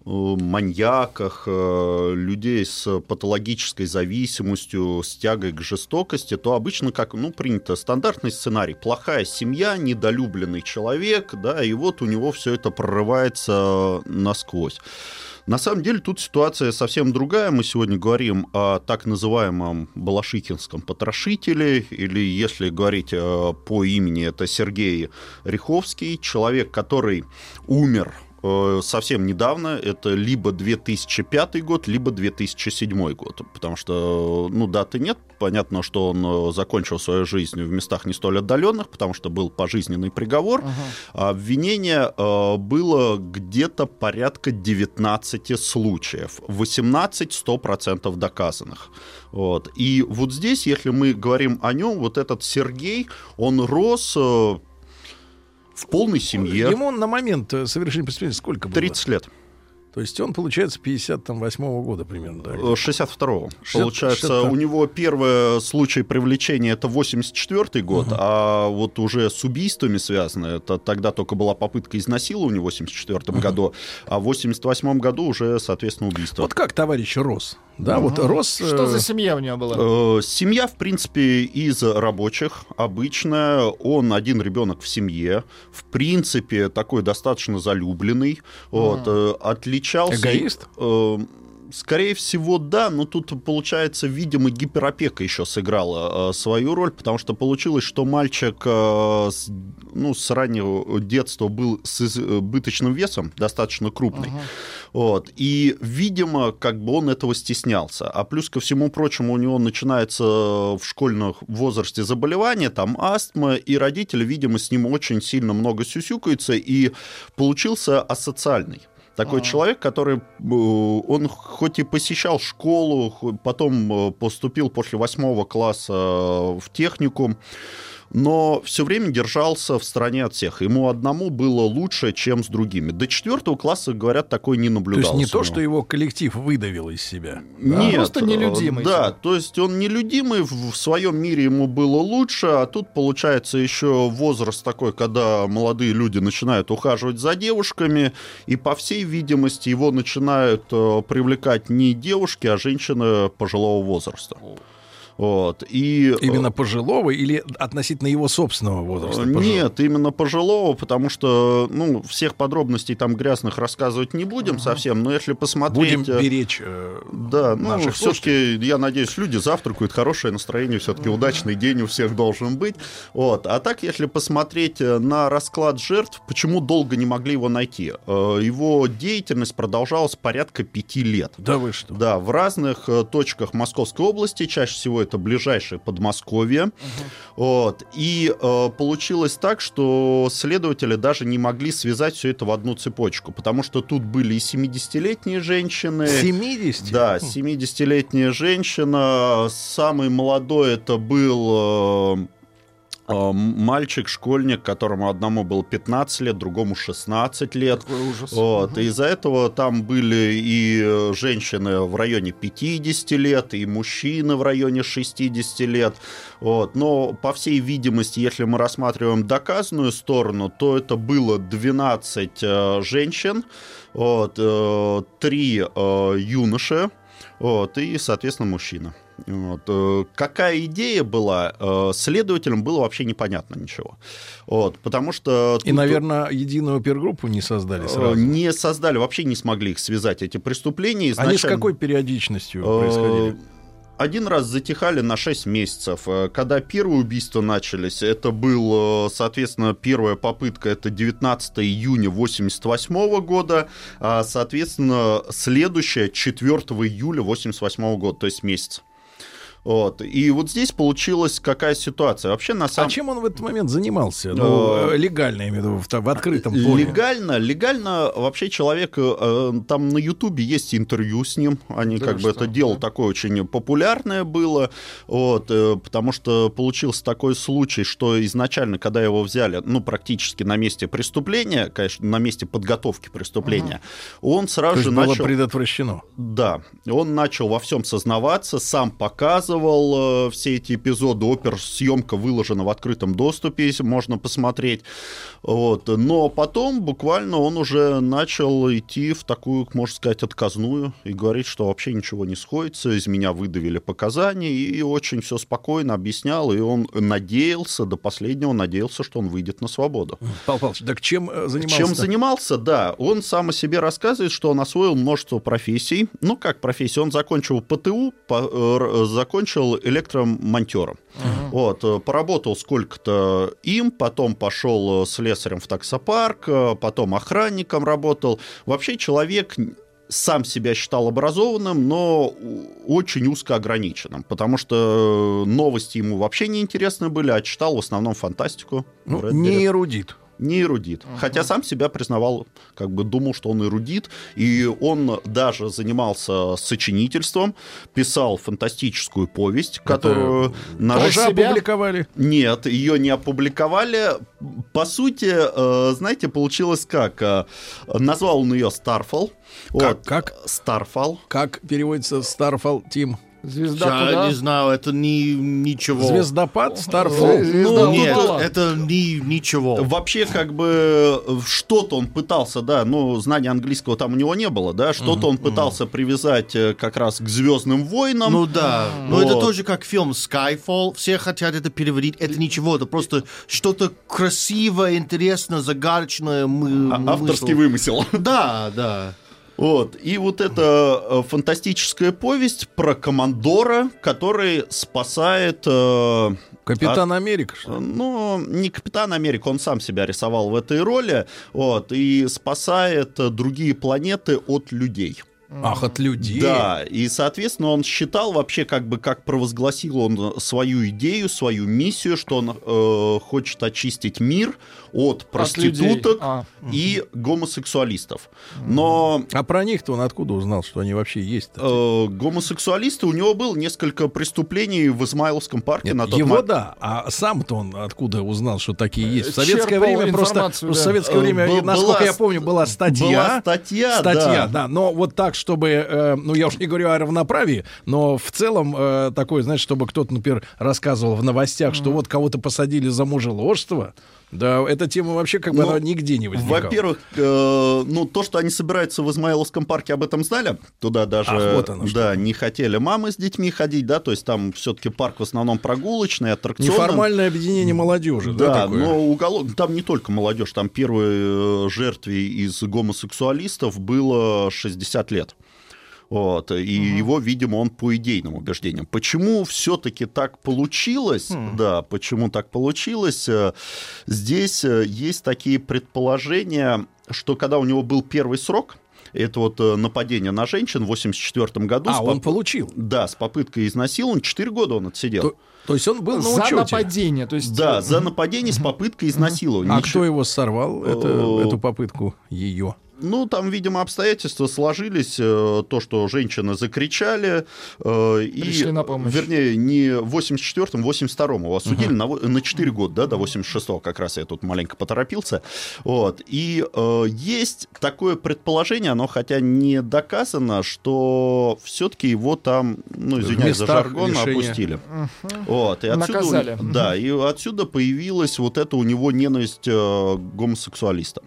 Speaker 20: э, маньяках, э, людей с патологической зависимостью, с тягой к жестокости, то обычно, как ну, принято, стандартный сценарий. Плохая семья, недолюбленный человек, да, и вот у него все это прорывается насквозь. На самом деле тут ситуация совсем другая. Мы сегодня говорим о так называемом Балашихинском потрошителе, или если говорить э, по имени, это Сергей Риховский, человек, который умер совсем недавно, это либо 2005 год, либо 2007 год, потому что, ну, даты нет, понятно, что он э, закончил свою жизнь в местах не столь отдаленных, потому что был пожизненный приговор, а обвинение э, было где-то порядка 19 случаев, 18 100% доказанных. Вот. И вот здесь, если мы говорим о нем, вот этот Сергей, он рос э, в полной семье.
Speaker 2: Ему на момент э, совершения преступления сколько было?
Speaker 20: 30 лет.
Speaker 2: То есть он, получается, 58 года примерно, да?
Speaker 20: Э, 62-го.
Speaker 2: 60
Speaker 20: Получается,
Speaker 2: 62.
Speaker 20: у него первый случай привлечения это 84 год, а вот уже с убийствами связано, это тогда только была попытка изнасилования в 84 году, а в 88 году уже, соответственно, убийство.
Speaker 2: Вот как товарищ рос? Да,
Speaker 4: Ага.
Speaker 2: вот рос...
Speaker 4: Что
Speaker 2: э,
Speaker 4: за семья у него была?
Speaker 20: Э, Семья, в принципе, из рабочих, обычная. Он один ребенок в семье. В принципе, такой достаточно залюбленный. Вот, э, отличался...
Speaker 2: Эгоист?
Speaker 20: Э, Скорее всего, да, но тут, получается, видимо, гиперопека еще сыграла э, свою роль, потому что получилось, что мальчик э, с, ну, с раннего детства был с избыточным весом, достаточно крупный. Вот. И, видимо, как бы он этого стеснялся. А плюс ко всему прочему, у него начинается в школьном возрасте заболевание, там астма, и родители, видимо, с ним очень сильно много сюсюкаются, и получился асоциальный. Такой человек, который, э, он хоть и посещал школу, потом э, поступил после восьмого класса в техникум, но все время держался в стороне от всех. Ему одному было лучше, чем с другими. До четвертого класса, говорят, такой не
Speaker 2: То
Speaker 20: наблюдался.
Speaker 2: есть не то, что его коллектив выдавил из себя.
Speaker 20: Нет,
Speaker 4: просто нелюдимый,
Speaker 20: э, Да,
Speaker 4: типа.
Speaker 20: то есть он нелюдимый, в, в своем мире ему было лучше, а тут получается еще возраст такой, когда молодые люди начинают ухаживать за девушками, и по всей видимости его начинают э, привлекать не девушки, а женщины пожилого возраста. Вот. И, э,
Speaker 2: Именно пожилого или относительно его собственного возраста? пожилого?
Speaker 20: Нет, именно пожилого, потому что, ну, всех подробностей там грязных рассказывать не будем совсем, но если посмотреть...
Speaker 2: Будем
Speaker 20: э,
Speaker 2: беречь э,
Speaker 20: Да, ну, все-таки, я надеюсь, люди завтракают, хорошее настроение, все-таки удачный день у всех должен быть. Вот. А так, если посмотреть э, на расклад жертв, почему долго не могли его найти? Э, Его деятельность продолжалась порядка пяти лет.
Speaker 2: Да вы что?
Speaker 20: Да, в разных э, точках Московской области, чаще всего это ближайшее Подмосковье. Вот. И э, получилось так, что следователи даже не могли связать все это в одну цепочку, потому что тут были и 70-летние женщины.
Speaker 2: 70?
Speaker 20: Да, 70-летняя женщина. Самый молодой это был... э, Мальчик, школьник, которому одному было 15 лет, другому 16 лет.
Speaker 2: ужас.
Speaker 20: Вот. И из-за этого там были и э, женщины в районе 50 лет, и мужчины в районе 60 лет. Вот. Но, по всей видимости, если мы рассматриваем доказанную сторону, то это было 12 э, женщин, вот, э, 3 э, юноши, вот, и, соответственно, мужчина. Вот. э, Какая идея была, э, следователям было вообще непонятно ничего. Вот, потому что...
Speaker 2: И,
Speaker 20: тут-
Speaker 2: наверное, единую опергруппу не создали
Speaker 20: Э,
Speaker 2: сразу.
Speaker 20: Не создали, вообще не смогли их связать, эти преступления.
Speaker 2: Они с
Speaker 20: Изначально-
Speaker 2: какой периодичностью происходили?
Speaker 20: Один раз затихали на 6 месяцев. Когда первые убийства начались, это был, соответственно, первая попытка, это 19 июня 88 года, а, соответственно, следующая 4 июля 88 года, то есть месяц. Вот. И вот здесь получилась какая ситуация. Вообще, на самом
Speaker 2: А чем он в этот момент занимался? Ну,
Speaker 20: Э,
Speaker 2: э, легально, я имею в виду, в, в открытом поле.
Speaker 20: Легально, легально вообще человек, э, там на Ютубе есть интервью с ним, они
Speaker 2: Да
Speaker 20: как бы это дело такое очень популярное было, вот, э, потому что получился такой случай, что изначально, когда его взяли, ну, практически на месте преступления, конечно, на месте подготовки преступления, он
Speaker 2: То
Speaker 20: сразу
Speaker 2: есть
Speaker 20: же
Speaker 2: было
Speaker 20: начал...
Speaker 2: предотвращено.
Speaker 20: Да, он начал во всем сознаваться, сам показывал э, все эти эпизоды, оперсъемка выложена в открытом доступе, можно посмотреть. Вот. Но потом буквально он уже начал идти в такую, можно сказать, отказную и говорить, что вообще ничего не сходится, из меня выдавили показания, и очень все спокойно объяснял, и он надеялся, до последнего надеялся, что он выйдет на свободу.
Speaker 2: Павел Павлович, так чем э, занимался?
Speaker 20: Чем занимался, да. Он сам о себе рассказывает, что он освоил множество профессий. Ну, как профессии? Он закончил ПТУ, по- э, р- закончил электромонтером. Вот, э, поработал сколько-то им, потом пошел э, слесарем в таксопарк, э, потом охранником работал. Вообще человек сам себя считал образованным, но очень узко ограниченным, потому что новости ему вообще не интересны были, а читал в основном фантастику.
Speaker 2: Ну, не эрудит.
Speaker 20: Не эрудит. Хотя сам себя признавал, как бы думал, что он эрудит. И он даже занимался сочинительством, писал фантастическую повесть, которую на
Speaker 2: Тоже опубликовали?
Speaker 20: Нет, ее не опубликовали. По сути, э, знаете, получилось как? Э, Назвал он ее Starfall.
Speaker 2: Как? как?
Speaker 20: Starfall.
Speaker 2: Как переводится Starfall Team?
Speaker 3: Я не знаю, это не ничего.
Speaker 2: Звездопад? Starfall?
Speaker 3: Ну, нет, это не, ничего.
Speaker 20: Вообще, как бы, что-то он пытался, да, ну, знания английского там у него не было, да, что-то он пытался привязать э, как раз к Звездным войнам.
Speaker 3: Ну да, но это
Speaker 20: Вот.
Speaker 3: тоже как фильм Skyfall. Все хотят это переводить. Это ничего, это просто что-то красивое, интересное, загадочное. мы-
Speaker 20: А- авторский
Speaker 3: мысль.
Speaker 20: вымысел.
Speaker 3: Да, да.
Speaker 20: Вот. И вот эта э, фантастическая повесть про командора, который спасает... э,
Speaker 2: Капитан
Speaker 20: от-
Speaker 2: Америка, что ли?
Speaker 20: Ну, не Капитан Америка, он сам себя рисовал в этой роли, вот, и спасает э, другие планеты от людей.
Speaker 2: Ах, от людей.
Speaker 20: Да, и, соответственно, он считал вообще, как бы, как провозгласил он свою идею, свою миссию, что он э, хочет очистить мир от проституток
Speaker 4: людей. А,
Speaker 20: и гомосексуалистов. Но...
Speaker 2: А про них-то он откуда узнал, что они вообще есть?
Speaker 20: Э, гомосексуалисты, у него было несколько преступлений в Измайловском парке
Speaker 2: Нет,
Speaker 20: на тот
Speaker 2: его
Speaker 20: момент.
Speaker 2: да, а сам-то он откуда узнал, что такие есть? В
Speaker 4: Черпал
Speaker 2: советское время просто,
Speaker 4: информацию,
Speaker 2: в
Speaker 4: да.
Speaker 2: советское
Speaker 20: Э,
Speaker 2: время,
Speaker 20: был-
Speaker 2: насколько
Speaker 20: была
Speaker 2: я помню, была статья.
Speaker 20: была статья,
Speaker 2: статья,
Speaker 20: да.
Speaker 2: Но вот так, чтобы, э, ну я уж не говорю о равноправии, но в целом э, такое, знаешь, чтобы кто-то, например, рассказывал в новостях, что вот кого-то посадили за мужеложство. Да, эта тема вообще как бы
Speaker 20: Ну,
Speaker 2: она нигде не возникала.
Speaker 20: Во-первых, э, ну то, что они собираются в Измайловском парке, об этом знали. Туда даже
Speaker 2: Ах, вот оно
Speaker 20: да, не хотели мамы с детьми ходить, да, то есть там все-таки парк в основном прогулочный, аттракционный.
Speaker 2: Неформальное объединение молодежи, да,
Speaker 20: Да,
Speaker 2: такое?
Speaker 20: но уголок, там не только молодежь, там первой э, жертве из гомосексуалистов было 60 лет. Вот, и его, видимо, он по идейным убеждениям. Почему все-таки так получилось? Да, почему так получилось? э, Здесь э, есть такие предположения, что когда у него был первый срок, это вот э, нападение на женщин в 84 году.
Speaker 2: А,
Speaker 20: с
Speaker 2: он
Speaker 20: поп-
Speaker 2: получил.
Speaker 20: Да, с попыткой изнасилования. 4 года он отсидел.
Speaker 2: То, то есть он был на
Speaker 4: За
Speaker 2: учете.
Speaker 4: нападение. То есть,
Speaker 20: Да, за нападение с попыткой изнасилования.
Speaker 2: А
Speaker 20: Ничего-
Speaker 2: кто его сорвал, это, эту попытку ее?
Speaker 20: Ну, там, видимо, обстоятельства сложились, э, то, что женщины закричали, э, и,
Speaker 4: Пришли на помощь.
Speaker 20: вернее, не в 84-м, 82-м его осудили на, во- на 4 года, да, до 86-го, как раз я тут маленько поторопился, вот, и э, есть такое предположение, оно хотя не доказано, что все-таки его там, ну, извиняюсь за жаргон,
Speaker 2: лишения.
Speaker 20: опустили. Вот, и отсюда,
Speaker 4: Наказали.
Speaker 20: да, и отсюда появилась вот эта у него ненависть э, гомосексуалистам.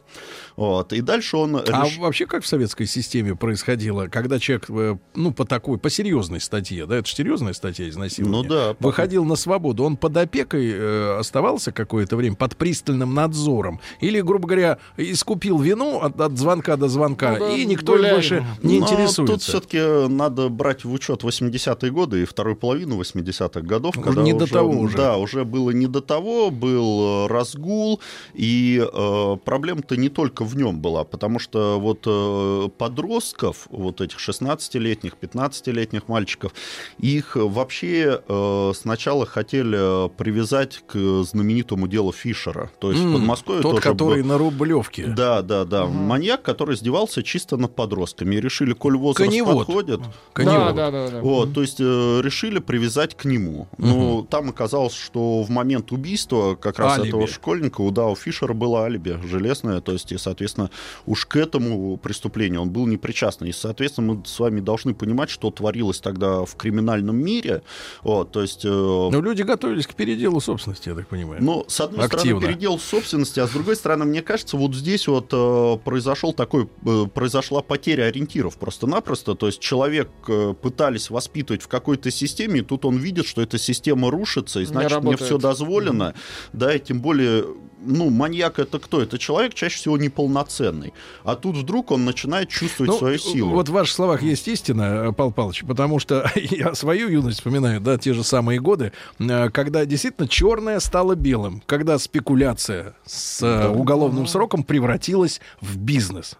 Speaker 20: Вот, и дальше он
Speaker 2: А
Speaker 20: реш-
Speaker 2: вообще как в советской системе происходило, когда человек, э, ну, по такой, по серьезной статье, да, это же серьезная статья изнасилования,
Speaker 20: Ну да,
Speaker 2: выходил на свободу, он под опекой э, оставался какое-то время, под пристальным надзором, или, грубо говоря, искупил вину от, от звонка до звонка,
Speaker 4: Ну да,
Speaker 2: и никто им
Speaker 4: гуляем.
Speaker 2: больше не
Speaker 20: Но
Speaker 2: интересуется.
Speaker 20: Тут все-таки надо брать в учет 80-е годы и вторую половину 80-х годов,
Speaker 2: Уже
Speaker 20: когда
Speaker 2: не до того уже.
Speaker 20: Да, уже было не до того, был э, разгул, и э, проблема-то не только в нем была, потому что вот э, подростков, вот этих 16-летних, 15-летних мальчиков, их вообще э, сначала хотели привязать к знаменитому делу Фишера. То есть в
Speaker 2: М,
Speaker 20: Подмосковье
Speaker 2: Тот,
Speaker 20: тоже
Speaker 2: который
Speaker 20: был-
Speaker 2: на Рублевке.
Speaker 20: Да, да, да. Маньяк, который издевался чисто над подростками. И решили, коль возраст
Speaker 2: Коневод.
Speaker 20: подходит.
Speaker 2: Коневод.
Speaker 4: Да, да, да, да.
Speaker 20: Вот, то есть э, решили привязать к нему. Ну, там оказалось, что в момент убийства как раз
Speaker 2: Алиби.
Speaker 20: этого школьника у Дау Фишера было алиби железное, то есть, и, соответственно, уж к этому преступлению он был не причастен. И, соответственно, мы с вами должны понимать, что творилось тогда в криминальном мире. Вот, то есть... э,
Speaker 2: Но люди готовились к переделу собственности, я так понимаю.
Speaker 20: ну, с одной
Speaker 2: Активно.
Speaker 20: стороны, передел собственности, а с другой стороны, мне кажется, вот здесь вот э, произошел такой, э, произошла потеря ориентиров просто-напросто. То есть человек э, пытались воспитывать в какой-то системе, и тут он видит, что эта система рушится, и значит, мне все дозволено. Да, и тем более, ну, маньяк это кто? Это человек чаще всего неполноценный. А тут вдруг он начинает чувствовать
Speaker 2: Ну,
Speaker 20: свою силу.
Speaker 2: Вот в ваших словах есть истина, э, Павел Павлович, потому что я свою юность вспоминаю, да, те же самые годы, э, когда действительно черное стало белым, когда спекуляция с э, уголовным сроком превратилась в бизнес.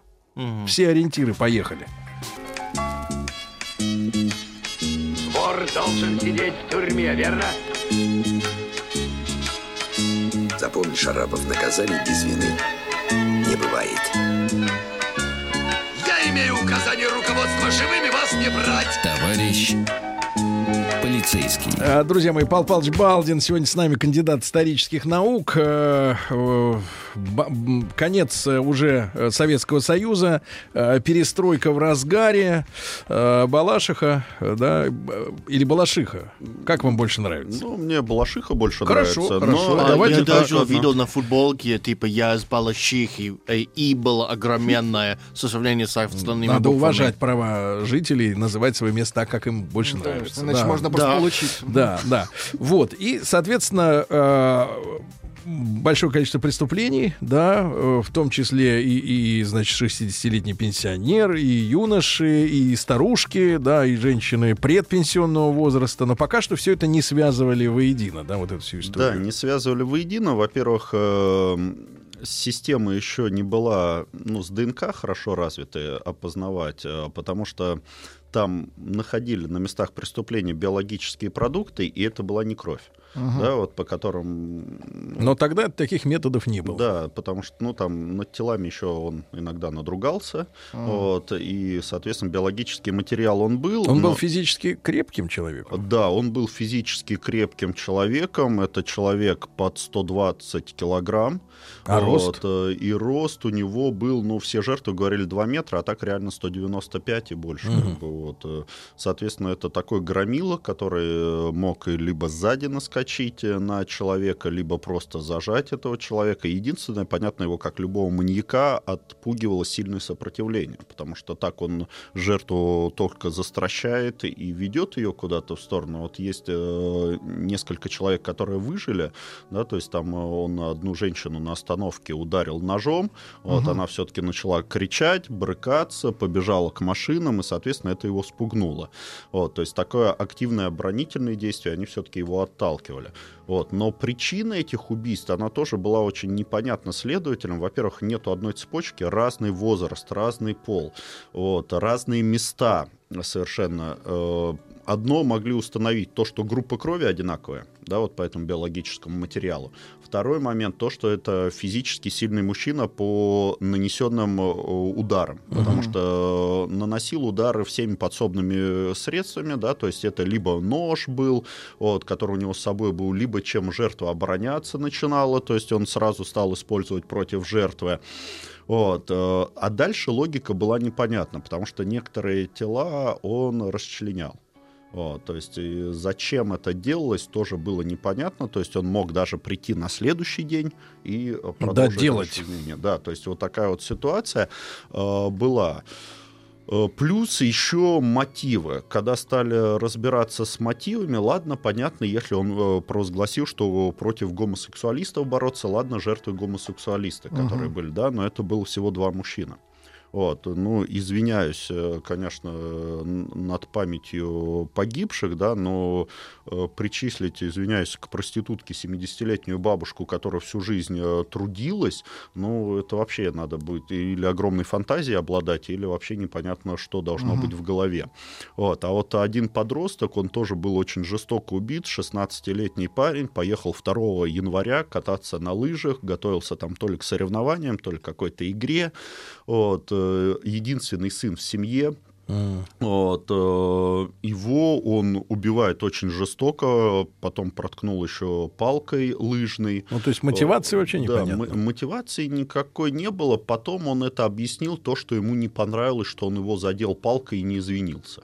Speaker 2: Все ориентиры поехали.
Speaker 19: Вор должен сидеть в тюрьме, верно?
Speaker 1: Запомни, Шарапов, наказаний без вины не бывает.
Speaker 19: Я имею указание руководства живыми вас не брать.
Speaker 21: Товарищ полицейский.
Speaker 2: Э, Друзья мои, Павел Павлович Балдин сегодня с нами кандидат исторических наук. Конец э, уже э, Советского Союза, э, перестройка в разгаре, Балашиха, да, или Балашиха. Как вам больше нравится?
Speaker 20: Ну, мне Балашиха больше
Speaker 2: Хорошо,
Speaker 20: нравится.
Speaker 2: хорошо.
Speaker 20: но-
Speaker 3: А
Speaker 2: давайте
Speaker 3: я
Speaker 2: так,
Speaker 3: даже
Speaker 2: ладно.
Speaker 3: видел на футболке, типа, я из Балашихи, и было огроменное со сравнением с остальными
Speaker 2: Надо
Speaker 3: буквами.
Speaker 2: уважать права жителей, называть свое место так, как им больше нравится.
Speaker 4: Иначе
Speaker 2: Да.
Speaker 4: можно просто
Speaker 3: Да.
Speaker 4: получить.
Speaker 2: Да, да. Вот. И, соответственно, э, большое количество преступлений, да, э, в том числе и, и значит, 60-летний пенсионер, и юноши, и старушки, да, и женщины предпенсионного возраста. Но пока что все это не связывали воедино, да, вот эту всю
Speaker 20: Да,
Speaker 2: историю.
Speaker 20: не связывали воедино. Во-первых, э, система еще не была, ну, с ДНК хорошо развитая опознавать, э, потому что там находили на местах преступления биологические продукты, и это была не кровь.
Speaker 2: Ага.
Speaker 20: Да, вот по которым...
Speaker 2: Но тогда таких методов не было.
Speaker 20: Да, потому что, ну, там над телами еще он иногда надругался,
Speaker 2: А.
Speaker 20: вот, и, соответственно, биологический материал он был.
Speaker 2: Он
Speaker 20: но-
Speaker 2: был физически крепким человеком.
Speaker 20: Да, он был физически крепким человеком. Это человек под 120 килограмм.
Speaker 2: А рост?
Speaker 20: э, И рост у него был, ну, все жертвы говорили 2 метра, а так реально 195 и больше.
Speaker 2: Мгм.
Speaker 20: как бы, вот. э. Соответственно, это такой громила, который э, мог либо сзади наскочить э, на человека, либо просто зажать этого человека. Единственное, понятно, его, как любого маньяка, отпугивало сильное сопротивление, потому что так он жертву только застращает и ведет ее куда-то в сторону. Вот есть несколько человек, которые выжили, да, то есть там он одну женщину на остановке ударил ножом, вот
Speaker 2: Мгм.
Speaker 20: она все-таки начала кричать, брыкаться, побежала к машинам, и, соответственно, это его спугнуло. Вот, то есть такое активное оборонительное действие, они все-таки его отталкивали. Вот. Но причина этих убийств, она тоже была очень непонятна следователям. Во-первых, нету одной цепочки, разный возраст, разный пол, вот, разные места совершенно. Э, Одно могли установить то, что группа крови одинаковая, да, вот по этому биологическому материалу. Второй момент то, что это физически сильный мужчина по нанесенным э, ударам, потому
Speaker 2: Мгм.
Speaker 20: что э, наносил удары всеми подсобными средствами, да, то есть это либо нож был, вот, который у него с собой был, либо чем жертва обороняться начинала, то есть он сразу стал использовать против жертвы. Вот. э, А дальше логика была непонятна, потому что некоторые тела он расчленял. Вот, то есть зачем это делалось, тоже было непонятно. То есть он мог даже прийти на следующий день и э, продолжить
Speaker 2: делать.
Speaker 20: Да, то есть вот такая вот ситуация э, была. Э, Плюс еще мотивы. Когда стали разбираться с мотивами, ладно, понятно, если он э, провозгласил, что против гомосексуалистов бороться, ладно, жертвы гомосексуалисты, которые
Speaker 2: Мгм.
Speaker 20: были, да, но это было всего два мужчины. Вот, ну, извиняюсь, э, конечно, над памятью погибших, да, но э, причислить, извиняюсь, к проститутке 70-летнюю бабушку, которая всю жизнь э, трудилась, ну, это вообще надо будет или огромной фантазией обладать, или вообще непонятно, что должно
Speaker 2: Мгм.
Speaker 20: быть в голове. Вот, а вот один подросток, он тоже был очень жестоко убит, 16-летний парень, поехал 2 января кататься на лыжах, готовился там то ли к соревнованиям, то ли к какой-то игре, вот, единственный сын в семье, вот, э, его он убивает очень жестоко, потом проткнул еще палкой лыжной.
Speaker 2: Ну, то есть мотивации
Speaker 20: Э,
Speaker 2: вообще
Speaker 20: да,
Speaker 2: непонятно.
Speaker 20: м- мотивации никакой не было. Потом он это объяснил, то, что ему не понравилось, что он его задел палкой и не извинился.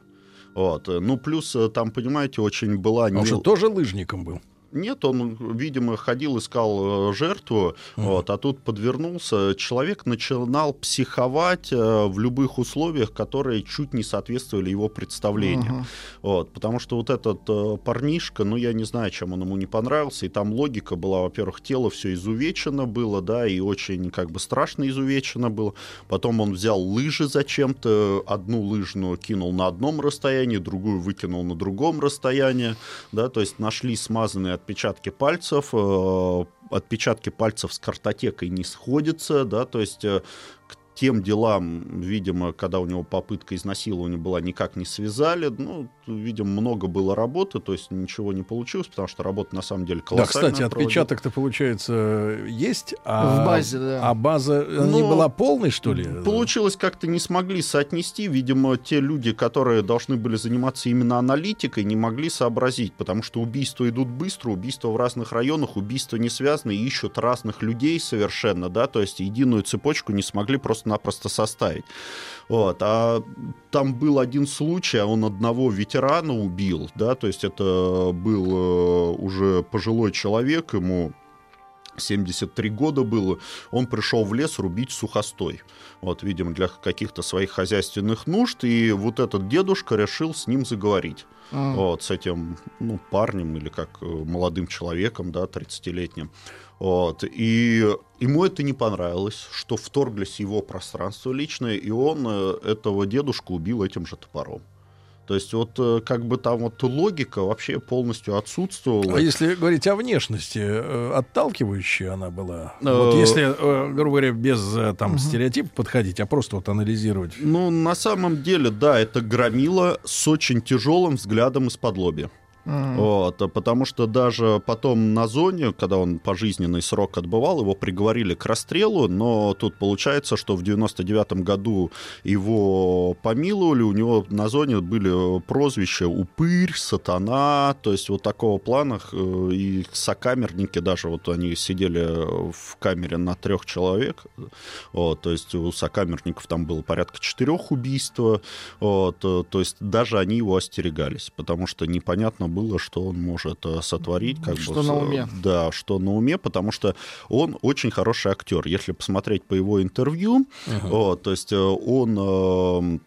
Speaker 20: Вот. э, Ну, плюс э, там, понимаете, очень была...
Speaker 2: Он же тоже лыжником был.
Speaker 20: Нет, он, видимо, ходил, искал э, жертву, вот, а тут подвернулся. Человек начинал психовать э, в любых условиях, которые чуть не соответствовали его представлениям.
Speaker 4: Ага.
Speaker 20: Вот, потому что вот этот э, парнишка, ну, я не знаю, чем он ему не понравился, и там логика была, во-первых, тело все изувечено было, да, и очень, как бы, страшно изувечено было. Потом он взял лыжи зачем-то, одну лыжную кинул на одном расстоянии, другую выкинул на другом расстоянии, да, то есть нашли смазанные отпечатки пальцев, э, отпечатки пальцев с картотекой не сходятся, да, то есть э, к тем делам, видимо, когда у него попытка изнасилования была, никак не связали. Ну, видимо, много было работы, то есть ничего не получилось, потому что работа на самом деле
Speaker 2: Да,
Speaker 20: колоссальная.
Speaker 2: кстати, отпечаток-то, получается, есть, а,
Speaker 4: В базе, да.
Speaker 2: а база э, не
Speaker 20: Ну,
Speaker 2: была полной, что ли?
Speaker 20: Получилось как-то не смогли соотнести. Видимо, те люди, которые должны были заниматься именно аналитикой, не могли сообразить, потому что убийства идут быстро, убийства в разных районах, убийства не связаны, ищут разных людей совершенно, да, то есть единую цепочку не смогли просто-напросто составить. Вот. А там был один случай, а он одного ветерана убил, да, то есть это был э, уже пожилой человек, ему 73 года было, он пришел в лес рубить сухостой. Вот, видимо, для каких-то своих хозяйственных нужд. И вот этот дедушка решил с ним заговорить.
Speaker 4: А.
Speaker 20: Вот, с этим ну, парнем или как э, молодым человеком, да, 30-летним. Вот, и ему это не понравилось, что вторглись в его пространство личное, и он э, этого дедушку убил этим же топором. То есть вот э, как бы там вот логика вообще полностью отсутствовала.
Speaker 2: А если говорить о внешности, э, отталкивающая она была?
Speaker 20: Э,
Speaker 2: Вот если, грубо говоря, без там стереотипов подходить, а просто вот анализировать.
Speaker 20: Ну, на самом деле, да, это громила с очень тяжелым взглядом из-под лоби. Вот, а потому что даже потом на зоне, когда он пожизненный срок отбывал, его приговорили к расстрелу, но тут получается, что в 99 году его помиловали, у него на зоне были прозвища «Упырь», «Сатана», то есть вот такого плана, и сокамерники даже, вот они сидели в камере на трех человек, вот, то есть у сокамерников там было порядка четырех убийств, вот, то есть даже они его остерегались, потому что непонятно было, что он может э, сотворить. Как
Speaker 4: Что
Speaker 20: бы,
Speaker 4: на уме.
Speaker 20: Да, что на уме, потому что он очень хороший актер. Если посмотреть по его интервью, вот, то есть э, он...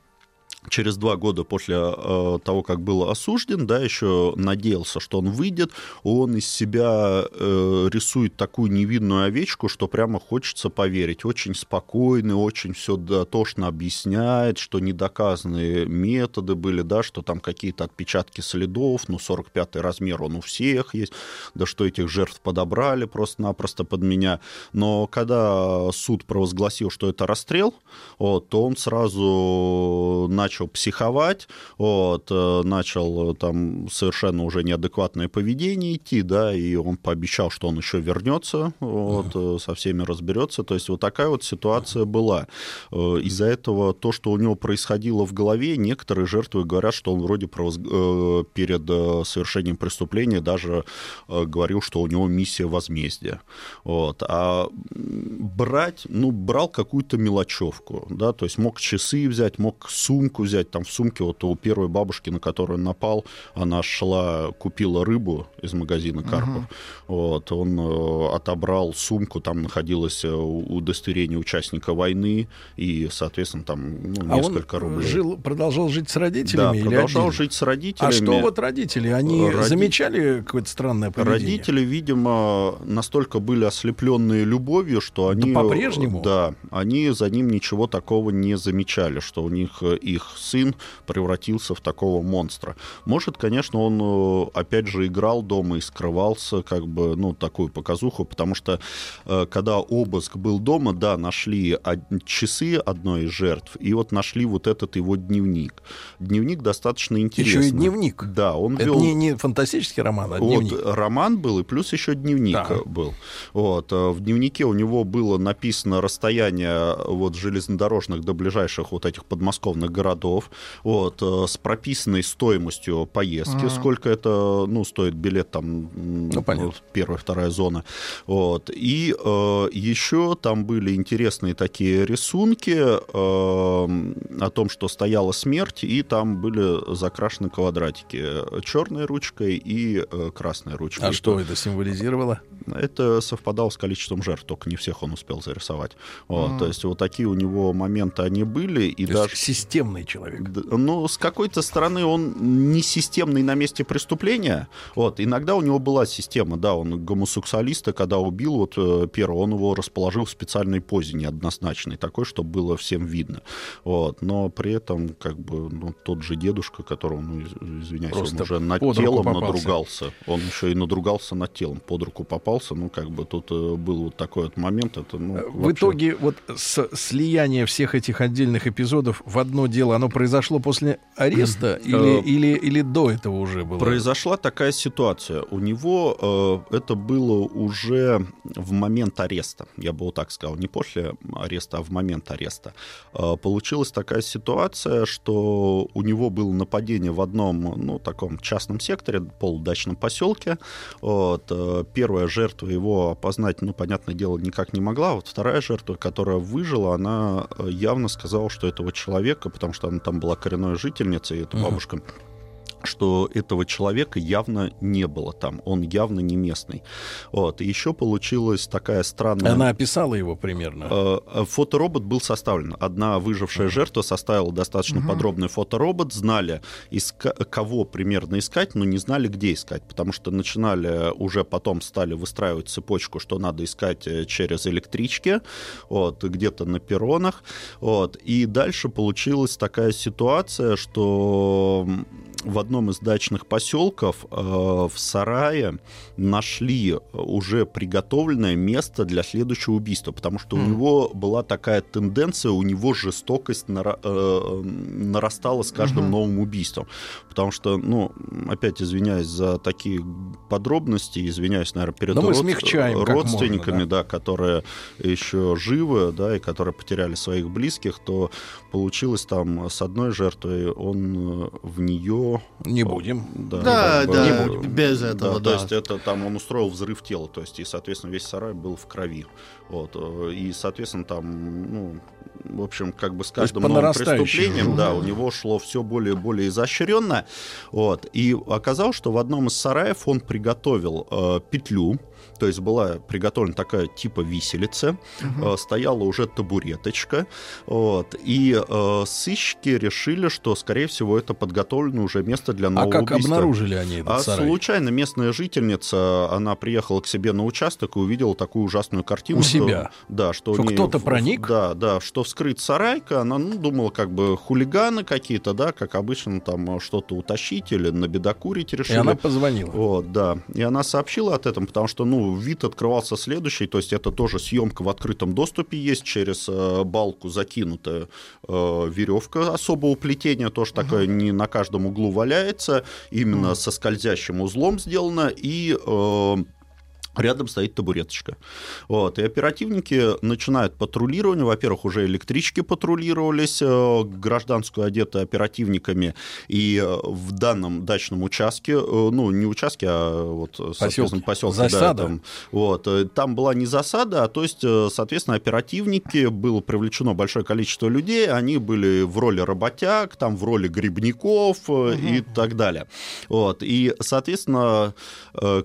Speaker 20: э, Через два года после э, того, как был осужден, да, еще надеялся, что он выйдет, он из себя э, рисует такую невинную овечку, что прямо хочется поверить. Очень спокойный, очень все дотошно объясняет, что недоказанные методы были, да, что там какие-то отпечатки следов, ну, 45-й размер он у всех есть, да что этих жертв подобрали просто-напросто под меня. Но когда суд провозгласил, что это расстрел, вот, то он сразу начал психовать, вот, э, начал э, там совершенно уже неадекватное поведение идти, да, и он пообещал, что он еще вернется, вот, э, со всеми разберется. То есть вот такая вот ситуация была. Э, Из-за этого то, что у него происходило в голове, некоторые жертвы говорят, что он вроде провоз- э, перед совершением преступления даже говорил, что у него миссия возмездия. Вот. А брать, ну, брал какую-то мелочевку, да, то есть мог часы взять, мог сумку взять, там в сумке вот у первой бабушки, на которую он напал, она шла, купила рыбу из магазина Карпов, вот, он э, отобрал сумку, там находилось э, удостоверение участника войны и, соответственно, там ну,
Speaker 2: А
Speaker 20: несколько
Speaker 2: он
Speaker 20: рублей.
Speaker 2: жил, продолжал жить с
Speaker 20: Да,
Speaker 2: родителями? или
Speaker 20: продолжал
Speaker 2: один?
Speaker 20: жить с родителями.
Speaker 2: А что вот родители? Они
Speaker 20: Роди-
Speaker 2: замечали какое-то странное поведение?
Speaker 20: Родители, видимо, настолько были ослепленные любовью, что они...
Speaker 2: по-прежнему?
Speaker 20: Да, они за ним ничего такого не замечали, что у них э, их сын превратился в такого монстра. Может, конечно, он, э, опять же, играл дома и скрывался, как бы, ну, такую показуху, потому что, э, когда обыск был дома, да, нашли часы одной из жертв, и вот нашли вот этот его дневник. Дневник достаточно интересный.
Speaker 2: Еще и дневник.
Speaker 20: Да, он
Speaker 2: Это
Speaker 20: вел...
Speaker 2: не, не фантастический роман, а
Speaker 20: Вот,
Speaker 2: дневник.
Speaker 20: роман был, и плюс еще дневник
Speaker 2: Да.
Speaker 20: был. Вот, э, в дневнике у него было написано расстояние вот, железнодорожных до ближайших вот этих подмосковных городов, вот, э, с прописанной стоимостью поездки,
Speaker 2: Мгм.
Speaker 20: сколько это, ну, стоит билет там,
Speaker 2: Ну, понятно.
Speaker 20: вот, первая, вторая зона. Вот. И э, еще там были интересные такие рисунки э, о том, что стояла смерть, и там были закрашены квадратики черной ручкой и э, красной ручкой.
Speaker 2: А что это символизировало?
Speaker 20: Это совпадало с количеством жертв, только не всех он успел зарисовать. Вот. То есть вот такие у него моменты они были. И
Speaker 2: То
Speaker 20: даже...
Speaker 2: есть системный человек.
Speaker 20: Ну, с какой-то стороны он не системный на месте преступления. Вот, иногда у него была система, да, он гомосексуалиста, когда убил вот э, первого, он его расположил в специальной позе неоднозначной, такой, чтобы было всем видно. Вот, но при этом, как бы, ну, тот же дедушка, которого, ну, из- извиняюсь,
Speaker 2: Просто
Speaker 20: он уже над телом надругался. Он еще и надругался над телом, под руку попался. Ну, как бы тут э, был вот такой вот момент. Это, ну,
Speaker 2: В
Speaker 20: вообще-
Speaker 2: итоге вот с- слияние всех этих отдельных эпизодов в одно дело, оно произошло после ареста или,
Speaker 20: Э,
Speaker 2: или, или до этого уже было?
Speaker 20: Произошла такая ситуация. У него э, это было уже в момент ареста. Я бы вот так сказал. Не после ареста, а в момент ареста. Э, получилась такая ситуация, что у него было нападение в одном, ну, таком частном секторе, полудачном поселке. Вот, э, первая жертва его опознать, ну, понятное дело, никак не могла. Вот вторая жертва, которая выжила, она э, явно сказала, что этого человека, потому что там была коренной жительницей, эта
Speaker 2: Мгм.
Speaker 20: бабушка, что этого человека явно не было там, он явно не местный. Вот. И еще получилась такая странная...
Speaker 2: Она описала его примерно?
Speaker 20: Э, э, фоторобот был составлен. Одна выжившая жертва составила достаточно
Speaker 2: Мгм.
Speaker 20: подробный фоторобот, знали, иска- кого примерно искать, но не знали, где искать, потому что начинали, уже потом стали выстраивать цепочку, что надо искать э, через электрички, вот, где-то на перронах, вот, и дальше получилась такая ситуация, что в одном из дачных поселков э, в сарае нашли уже приготовленное место для следующего убийства, потому что у
Speaker 2: Мгм.
Speaker 20: него была такая тенденция, у него жестокость нара- э, нарастала с каждым
Speaker 2: Мгм.
Speaker 20: новым убийством. Потому что, ну, опять извиняюсь за такие подробности, извиняюсь, наверное, перед род- родственниками,
Speaker 2: можно,
Speaker 20: да, которые еще живы, да, и которые потеряли своих близких, то получилось там с одной жертвой, он э, в нее...
Speaker 2: Не будем.
Speaker 20: Да,
Speaker 3: Да, да,
Speaker 20: э,
Speaker 3: без этого,
Speaker 20: То
Speaker 3: да.
Speaker 20: есть это там он устроил взрыв тела, то есть и, соответственно, весь сарай был в крови. Вот, э, и, соответственно, там, ну, в общем, как бы с
Speaker 2: То
Speaker 20: каждым новым преступлением, да, у него шло все более и более изощренно. Вот, и оказалось, что в одном из сараев он приготовил э, петлю, то есть была приготовлена такая типа виселица, э, стояла уже табуреточка, вот, и э, сыщики решили, что, скорее всего, это подготовлено уже место для нового
Speaker 2: А как
Speaker 20: убийства.
Speaker 2: обнаружили они этот
Speaker 20: А
Speaker 2: сарай?
Speaker 20: случайно местная жительница, она приехала к себе на участок и увидела такую ужасную картину.
Speaker 2: У
Speaker 20: что-
Speaker 2: себя?
Speaker 20: Да, что,
Speaker 2: Что кто-то проник?
Speaker 20: Да, да, что вскрыт сарайка, она ну, думала, как бы хулиганы какие-то, да, как обычно там э, что-то утащить или набедокурить решили.
Speaker 2: И она позвонила.
Speaker 20: Вот, да. И она сообщила от этом, потому что, ну, вид открывался следующий, то есть это тоже съемка в открытом доступе есть, через э, балку закинутая э, веревка особого плетения, тоже такая не на каждом углу валяется, именно со скользящим узлом сделано, и э, Рядом стоит табуреточка. Вот. И оперативники начинают патрулирование. Во-первых, уже электрички патрулировались, э, гражданскую одеты оперативниками. И э, в данном дачном участке, э, ну, не участке, а вот, соответственно, поселке. да,
Speaker 2: Засада?
Speaker 20: там, вот, там была не засада, а то есть, соответственно, оперативники, было привлечено большое количество людей, они были в роли работяг, там в роли грибников э, и так далее. Вот. И, соответственно,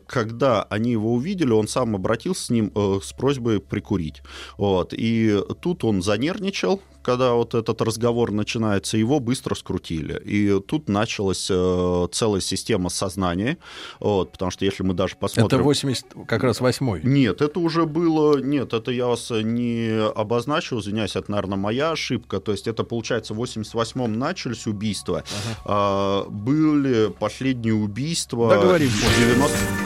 Speaker 20: когда они его увидели, он сам обратился с ним э, с просьбой прикурить. Вот. И тут он занервничал, когда вот этот разговор начинается, его быстро скрутили. И тут началась э, целая система сознания, вот, потому что если мы даже посмотрим...
Speaker 2: Это 80, как раз восьмой.
Speaker 20: Нет, это уже было... Нет, это я вас не обозначил, извиняюсь, это, наверное, моя ошибка. То есть это, получается, в 88-м начались убийства. А, были последние убийства...
Speaker 2: Договоримся.
Speaker 20: в 90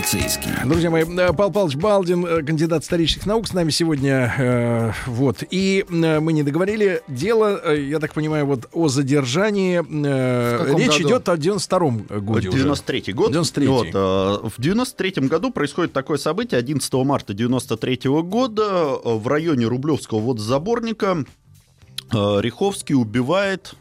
Speaker 21: полицейский.
Speaker 2: Друзья мои, э, Павел Павлович Балдин, э, кандидат исторических наук, с нами сегодня. э, вот. И э, мы не договорили. Дело, э, я так понимаю, вот о задержании. э, речь
Speaker 20: году?
Speaker 2: идет о 92-м годе уже.
Speaker 20: 93 год.
Speaker 2: 93-й.
Speaker 20: Вот, э, в 93 году происходит такое событие. 11 марта 93 года в районе Рублевского водозаборника э, Риховский убивает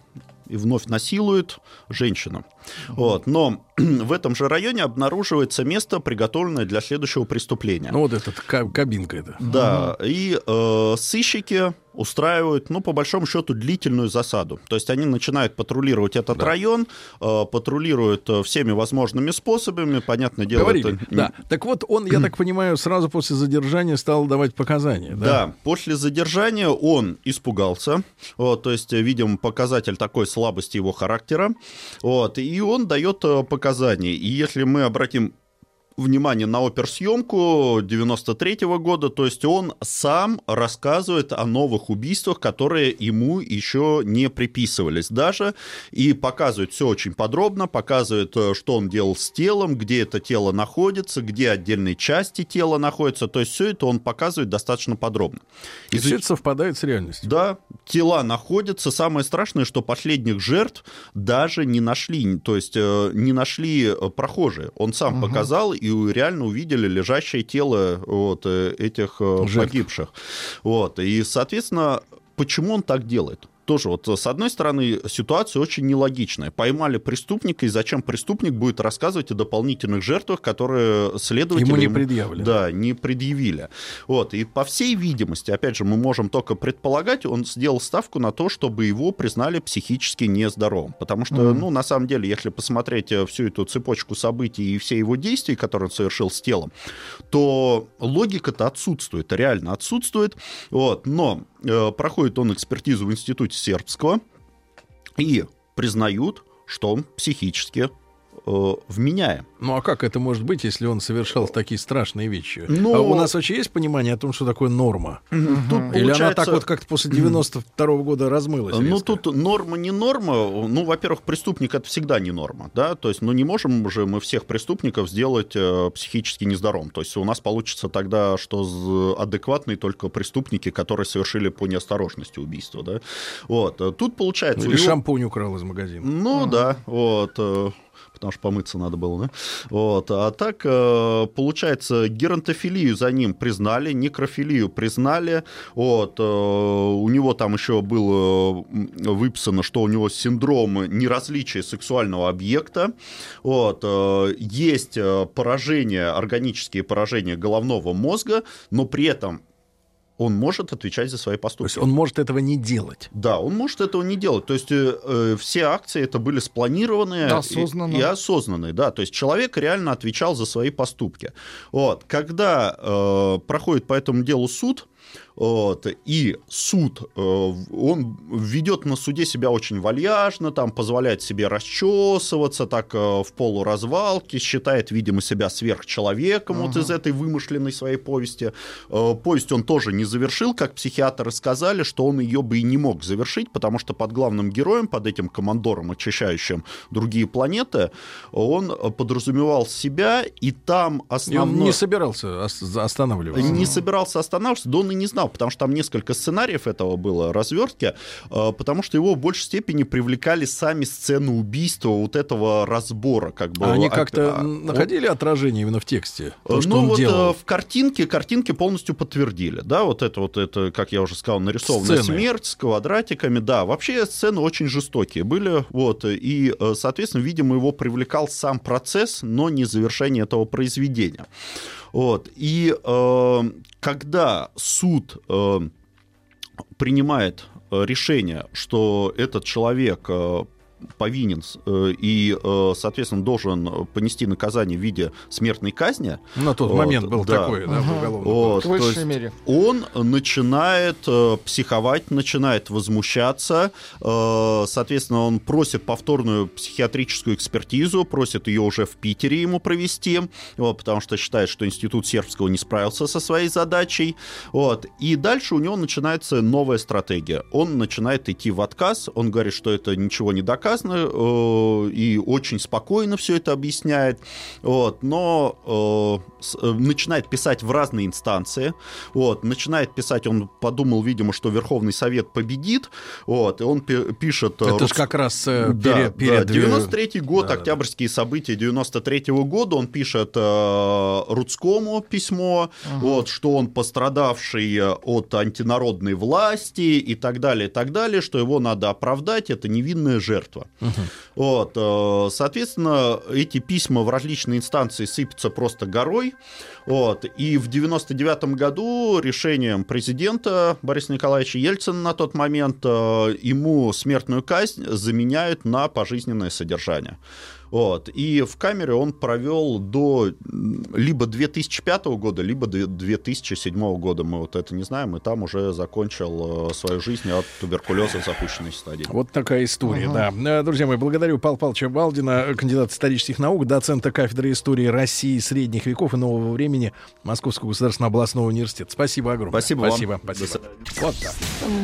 Speaker 20: и вновь насилует женщину. Вот. Но в этом же районе обнаруживается место, приготовленное для следующего преступления.
Speaker 2: Ну вот этот ка- кабинка это.
Speaker 20: Да, и э, сыщики устраивают, ну, по большому счету, длительную засаду. То есть они начинают патрулировать этот район, э, патрулируют э, всеми возможными способами, понятное дело,
Speaker 2: Говорили.
Speaker 20: это...
Speaker 2: Да. Так вот, он, я так понимаю, сразу после задержания стал давать показания. Да.
Speaker 20: Да, после задержания он испугался, вот, то есть, видим показатель такой слабости его характера, вот, и он дает э, показания. И если мы обратим внимание на оперсъемку 93 года, то есть он сам рассказывает о новых убийствах, которые ему еще не приписывались даже, и показывает все очень подробно, показывает, э, что он делал с телом, где это тело находится, где отдельные части тела находятся, то есть все это он показывает достаточно подробно.
Speaker 2: И все это совпадает с реальностью.
Speaker 20: Да, тела находятся. Самое страшное, что последних жертв даже не нашли. То есть э, не нашли э, прохожие. Он сам
Speaker 2: Мгм.
Speaker 20: показал, и реально увидели лежащее тело вот, э, этих э,
Speaker 2: Жертв.
Speaker 20: погибших. Вот. И, соответственно, почему он так делает? Тоже вот с одной стороны ситуация очень нелогичная. Поймали преступника, и зачем преступник будет рассказывать о дополнительных жертвах, которые следователи...
Speaker 2: Ему не предъявлены.
Speaker 20: Да, не предъявили. Вот, и по всей видимости, опять же, мы можем только предполагать, он сделал ставку на то, чтобы его признали психически нездоровым. Потому что,
Speaker 2: Мгм.
Speaker 20: ну, на самом деле, если посмотреть э, всю эту цепочку событий и все его действия, которые он совершил с телом, то логика-то отсутствует, реально отсутствует. Вот, но э, проходит он экспертизу в институте сербского и признают, что он психически э, вменяем.
Speaker 2: Ну а как это может быть, если он совершал такие страшные вещи?
Speaker 20: Ну-
Speaker 2: А у нас вообще есть понимание о том, что такое норма?
Speaker 20: Тут
Speaker 2: Или она
Speaker 20: получается-
Speaker 2: так вот как-то после 92 года размылась?
Speaker 20: Ну,
Speaker 2: резко?
Speaker 20: тут норма не норма. Ну, во-первых, преступник это всегда не норма, да, то есть, ну, не можем же мы всех преступников сделать э, психически нездоровым. То есть у нас получится тогда, что адекватные только преступники, которые совершили по неосторожности убийство, да. Вот. э, Тут получается...
Speaker 2: Или
Speaker 20: него-
Speaker 2: шампунь украл из магазина.
Speaker 20: Ну да, вот. Потому что помыться надо было, да? Вот. А так, э, получается, геронтофилию за ним признали, некрофилию признали. Вот. э, У него там еще было выписано, что у него синдром неразличия сексуального объекта. Вот. э, Есть поражения, органические поражения головного мозга, но при этом он может отвечать за свои поступки.
Speaker 2: То есть он может этого не делать.
Speaker 20: Да, он может этого не делать. То есть э, э, все акции это были спланированные и-
Speaker 4: Осознанно.
Speaker 20: И, осознанные, да. То есть человек реально отвечал за свои поступки. Вот. Когда э, проходит по этому делу суд, вот, и суд, э, он ведет на суде себя очень вальяжно, там позволяет себе расчесываться, так э, в полуразвалке, считает, видимо, себя сверхчеловеком вот
Speaker 4: Ага.
Speaker 20: из этой вымышленной своей повести. Э, Повесть он тоже не завершил, как психиатры сказали, что он ее бы и не мог завершить, потому что под главным героем, под этим командором, очищающим другие планеты, он подразумевал себя, и там
Speaker 2: И
Speaker 20: основной...
Speaker 2: он не собирался ос- останавливаться.
Speaker 20: Не собирался останавливаться, да он и не знал, потому что там несколько сценариев этого было, развертки, э, потому что его в большей степени привлекали сами сцены убийства, вот этого разбора. Как бы,
Speaker 2: А они как-то
Speaker 20: а-
Speaker 2: находили отражение именно в тексте? То, что
Speaker 20: ну
Speaker 2: он
Speaker 20: вот
Speaker 2: делал?
Speaker 20: э, в картинке, картинки полностью подтвердили, да, вот это вот это, как я уже сказал, нарисованная
Speaker 2: Сцены.
Speaker 20: смерть с квадратиками, да, вообще сцены очень жестокие были, вот, и, э, соответственно, видимо, его привлекал сам процесс, но не завершение этого произведения, вот, и э, когда суд э, принимает э, решение, что этот человек э, повинен э, и, э, соответственно, должен понести наказание в виде смертной казни.
Speaker 2: На тот
Speaker 20: вот,
Speaker 2: момент был такой, да, в
Speaker 4: Ага.
Speaker 2: уголовном
Speaker 20: Вот,
Speaker 4: В высшей мере.
Speaker 20: Он начинает э, психовать, начинает возмущаться. соответственно, он просит повторную психиатрическую экспертизу, просит ее уже в Питере ему провести, вот, потому что считает, что институт сербского не справился со своей задачей. Вот. И дальше у него начинается новая стратегия. Он начинает идти в отказ, он говорит, что это ничего не доказано, э, и очень спокойно все это объясняет. Вот. Но э, э, начинает писать в разные инстанции. Вот. Начинает писать, он подумал, видимо, что Верховный Совет победит. Вот. И он пи- пишет...
Speaker 2: Это ж
Speaker 20: Рус-
Speaker 2: как раз э,
Speaker 20: да,
Speaker 2: пере- перед...
Speaker 20: да, 93 год,
Speaker 2: Да, да, да.
Speaker 20: октябрьские события 93 года, он пишет э, Рудскому письмо, вот, что он пострадавший от антинародной власти и так далее, и так далее, что его надо оправдать, это невинная жертва. Вот, э, соответственно, эти письма в различные инстанции сыпятся просто горой. Вот, и в 99 году решением президента Бориса Николаевича Ельцина на тот момент э, ему смертную казнь заменяют на пожизненное содержание. Вот. И в камере он провел до либо 2005 года, либо две- 2007 года. Мы вот это не знаем. И там уже закончил э, свою жизнь от туберкулеза в запущенной стадии.
Speaker 2: Вот такая история, да. Э, Друзья мои, благодарю Павла Павловича Балдина, кандидата исторических наук, доцента кафедры истории России средних веков и нового времени Московского государственного областного университета. Спасибо огромное.
Speaker 20: Спасибо вам.
Speaker 2: Спасибо. спасибо. Вот так.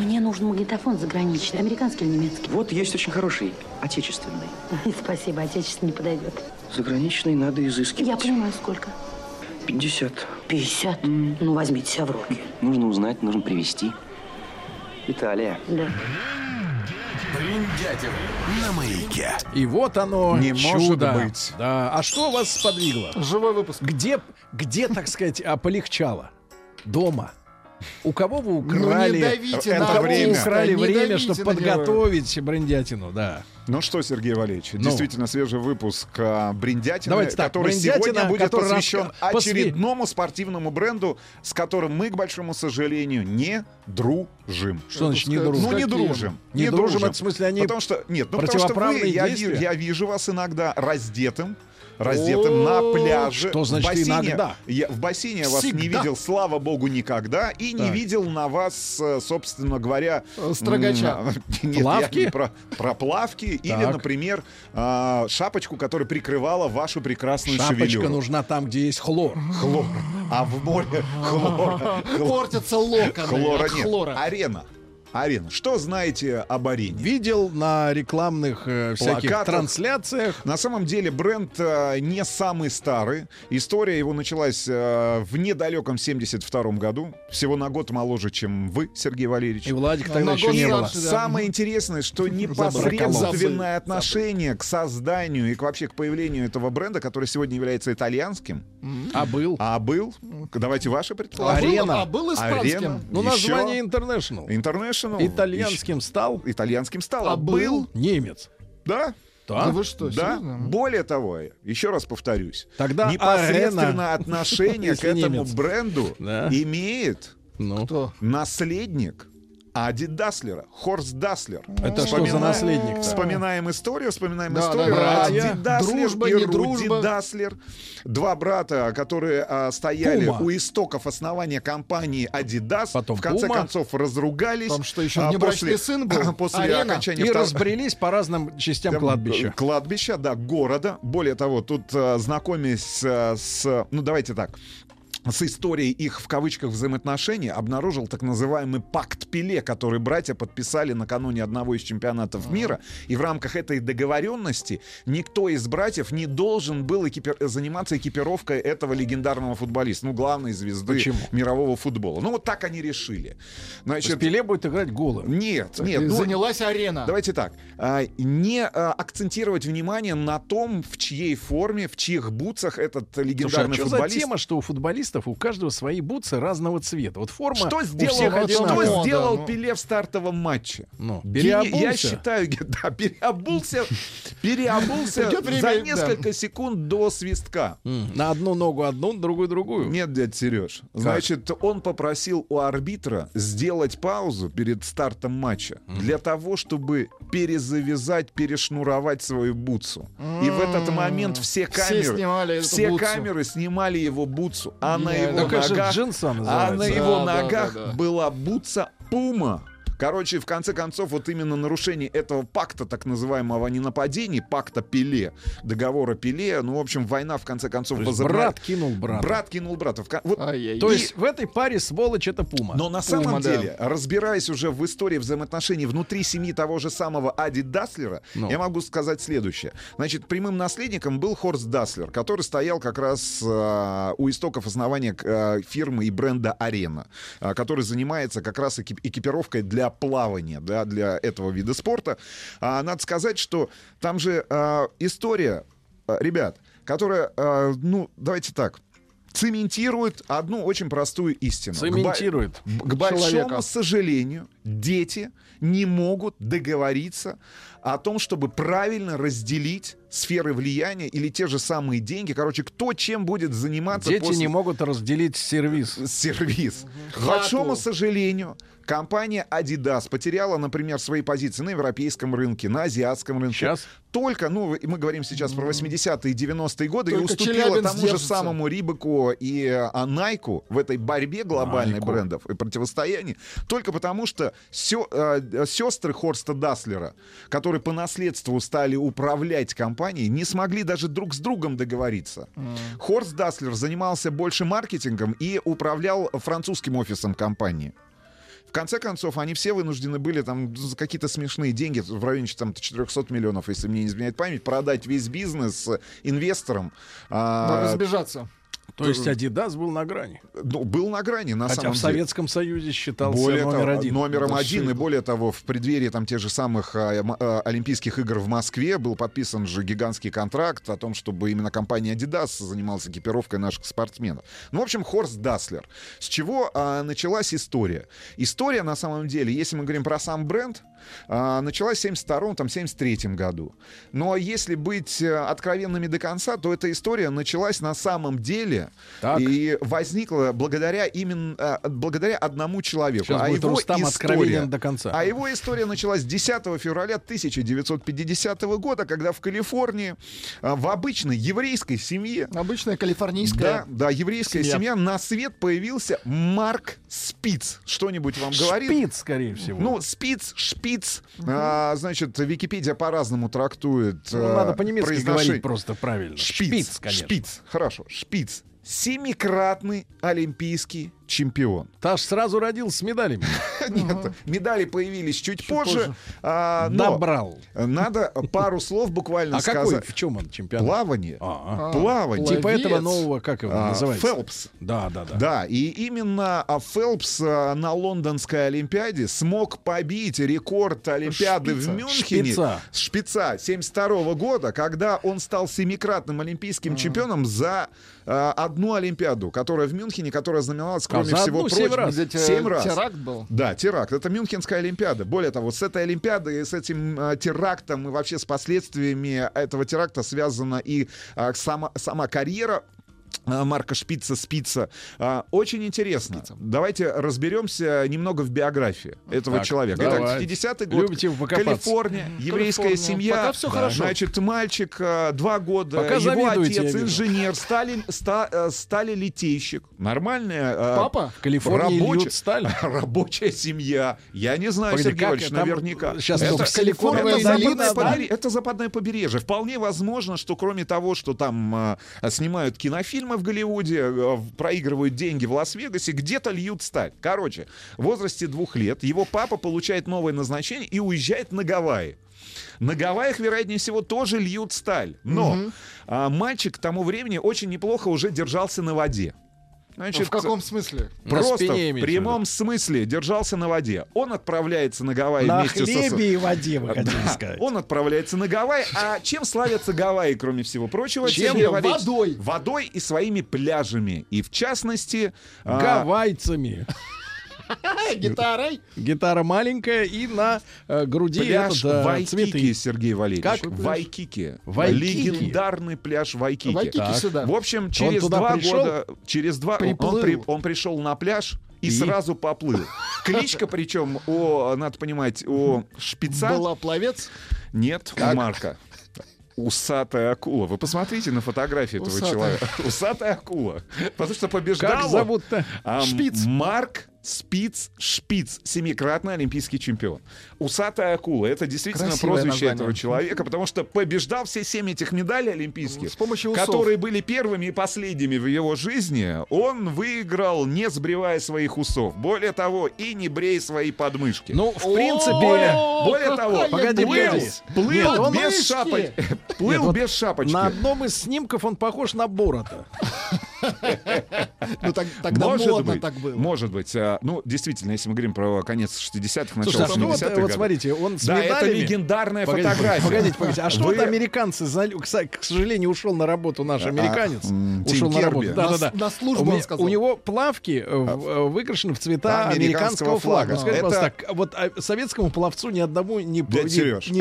Speaker 7: Мне нужен магнитофон заграничный, американский или немецкий?
Speaker 22: Вот есть очень хороший, отечественный.
Speaker 7: Спасибо, отечественный не подойдет.
Speaker 22: Заграничный надо изыскивать.
Speaker 7: Я понимаю, сколько?
Speaker 22: 50.
Speaker 7: 50? Ну, возьмите себя в руки.
Speaker 22: Нужно узнать, нужно привезти. Италия.
Speaker 7: Да.
Speaker 19: Бриндятин на маяке.
Speaker 2: И вот оно,
Speaker 4: Не
Speaker 2: чудо.
Speaker 4: может быть.
Speaker 2: Да. А что вас сподвигло?
Speaker 4: Живой выпуск.
Speaker 2: Где, где, так сказать, полегчало? Дома. У кого вы
Speaker 4: Ну,
Speaker 2: украли,
Speaker 4: не давите
Speaker 2: у
Speaker 4: на
Speaker 2: кого вы
Speaker 4: артиста,
Speaker 2: украли
Speaker 4: не
Speaker 2: время, чтобы
Speaker 4: на него.
Speaker 2: подготовить брендятину, да.
Speaker 23: Ну что, Сергей Валерьевич,
Speaker 2: Ну.
Speaker 23: действительно свежий выпуск а, Бриндятины,
Speaker 2: Давайте так,
Speaker 23: который
Speaker 2: Бриндятина,
Speaker 23: сегодня будет
Speaker 2: который
Speaker 23: посвящен
Speaker 2: посвя-
Speaker 23: очередному спортивному бренду, с которым мы, к большому сожалению, не дружим.
Speaker 2: Что значит не дружим?
Speaker 23: Ну, не дружим.
Speaker 2: Не дружим, это в смысле они
Speaker 23: Потому что, нет, ну, потому что вы,
Speaker 2: противоправные
Speaker 23: я, я вижу вас иногда раздетым, раздетым на пляже.
Speaker 2: что значит
Speaker 23: в бассейне,
Speaker 2: иногда?
Speaker 23: Я, в бассейне я вас не видел, слава богу, никогда. И не видел на вас, э, собственно говоря...
Speaker 4: Э, строгача.
Speaker 23: Нет,
Speaker 2: Плавки?
Speaker 23: я не про, про плавки. Или, например, а, шапочку, которая прикрывала вашу прекрасную
Speaker 2: Шапочка
Speaker 23: шевелюру.
Speaker 2: нужна там, где есть хлор.
Speaker 23: Хлор. А в море хлор.
Speaker 4: Портятся локоны
Speaker 23: Хлора нет.
Speaker 4: хлора.
Speaker 23: Арена. Арена. Что знаете об арене?
Speaker 2: Видел на рекламных э, всяких
Speaker 23: Плакатах.
Speaker 2: трансляциях.
Speaker 23: На самом деле бренд э, не самый старый. История его началась э, в недалеком 72 году. Всего на год моложе, чем вы, Сергей Валерьевич.
Speaker 2: И Владик тогда
Speaker 4: На
Speaker 2: еще
Speaker 4: год
Speaker 2: не было.
Speaker 4: да.
Speaker 23: Самое интересное, что непосредственное отношение к созданию и к, вообще к появлению этого бренда, который сегодня является итальянским,
Speaker 2: А был.
Speaker 23: а был, давайте ваши предположения.
Speaker 2: Арена.
Speaker 4: А был испанским.
Speaker 23: Арена.
Speaker 2: Ну,
Speaker 23: Еще
Speaker 2: название International.
Speaker 23: International.
Speaker 2: Итальянским стал
Speaker 23: Итальянским стал.
Speaker 4: А был?
Speaker 2: немец.
Speaker 23: Да?
Speaker 2: Да?
Speaker 4: Да вы что,
Speaker 23: Да,
Speaker 4: серьезно?
Speaker 23: более того, еще раз повторюсь,
Speaker 2: Тогда
Speaker 23: непосредственное
Speaker 2: арена,
Speaker 23: отношение к этому бренду имеет
Speaker 2: Ну,
Speaker 4: Кто?
Speaker 23: Наследник Ади Даслера, Хорст Даслер.
Speaker 2: это что за наследник
Speaker 23: Вспоминаем историю, вспоминаем
Speaker 4: Да,
Speaker 23: историю.
Speaker 4: да,
Speaker 23: Ади. Даслер
Speaker 4: Дружба,
Speaker 23: и
Speaker 4: не
Speaker 23: Руди
Speaker 4: дружба.
Speaker 23: Даслер. Два брата, которые а, стояли
Speaker 2: Пума.
Speaker 23: у истоков основания компании Adidas,
Speaker 2: Потом
Speaker 23: в конце
Speaker 2: Пума.
Speaker 23: концов разругались.
Speaker 4: Там что, еще
Speaker 23: а,
Speaker 4: внебрачный
Speaker 23: после-
Speaker 4: сын был?
Speaker 23: После
Speaker 4: Арена?
Speaker 23: окончания
Speaker 2: И
Speaker 23: втор-
Speaker 2: разбрелись по разным частям
Speaker 23: там,
Speaker 2: кладбища.
Speaker 23: Кладбища, да, города. Более того, тут э, знакомясь э, с... Ну, давайте так с историей их в кавычках взаимоотношений обнаружил так называемый пакт Пеле, который братья подписали накануне одного из чемпионатов мира. И в рамках этой договоренности никто из братьев не должен был экипи- заниматься экипировкой этого легендарного футболиста, ну, главной звезды
Speaker 2: Почему?
Speaker 23: мирового футбола. Ну, вот так они решили. Значит,
Speaker 2: Пеле будет играть голым.
Speaker 23: нет, нет. ну,
Speaker 4: занялась арена.
Speaker 23: Давайте так. а, Не а, акцентировать внимание на том, в чьей форме, в чьих бутсах этот
Speaker 2: Слушай, а
Speaker 23: легендарный
Speaker 2: что за
Speaker 23: футболист.
Speaker 2: тема, что у футболистов у каждого свои бутсы разного цвета? Вот форма
Speaker 23: Что
Speaker 2: у
Speaker 23: сделал,
Speaker 2: всех
Speaker 23: что
Speaker 2: одинаковая.
Speaker 4: мода,
Speaker 23: сделал
Speaker 4: ну.
Speaker 23: Пеле в стартовом матче?
Speaker 2: Ну, переобулся?
Speaker 23: Я считаю, да, переобулся, переобулся
Speaker 4: время,
Speaker 23: за
Speaker 4: да.
Speaker 23: несколько секунд до свистка.
Speaker 2: На одну ногу одну, на другую другую.
Speaker 23: Нет, дядь Сереж. Значит, он попросил у арбитра сделать паузу перед стартом матча для того, чтобы перезавязать, перешнуровать свою бутсу. И в этот момент все
Speaker 4: Все
Speaker 23: камеры,
Speaker 4: снимали
Speaker 23: все камеры снимали его бутсу, а на его ногах, а на его ногах была бутса Пума. Короче, в конце концов, вот именно нарушение этого пакта, так называемого о ненападении, пакта Пеле, договора Пеле, ну, в общем, война, в конце концов, возобна-
Speaker 2: брат кинул брата.
Speaker 23: Брат кинул брата. В вот
Speaker 4: Ай-яй-яй.
Speaker 2: То есть в этой паре сволочь это Пума.
Speaker 23: но на самом
Speaker 4: Пума, да.
Speaker 23: деле, разбираясь уже в истории взаимоотношений внутри семьи того же самого Ади Даслера,
Speaker 2: Ну.
Speaker 23: я могу сказать следующее. Значит, прямым наследником был Хорст Даслер, который стоял как раз э, у истоков основания э, фирмы и бренда Арена, э, который занимается как раз экип- экипировкой для плавания, да, для этого вида спорта. А, надо сказать, что там же э, история, э, ребят, которая, э, ну, давайте так, цементирует одну очень простую истину. К
Speaker 2: Цементирует
Speaker 23: Б- К большому
Speaker 2: человека.
Speaker 23: сожалению, дети не могут договориться о том, чтобы правильно разделить сферы влияния или те же самые деньги. Короче, кто чем будет заниматься
Speaker 2: Дети
Speaker 23: после-
Speaker 2: не могут разделить сервис.
Speaker 23: сервис. К большому сожалению, компания Adidas потеряла, например, свои позиции на европейском рынке, на азиатском рынке.
Speaker 2: Сейчас?
Speaker 23: Только, ну, мы говорим сейчас про 80-е и 90-е годы, и
Speaker 4: Только
Speaker 23: уступила
Speaker 4: Челябинск
Speaker 23: тому же
Speaker 4: держится.
Speaker 23: самому Рибаку и а, Найку в этой борьбе глобальной
Speaker 2: Найку.
Speaker 23: брендов и противостоянии, только потому что сё- э, сестры Хорста Даслера, которые по наследству стали управлять компанией, не смогли даже друг с другом договориться. Хорст Даслер занимался больше маркетингом и управлял французским офисом компании. Конце концов, они все вынуждены были там за какие-то смешные деньги, в районе там, 400 миллионов, если мне не изменяет память, продать весь бизнес инвесторам. а,
Speaker 4: Надо разбежаться.
Speaker 2: То есть Адидас был на грани.
Speaker 23: Ну, был на грани, на
Speaker 2: Хотя
Speaker 23: самом
Speaker 2: в
Speaker 23: деле.
Speaker 2: Советском Союзе считался
Speaker 23: Более
Speaker 2: номер
Speaker 23: того,
Speaker 2: один.
Speaker 23: номером
Speaker 2: Да,
Speaker 23: один, и более того, в преддверии там тех же самых а, а, Олимпийских игр в Москве был подписан же гигантский контракт о том, чтобы именно компания Adidas занималась экипировкой наших спортсменов. Ну, в общем, Хорст Даслер. С чего а, началась история? История, на самом деле, если мы говорим про сам бренд, а, началась в 72 там, 73 году. Но если быть э, откровенными до конца, то эта история началась на самом деле и возникла благодаря именно а, благодаря одному человеку.
Speaker 2: Сейчас
Speaker 23: а
Speaker 2: будет
Speaker 23: его
Speaker 2: Рустам
Speaker 23: история,
Speaker 2: до конца.
Speaker 23: А его история началась 10 февраля 1950 года, когда в Калифорнии а, в обычной еврейской семье
Speaker 4: Обычная калифорнийская
Speaker 23: да, да, еврейская
Speaker 4: семья.
Speaker 23: семья. на свет появился Марк Спиц. Что-нибудь вам говорит?
Speaker 2: Шпиц, скорее всего.
Speaker 23: Ну, спиц, шпиц. А, значит, Википедия по-разному трактует.
Speaker 2: Ну,
Speaker 23: а,
Speaker 2: надо по-немецки
Speaker 23: произношение.
Speaker 2: говорить просто правильно.
Speaker 23: Шпиц,
Speaker 2: Шпиц, конечно.
Speaker 23: шпиц. Хорошо, шпиц. Семикратный олимпийский чемпион.
Speaker 2: Таш сразу родился с медалями.
Speaker 23: Нет, медали появились чуть позже. а, но
Speaker 2: Добрал.
Speaker 23: Надо пару слов буквально
Speaker 2: А какой,
Speaker 23: сказать.
Speaker 2: в чем он чемпионат?
Speaker 23: Плавание.
Speaker 2: А,
Speaker 23: Плавание.
Speaker 2: Типа этого нового, как его
Speaker 23: А,
Speaker 2: называется?
Speaker 23: Фелпс.
Speaker 2: Да, да, да.
Speaker 23: Да, и именно а, Фелпс а, на лондонской Олимпиаде смог побить рекорд Олимпиады в Мюнхене.
Speaker 2: Шпица.
Speaker 23: Шпица 72 года, когда он стал семикратным олимпийским чемпионом за а, одну Олимпиаду, которая в Мюнхене, которая знаменовалась, кроме
Speaker 2: за
Speaker 23: всего
Speaker 2: семь
Speaker 23: прочего,
Speaker 4: э,
Speaker 23: семь раз.
Speaker 4: теракт был.
Speaker 23: Да, теракт. Это Мюнхенская Олимпиада. Более того, с этой Олимпиадой, и с этим а, терактом и вообще с последствиями этого теракта связана и а, сама, сама карьера а, Марка Шпица Спица. А, Очень интересно. Давайте разберемся немного в биографии этого
Speaker 2: Так,
Speaker 23: человека.
Speaker 2: давай.
Speaker 23: Итак, 50-й год.
Speaker 2: Любите.
Speaker 23: Калифорния, еврейская
Speaker 4: Калифорния.
Speaker 23: семья.
Speaker 4: Пока всё хорошо.
Speaker 23: Значит, мальчик, а, два года,
Speaker 2: Пока
Speaker 23: его отец, инженер, стали, ста- э, стали литейщик. Нормальная
Speaker 4: Папа?
Speaker 2: В Калифорнии
Speaker 23: рабочая-
Speaker 2: сталь.
Speaker 23: Рабочая семья. Я не знаю,
Speaker 2: Погоди,
Speaker 23: Сергей Иванович, наверняка.
Speaker 2: сейчас
Speaker 23: это,
Speaker 2: Силиконовой
Speaker 23: это западное побережье, это западное побережье. Вполне возможно, что кроме того, что там а, снимают кинофильмы в Голливуде, в- проигрывают деньги в Лас-Вегасе, где-то льют сталь. Короче, в возрасте двух лет его папа получает новое назначение и уезжает на Гавайи. На Гавайях, вероятнее всего, тоже льют сталь. Но а, мальчик к тому времени очень неплохо уже держался на воде. Значит,
Speaker 4: в каком смысле?
Speaker 2: На
Speaker 23: Просто
Speaker 2: спине
Speaker 23: в прямом смысле держался на воде. Он отправляется на Гавайи
Speaker 2: На
Speaker 23: вместе со...
Speaker 2: хлебе и воде, вы хотели
Speaker 23: Да,
Speaker 2: сказать.
Speaker 23: Он отправляется на Гавайи. А чем славятся Гавайи, кроме всего прочего?
Speaker 2: Чем?
Speaker 23: Валерьевич?
Speaker 4: Водой.
Speaker 23: Водой и своими пляжами. И в частности... а,
Speaker 2: Гавайцами.
Speaker 4: Гитарой.
Speaker 2: Гитара маленькая и на э, груди
Speaker 23: Пляж
Speaker 2: да,
Speaker 23: Вайкики,
Speaker 2: цветы.
Speaker 23: Сергей Валерьевич.
Speaker 2: Как?
Speaker 23: Вайкики.
Speaker 2: Вайкики.
Speaker 23: Легендарный пляж Вайкики.
Speaker 4: Вайкики
Speaker 2: Так.
Speaker 4: сюда.
Speaker 23: В общем, через два
Speaker 2: пришел?
Speaker 23: года, через два, он- он,
Speaker 4: Приплыл.
Speaker 23: при- он пришел на пляж и,
Speaker 2: И?
Speaker 23: сразу поплыл. Кличка, причем, у, надо понимать, у шпица
Speaker 4: Была пловец.
Speaker 23: нет, у Марка. Усатая акула. Вы посмотрите на фотографии этого
Speaker 4: Усатая.
Speaker 23: человека. Усатая акула. Потому что побеждал
Speaker 2: Как зовут-то?
Speaker 23: а,
Speaker 4: Шпиц.
Speaker 23: Марк Спиц Шпиц, семикратный олимпийский чемпион. Усатая акула. Это действительно
Speaker 4: Красивое
Speaker 23: прозвище
Speaker 4: название.
Speaker 23: этого человека, потому что побеждал все семь этих медалей олимпийских,
Speaker 4: С помощью усов.
Speaker 23: которые были первыми и последними в его жизни. Он выиграл, не сбривая своих усов. Более того, и не брея свои подмышки.
Speaker 2: Ну, в
Speaker 4: О,
Speaker 2: принципе...
Speaker 23: Более того,
Speaker 4: какая
Speaker 2: Погоди,
Speaker 23: плыл, плыл
Speaker 2: Нет,
Speaker 23: без шапочки. Плыл
Speaker 2: Нет, вот
Speaker 23: без шапочки.
Speaker 2: На одном из снимков он похож на Борота.
Speaker 4: Ну, так- тогда
Speaker 23: может
Speaker 4: модно
Speaker 23: быть,
Speaker 4: так было.
Speaker 23: может быть. А, Ну, действительно, если мы говорим про конец 60-х,
Speaker 2: Слушай,
Speaker 23: начало
Speaker 2: а что вот,
Speaker 23: 70-х
Speaker 2: вот смотрите, он с
Speaker 23: Да, это
Speaker 2: медалями...
Speaker 23: легендарная
Speaker 2: Погодите,
Speaker 23: фотография.
Speaker 2: Погодите, погодите. А что
Speaker 23: Вы-
Speaker 2: вот американцы, к сожалению, ушел на работу наш
Speaker 23: А,
Speaker 2: американец.
Speaker 23: Тим
Speaker 2: ушел на работу. Да, да, да.
Speaker 4: На- службу, он сказал.
Speaker 2: у него плавки э, э, выкрашены в цвета
Speaker 23: Американского
Speaker 2: флага. Скажите,
Speaker 23: Это-
Speaker 2: пожалуйста, так, вот а, советскому пловцу ни одному не,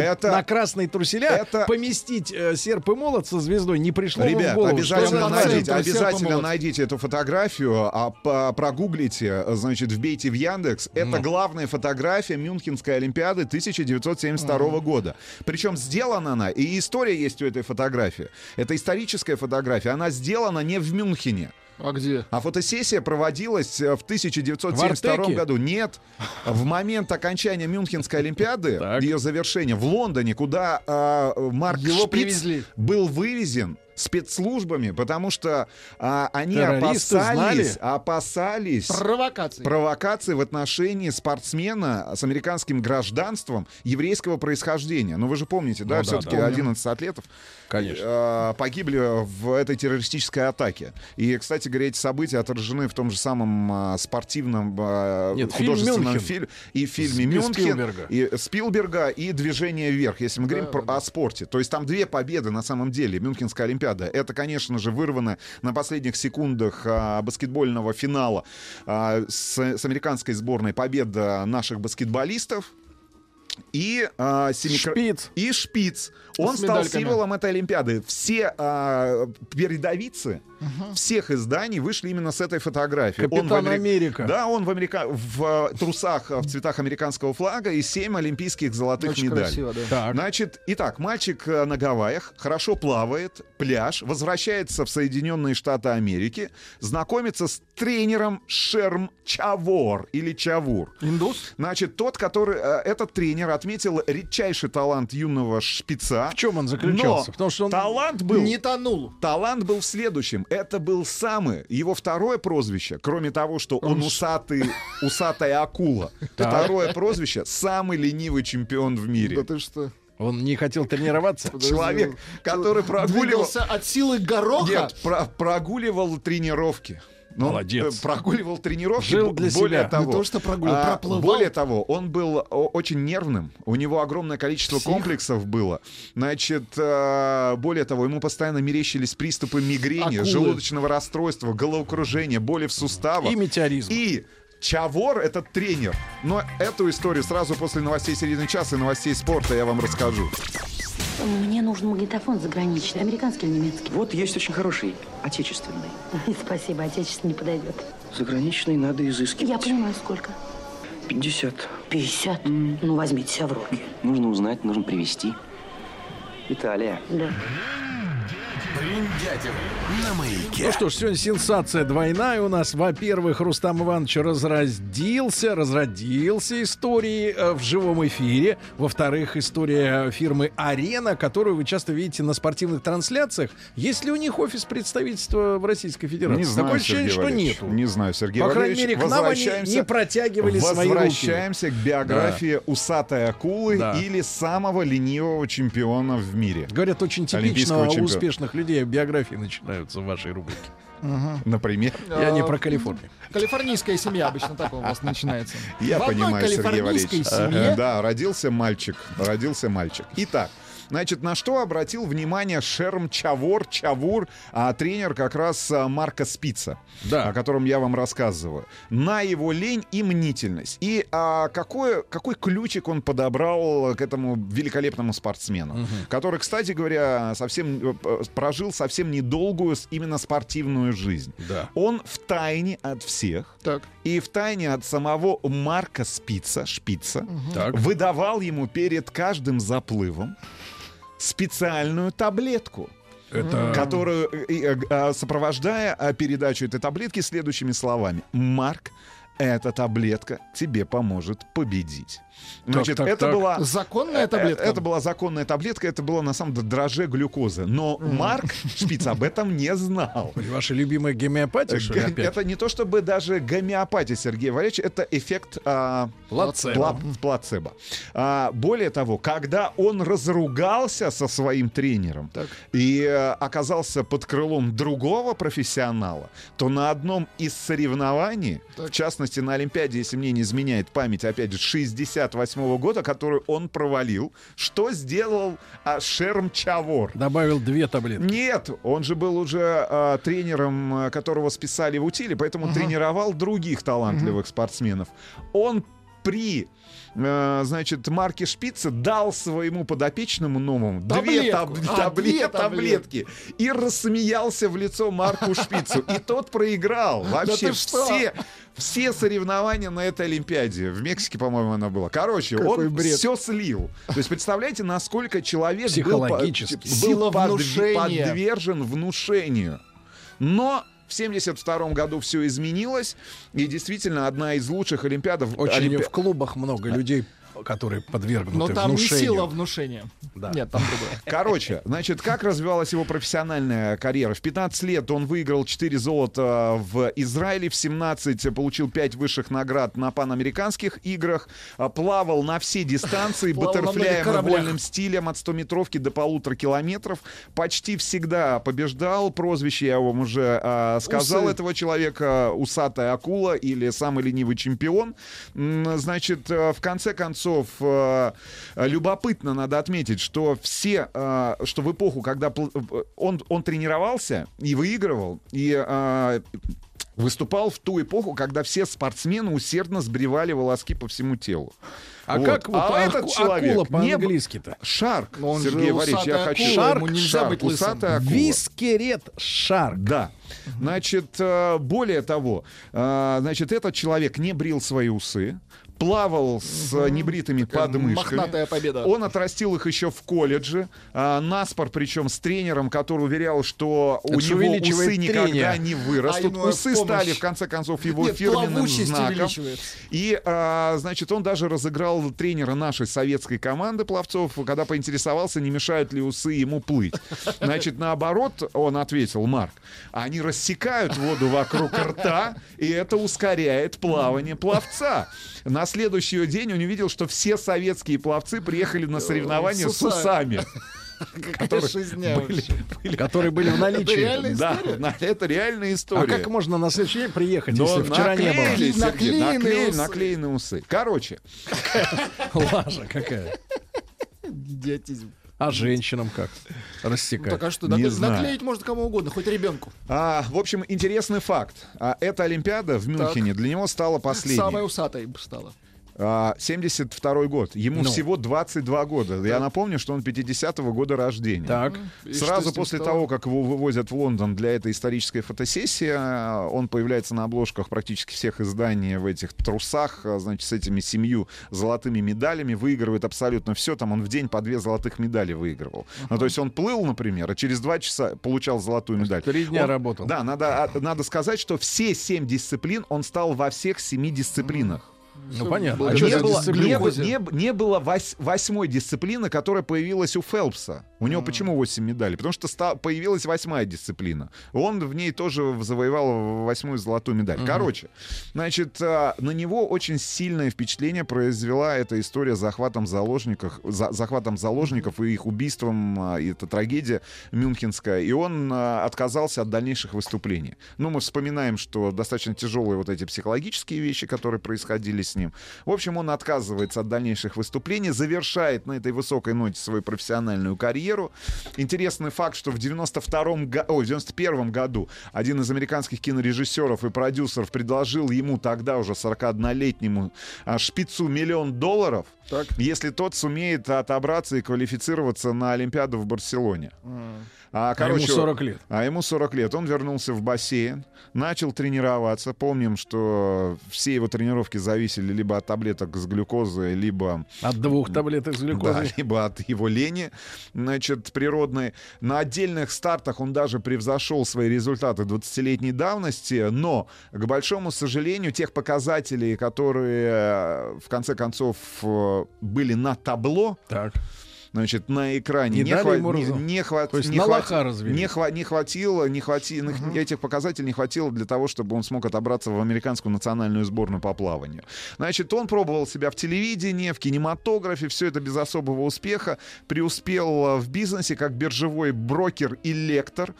Speaker 23: это-
Speaker 2: на красные труселя
Speaker 23: это-
Speaker 2: поместить э, серп и молот со звездой не пришло
Speaker 23: Ребят, обязательно найдите, обязательно найдите эту фотографию, а прогуглите, значит, вбейте в Яндекс. Это главная фотография Мюнхенской Олимпиады 1972 года. Причем сделана она, и история есть у этой фотографии. Это историческая фотография. Она сделана не в Мюнхене.
Speaker 4: А где?
Speaker 23: А фотосессия проводилась э, в 1972
Speaker 2: В
Speaker 23: году. Нет, в момент окончания Мюнхенской Олимпиады, ее завершения в Лондоне, куда э, Марк
Speaker 4: Его
Speaker 23: Шпиц
Speaker 4: привезли.
Speaker 23: был вывезен спецслужбами, потому что а, они
Speaker 2: Террористы
Speaker 23: опасались,
Speaker 2: знали?
Speaker 23: опасались
Speaker 4: Провокации.
Speaker 23: провокации в отношении спортсмена с американским гражданством еврейского происхождения. Ну, вы же помните, да,
Speaker 2: Ну да,
Speaker 23: все-таки
Speaker 2: да.
Speaker 23: 11 атлетов
Speaker 2: Конечно.
Speaker 23: э, погибли в этой террористической атаке. И, кстати говоря, эти события отражены в том же самом э, спортивном э,
Speaker 2: Нет,
Speaker 23: художественном фильме и в фильме Мюнхен,
Speaker 2: Спилберга.
Speaker 23: и Спилберга и «Движение вверх», если мы говорим про- о спорте. То есть там две победы на самом деле. Мюнхенская Олимпиада. Это, конечно же, вырвано на последних секундах а, баскетбольного финала а, с, с американской сборной победа наших баскетболистов. И, а, семикра-
Speaker 2: Шпиц.
Speaker 23: и Шпиц. Он
Speaker 4: С
Speaker 23: стал
Speaker 4: медальками.
Speaker 23: символом этой Олимпиады. Все а, передовицы всех изданий вышли именно с этой фотографией. Он в
Speaker 2: Капитан
Speaker 23: Амери-
Speaker 2: Америка.
Speaker 23: Да, он в, Америка... в э, трусах э, в цветах американского флага и семь олимпийских золотых
Speaker 4: Очень
Speaker 23: медалей.
Speaker 4: красиво, да.
Speaker 2: Так.
Speaker 23: Значит, итак, мальчик э, на Гавайях, хорошо плавает, пляж, возвращается в Соединенные Штаты Америки, знакомится с тренером Шерм Чавор или Чавур.
Speaker 4: Индус?
Speaker 23: Значит, тот, который... этот тренер отметил редчайший талант юного шпица.
Speaker 2: В чем он заключался?
Speaker 23: Но
Speaker 2: Потому что он
Speaker 23: талант был...
Speaker 4: Не тонул.
Speaker 23: Талант был в следующем. Это был самый его второе прозвище, кроме того, что он усатый, усатая акула. Второе прозвище самый ленивый чемпион в мире.
Speaker 4: Да ты что?
Speaker 2: Он не хотел тренироваться?
Speaker 23: Человек, который прогуливал,
Speaker 4: Двигался от силы гороха?
Speaker 23: нет, про- прогуливал тренировки. Ну,
Speaker 2: Молодец.
Speaker 23: э, Прогуливал тренировки.
Speaker 2: Жил для
Speaker 23: более
Speaker 2: себя.
Speaker 23: Того,
Speaker 4: Не то, что прогуливал,
Speaker 23: а,
Speaker 4: проплывал.
Speaker 23: Более того, он был очень нервным. У него огромное количество
Speaker 4: Псих.
Speaker 23: комплексов было. Значит, э, более того, ему постоянно мерещились приступы мигрени,
Speaker 4: Акулы.
Speaker 23: желудочного расстройства, головокружения, боли в суставах.
Speaker 2: И метеоризм.
Speaker 23: И Чавор — это тренер. Но эту историю сразу после новостей середины часа и новостей спорта я вам расскажу.
Speaker 7: Мне нужен магнитофон заграничный, американский или немецкий?
Speaker 22: Вот есть очень хороший, отечественный.
Speaker 7: Спасибо, отечественный не подойдет.
Speaker 22: Заграничный надо изыскивать.
Speaker 7: Я понимаю, сколько?
Speaker 22: 50.
Speaker 7: 50? Ну, возьмите себя в руки.
Speaker 22: Нужно узнать, нужно привезти. Италия.
Speaker 7: Да.
Speaker 19: Бриндятина на маяке.
Speaker 2: Ну что ж, сегодня сенсация двойная у нас. Во-первых, Рустам Иванович разродился, разродился историей э, в живом эфире. Во-вторых, история фирмы «Арена», которую вы часто видите на спортивных трансляциях. Есть ли у них офис представительства в Российской Федерации?
Speaker 23: Не знаю,
Speaker 2: Такое ощущение,
Speaker 23: Сергей
Speaker 2: что нету.
Speaker 23: Не знаю, Сергей
Speaker 2: По крайней мере, к нам они
Speaker 23: Возвращаемся-
Speaker 2: не протягивали свои руки.
Speaker 23: Возвращаемся к биографии усатой акулы
Speaker 2: Да.
Speaker 23: или самого ленивого чемпиона в мире.
Speaker 2: Говорят, очень типично
Speaker 23: Олимпийского
Speaker 2: у
Speaker 23: чемпиона.
Speaker 2: успешных людей биографии начинаются в вашей рубрике.
Speaker 23: Например.
Speaker 2: Я не
Speaker 4: А,
Speaker 2: про Калифорнию.
Speaker 4: Калифорнийская семья обычно так у вас начинается.
Speaker 23: Я
Speaker 4: В
Speaker 23: понимаю, Сергей Валерьевич.
Speaker 4: семье
Speaker 23: Да, родился мальчик. Родился мальчик. Итак, Значит, на что обратил внимание Шерм Чавор, Чавур, а, тренер как раз а, Марка Спица, о котором я вам рассказываю. На его лень и мнительность. И а, какой, какой ключик он подобрал к этому великолепному спортсмену, который, кстати говоря, совсем э, прожил совсем недолгую именно спортивную жизнь.
Speaker 2: Да.
Speaker 23: Он в тайне от всех и в тайне от самого Марка Спица, Шпица,
Speaker 2: Так.
Speaker 23: выдавал ему перед каждым заплывом специальную таблетку.
Speaker 2: Это-
Speaker 23: Которую, э, э, сопровождая э, передачу этой таблетки следующими словами. Марк, эта таблетка тебе поможет победить. Значит,
Speaker 4: так,
Speaker 23: это
Speaker 4: так.
Speaker 23: была
Speaker 4: Законная
Speaker 23: э,
Speaker 4: таблетка?
Speaker 23: Это была законная таблетка, это было на самом деле дроже глюкозы. Но Марк Шпиц об этом не знал.
Speaker 2: Ваша любимая гомеопатия, что ли, опять?
Speaker 23: Это не то чтобы даже гомеопатия, Сергей Валерьевич, это эффект а,
Speaker 2: Плацебо.
Speaker 23: пла- плацебо. А, более того, когда он разругался со своим тренером и э, оказался под крылом другого профессионала, то на одном из соревнований, в частности на Олимпиаде, если мне не изменяет память, опять же, 68 года, которую он провалил, что сделал а, Шерм Чавор?
Speaker 2: Добавил две таблетки.
Speaker 23: Нет, он же был уже а, тренером, а, которого списали в утиле, поэтому тренировал других талантливых спортсменов. Он при значит, Марке Шпице дал своему подопечному новому две, таб-.
Speaker 4: А,
Speaker 23: табли-
Speaker 4: две
Speaker 23: таблетки и рассмеялся в лицо Марку Шпицу. И тот проиграл. Вообще
Speaker 4: что?
Speaker 23: все, все соревнования на этой Олимпиаде. В Мексике, по-моему, она была. Короче,
Speaker 4: Какой
Speaker 23: он
Speaker 4: бред.
Speaker 23: все слил. То есть представляете, насколько человек был, был подвержен внушению. Но в 72 году все изменилось, и действительно одна из лучших Олимпиадов...
Speaker 2: Очень
Speaker 23: Олимпи-
Speaker 2: в клубах много людей которые подвергнуты
Speaker 4: Но там не
Speaker 2: внушению.
Speaker 4: сила внушения.
Speaker 2: Да.
Speaker 4: Нет, там другое.
Speaker 23: Короче, значит, как развивалась его профессиональная карьера? В 15 лет он выиграл 4 золота в Израиле, в 17 получил 5 высших наград на панамериканских играх, а, плавал на все дистанции, баттерфляем и вольным стилем от 100-метровки до полутора километров. Почти всегда побеждал. Прозвище я вам уже а, сказал
Speaker 4: Усы.
Speaker 23: этого человека «Усатая акула» или «Самый ленивый чемпион». Значит, э, в конце концов, э, любопытно надо отметить, что все, э, что в эпоху, когда э, он, он тренировался и выигрывал, и э, выступал в ту эпоху, когда все спортсмены усердно сбривали волоски по всему телу.
Speaker 2: А
Speaker 23: Вот.
Speaker 2: как вот
Speaker 23: а
Speaker 2: аку-
Speaker 23: этот человек
Speaker 2: акула
Speaker 23: не б-
Speaker 2: по-английски-то?
Speaker 23: Шарк,
Speaker 4: Но он
Speaker 23: Сергей Валерьевич, я хочу... Шарк,
Speaker 4: ему нельзя
Speaker 23: шарк,
Speaker 4: быть лысым.
Speaker 23: усатая акула.
Speaker 2: Вискерет шарк.
Speaker 23: Да. Значит, э, более того, э, значит, этот человек не брил свои усы, плавал с э, небритыми подмышками.
Speaker 4: Мохнатая победа.
Speaker 23: Он отрастил их еще в колледже. а, наспор, причем с тренером, который уверял, что у
Speaker 2: Это ж
Speaker 23: него усы никогда
Speaker 2: трение.
Speaker 23: не
Speaker 4: А
Speaker 23: вырастут.
Speaker 4: ему
Speaker 23: усы
Speaker 4: в
Speaker 23: стали,
Speaker 4: помощь.
Speaker 23: в конце концов, его
Speaker 4: Нет,
Speaker 23: фирменным знаком. И, а, значит, он даже разыграл тренера нашей советской команды пловцов, когда поинтересовался, не мешают ли усы ему плыть. Значит, наоборот, он ответил, Марк, они рассекают воду вокруг рта, и это ускоряет плавание пловца. На следующий день он увидел, что все советские пловцы приехали на соревнования
Speaker 4: С
Speaker 23: усами. Которые были-
Speaker 4: вообще.
Speaker 2: Которые были в наличии.
Speaker 4: Это реальная
Speaker 23: Да,
Speaker 4: история?
Speaker 23: на- это реальная
Speaker 2: А
Speaker 23: история.
Speaker 2: как можно на следующий день приехать,
Speaker 23: Но
Speaker 2: если вчера не было?
Speaker 23: наклеили, Сергей,
Speaker 4: Наклеенные
Speaker 23: наклеили-
Speaker 4: усы.
Speaker 23: наклеенные усы. Короче,
Speaker 2: Лажа какая.
Speaker 4: Идиотизм.
Speaker 2: А женщинам как?
Speaker 4: Ну,
Speaker 2: Рассекать.
Speaker 4: так а что,
Speaker 23: Не знаю.
Speaker 4: наклеить можно кому угодно, хоть ребенку.
Speaker 23: А, в общем, интересный факт. А, эта Олимпиада в Мюнхене для него стала последней.
Speaker 4: Самая усатая стала.
Speaker 23: А, 72 год. Ему
Speaker 2: Ну.
Speaker 23: всего 22 года. Я напомню, что он 50-го года рождения.
Speaker 2: Так.
Speaker 4: И
Speaker 23: Сразу после
Speaker 4: стало?
Speaker 23: того, как его вывозят в Лондон для этой исторической фотосессии, а, он появляется на обложках практически всех изданий в этих трусах, а, значит, с этими семью золотыми медалями, выигрывает абсолютно все. Там он в день по две золотых медали выигрывал. Ну, то есть он плыл, например, и через два часа получал золотую медаль.
Speaker 2: Три дня
Speaker 23: Он-
Speaker 2: работал.
Speaker 23: Да, надо, а, надо сказать, что все семь дисциплин он стал во всех семи дисциплинах.
Speaker 2: Ну понятно. А
Speaker 23: Не было,
Speaker 2: дисциплина?
Speaker 23: не, было- не не было вось- восьмой дисциплины, которая появилась у Фелпса. У него почему 8 медалей? Потому что ста- появилась восьмая дисциплина. Он в ней тоже завоевал восьмую золотую медаль. Короче, значит, а, на него очень сильное впечатление произвела эта история с захватом заложников, за- захватом заложников и их убийством. а, и это трагедия мюнхенская. И он а, отказался от дальнейших выступлений. Ну, мы вспоминаем, что достаточно тяжелые вот эти психологические вещи, которые происходили с ним. В общем, он отказывается от дальнейших выступлений, завершает на этой высокой ноте свою профессиональную карьеру. Интересный факт, что в 92 го- ой, в 91 году один из американских кинорежиссеров и продюсеров предложил ему тогда уже 41-летнему а, шпицу миллион долларов, если тот сумеет отобраться и квалифицироваться на Олимпиаду в Барселоне. А,
Speaker 2: ему 40 лет.
Speaker 23: А ему 40 лет. Он вернулся в бассейн, начал тренироваться. Помним, что все его тренировки зависели либо от таблеток с глюкозой, либо
Speaker 2: От двух таблеток с
Speaker 23: да,
Speaker 2: глюкозой.
Speaker 23: либо от его лени, значит, природной. На отдельных стартах он даже превзошел свои результаты 20-летней давности, но, к большому сожалению, тех показателей, которые, э, в конце концов, э, были на табло,
Speaker 2: Так.
Speaker 23: Значит, на экране
Speaker 2: Не
Speaker 23: не, хва-
Speaker 2: ему
Speaker 23: не, не хва-
Speaker 2: То есть
Speaker 23: не
Speaker 2: на
Speaker 23: не хва- не хватило, не хватило, этих показателей не хватило для того, чтобы он смог отобраться в американскую национальную сборную по плаванию. Значит, он пробовал себя в телевидении, в кинематографе, все это без особого успеха, преуспел э, в бизнесе как биржевой брокер и лектор.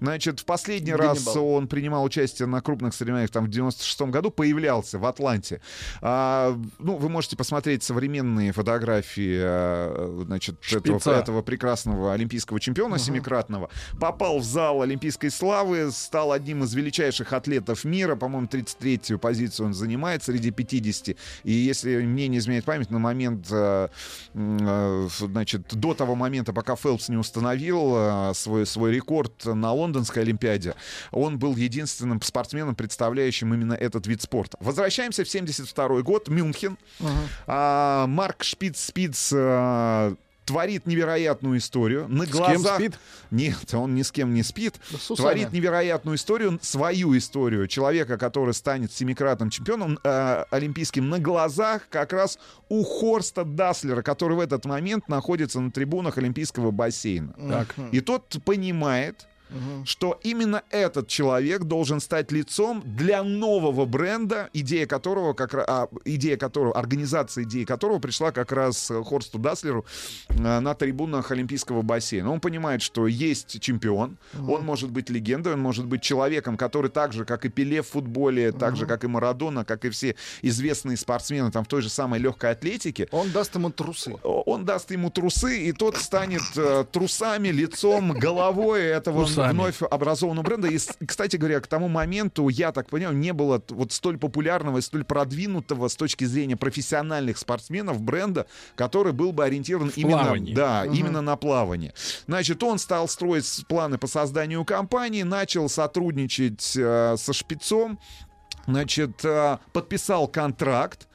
Speaker 23: Значит, в последний раз
Speaker 4: Ганнибал.
Speaker 23: он принимал участие на крупных соревнованиях там в 96 году, появлялся в Атланте. А, ну, вы можете посмотреть современные фотографии, э, значит, этого, этого прекрасного олимпийского чемпиона семикратного. Попал в зал Олимпийской славы, стал одним из величайших атлетов мира. По-моему, 33-ю позицию он занимает среди 50. И если мне не изменяет память, на момент, э, э, значит, до того момента, пока Фелпс не установил э, свой, свой рекорд на Лондонской Олимпиаде, он был единственным спортсменом, представляющим именно этот вид спорта. Возвращаемся в 72 год, Мюнхен. А, Марк Шпиц-Спиц э, творит невероятную историю. На
Speaker 2: кем
Speaker 23: глазах...
Speaker 2: спит?
Speaker 23: Нет, он ни с кем не спит.
Speaker 4: с усами.
Speaker 23: творит невероятную историю, свою историю человека, который станет семикратным чемпионом э, олимпийским на глазах как раз у Хорста Даслера, который в этот момент находится на трибунах Олимпийского бассейна.
Speaker 2: Так.
Speaker 23: И тот понимает, что именно этот человек должен стать лицом для нового бренда, идея которого, как, а, идея которого, организация идеи которого пришла как раз э, Хорсту Даслеру э, на трибунах Олимпийского бассейна. Он понимает, что есть чемпион, он может быть легендой, он может быть человеком, который так же, как и Пеле в футболе, так же, как и Марадона, как и все известные спортсмены там в той же самой легкой атлетике,
Speaker 4: Он даст ему трусы.
Speaker 23: он даст ему трусы, и тот станет э, трусами, лицом, головой этого
Speaker 2: Трусами.
Speaker 23: вновь образованного бренда. И, кстати говоря, к тому моменту, я так понимаю, не было вот столь популярного и столь продвинутого с точки зрения профессиональных спортсменов бренда, который был бы ориентирован именно, да,
Speaker 2: Мгм.
Speaker 23: именно на плавание. Значит, он стал строить планы по созданию компании, начал сотрудничать э, со Шпицом, значит, э, подписал контракт.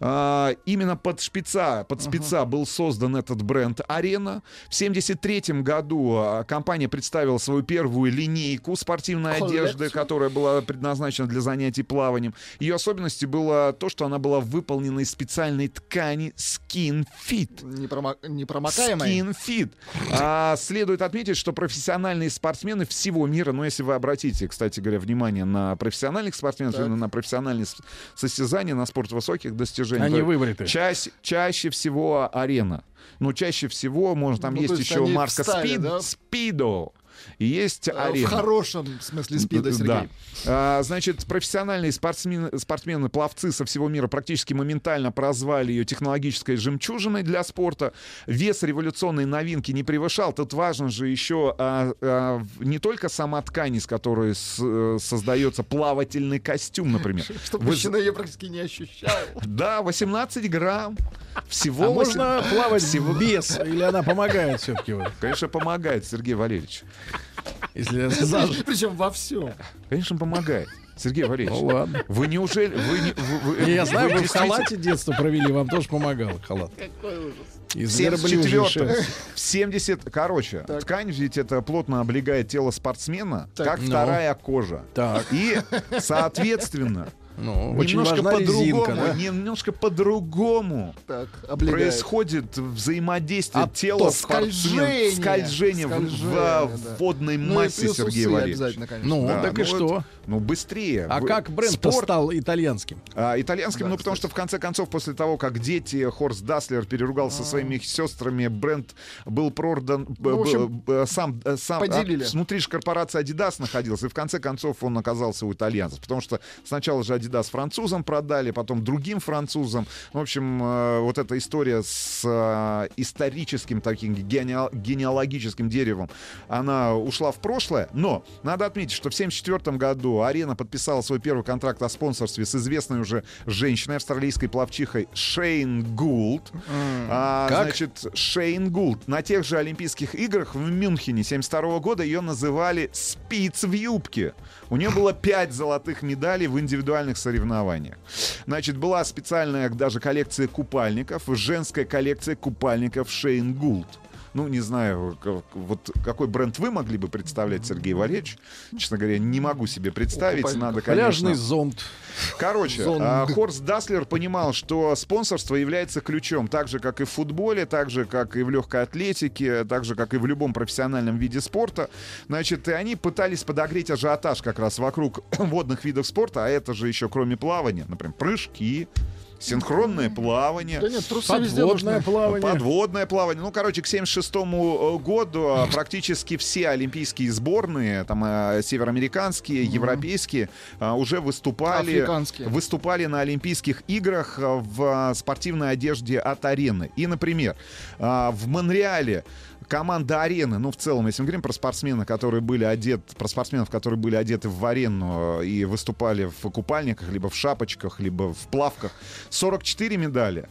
Speaker 23: А, именно под шпица, под спеца был создан этот бренд «Арена». В 1973 году а, компания представила свою первую линейку спортивной одежды, которая была предназначена для занятий плаванием. Ее особенностью было то, что она была выполнена из специальной ткани Skin Fit.
Speaker 4: Непрома- Непромокаемая.
Speaker 23: Skin Fit. А, следует отметить, что профессиональные спортсмены всего мира, ну, если вы обратите, кстати говоря, внимание на профессиональных спортсменов,
Speaker 2: Так.
Speaker 23: Именно на профессиональные состязания, на спорт высоких достижений,
Speaker 2: Они
Speaker 23: то
Speaker 2: выбриты.
Speaker 23: Чаще, чаще всего арена. Ну, чаще всего, может, там
Speaker 4: Ну,
Speaker 23: есть
Speaker 4: есть
Speaker 23: еще марка
Speaker 4: встали,
Speaker 23: Speed,
Speaker 4: да?
Speaker 23: Speedo. И есть
Speaker 4: Э, В
Speaker 23: арена.
Speaker 4: хорошем смысле спида, Сергей.
Speaker 23: Да. А, значит, профессиональные спортсмены, спортсмены, пловцы со всего мира практически моментально прозвали ее технологической жемчужиной для спорта. Вес революционной новинки не превышал. Тут важно же еще а, а, в- не только сама ткань, из которой с- э, создается плавательный костюм, например.
Speaker 4: Чтобы
Speaker 23: Вы-
Speaker 4: мужчина ее практически не ощущал.
Speaker 23: Да, 18 грамм. Всего
Speaker 2: А можно плавать
Speaker 23: всего-
Speaker 2: без, или она помогает все-таки?
Speaker 23: Конечно, помогает, Сергей Валерьевич.
Speaker 2: Если
Speaker 4: Причем во всем.
Speaker 23: Конечно, помогает. Сергей Валерьевич,
Speaker 2: Ну ладно.
Speaker 23: вы неужели... Вы, не- вы- вы-
Speaker 2: Не, Я знаю, вы в
Speaker 23: действительно-
Speaker 2: халате детство провели, вам тоже помогал халат.
Speaker 4: Какой ужас.
Speaker 2: Из
Speaker 23: В
Speaker 2: верблюжьей
Speaker 23: 74
Speaker 2: шерсти.
Speaker 23: в 70, короче, ткань ведь это плотно облегает тело спортсмена,
Speaker 2: Так.
Speaker 23: как
Speaker 2: Ну.
Speaker 23: вторая кожа.
Speaker 2: Так.
Speaker 23: И, соответственно,
Speaker 2: Ну, очень
Speaker 23: немножко по-другому,
Speaker 2: да?
Speaker 23: немножко по-другому происходит взаимодействие
Speaker 4: Отток,
Speaker 23: тела спортсмена,
Speaker 4: скольжение.
Speaker 23: скольжение, в-
Speaker 4: Скольжение,
Speaker 23: в,
Speaker 4: да.
Speaker 23: в водной
Speaker 4: Ну
Speaker 23: массе, Сергей Валерьевич.
Speaker 4: обязательно, конечно.
Speaker 2: Ну,
Speaker 23: Да,
Speaker 2: так и
Speaker 23: ну
Speaker 2: что?
Speaker 23: Ну, быстрее.
Speaker 2: А
Speaker 23: Вы-
Speaker 2: как бренд-то
Speaker 23: спорт-
Speaker 2: стал итальянским?
Speaker 23: а, итальянским,
Speaker 4: Да,
Speaker 23: ну потому что в конце концов, после того, как дети Хорст Даслер переругался со своими сестрами, бренд был продан, б-
Speaker 4: Ну, в общем,
Speaker 23: б- сам, э, сам
Speaker 4: поделили.
Speaker 23: а, внутри же корпорации Adidas находился, и в конце концов он оказался у итальянцев, потому что сначала же Adidas французам продали, потом другим французам. В общем, э, вот эта история с э, историческим таким генеал- генеалогическим деревом, она ушла в прошлое, но надо отметить, что в 1974 году Арена подписала свой первый контракт о спонсорстве с известной уже женщиной, австралийской плавчихой Шейн Гулд. А,
Speaker 2: Как?
Speaker 23: Значит, Шейн Гулд. На тех же Олимпийских играх в Мюнхене 1972 года ее называли «спиц в юбке». У нее было пять золотых медалей в индивидуальных соревнованиях. Значит, была специальная даже коллекция купальников, женская коллекция купальников Шейн Гулд. Ну, не знаю, вот какой бренд вы могли бы представлять, Сергей Валерьевич. Честно говоря, не могу себе представить. Надо, конечно...
Speaker 2: Пляжный зонт.
Speaker 23: Короче,
Speaker 2: Зонд.
Speaker 23: а, Хорст Даслер понимал, что спонсорство является ключом, так же, как и в футболе, так же, как и в легкой атлетике, так же, как и в любом профессиональном виде спорта. Значит, и они пытались подогреть ажиотаж как раз вокруг водных видов спорта, а это же еще кроме плавания, например, прыжки, синхронное плавание.
Speaker 4: Да нет, трусы везде
Speaker 2: Подводное
Speaker 4: нужны.
Speaker 2: плавание.
Speaker 23: Подводное плавание. Ну, короче, к 76 году а, практически все олимпийские сборные, там, а, североамериканские, европейские, а, уже выступали,
Speaker 4: Африканские.
Speaker 23: выступали на Олимпийских играх а, в спортивной одежде от арены. И, например, в Монреале команда арены, ну, в целом, если мы говорим про спортсменов, которые были одеты, про спортсменов, которые были одеты в арену э, и выступали в купальниках, либо в шапочках, либо в плавках, 44 медали.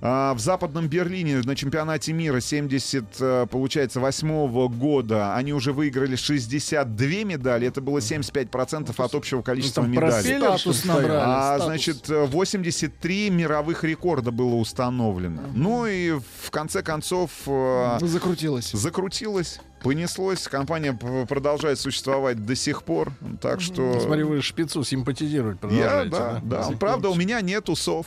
Speaker 23: А, В Западном Берлине на чемпионате мира 70, э, получается, восьмого года они уже выиграли 62 медали. Это было 75% от общего количества
Speaker 2: там
Speaker 23: медалей.
Speaker 4: Статус набрали,
Speaker 23: А,
Speaker 4: статус.
Speaker 23: значит, э, 83 мировых рекорда было установлено. Ну и в конце концов... э,
Speaker 4: Закрутилось.
Speaker 23: Закрутилось, понеслось. Компания продолжает существовать до сих пор. Так что...
Speaker 2: Смотри, вы шпицу симпатизировать
Speaker 23: Я,
Speaker 2: продолжаете.
Speaker 23: да, да. Правда, у меня нет усов.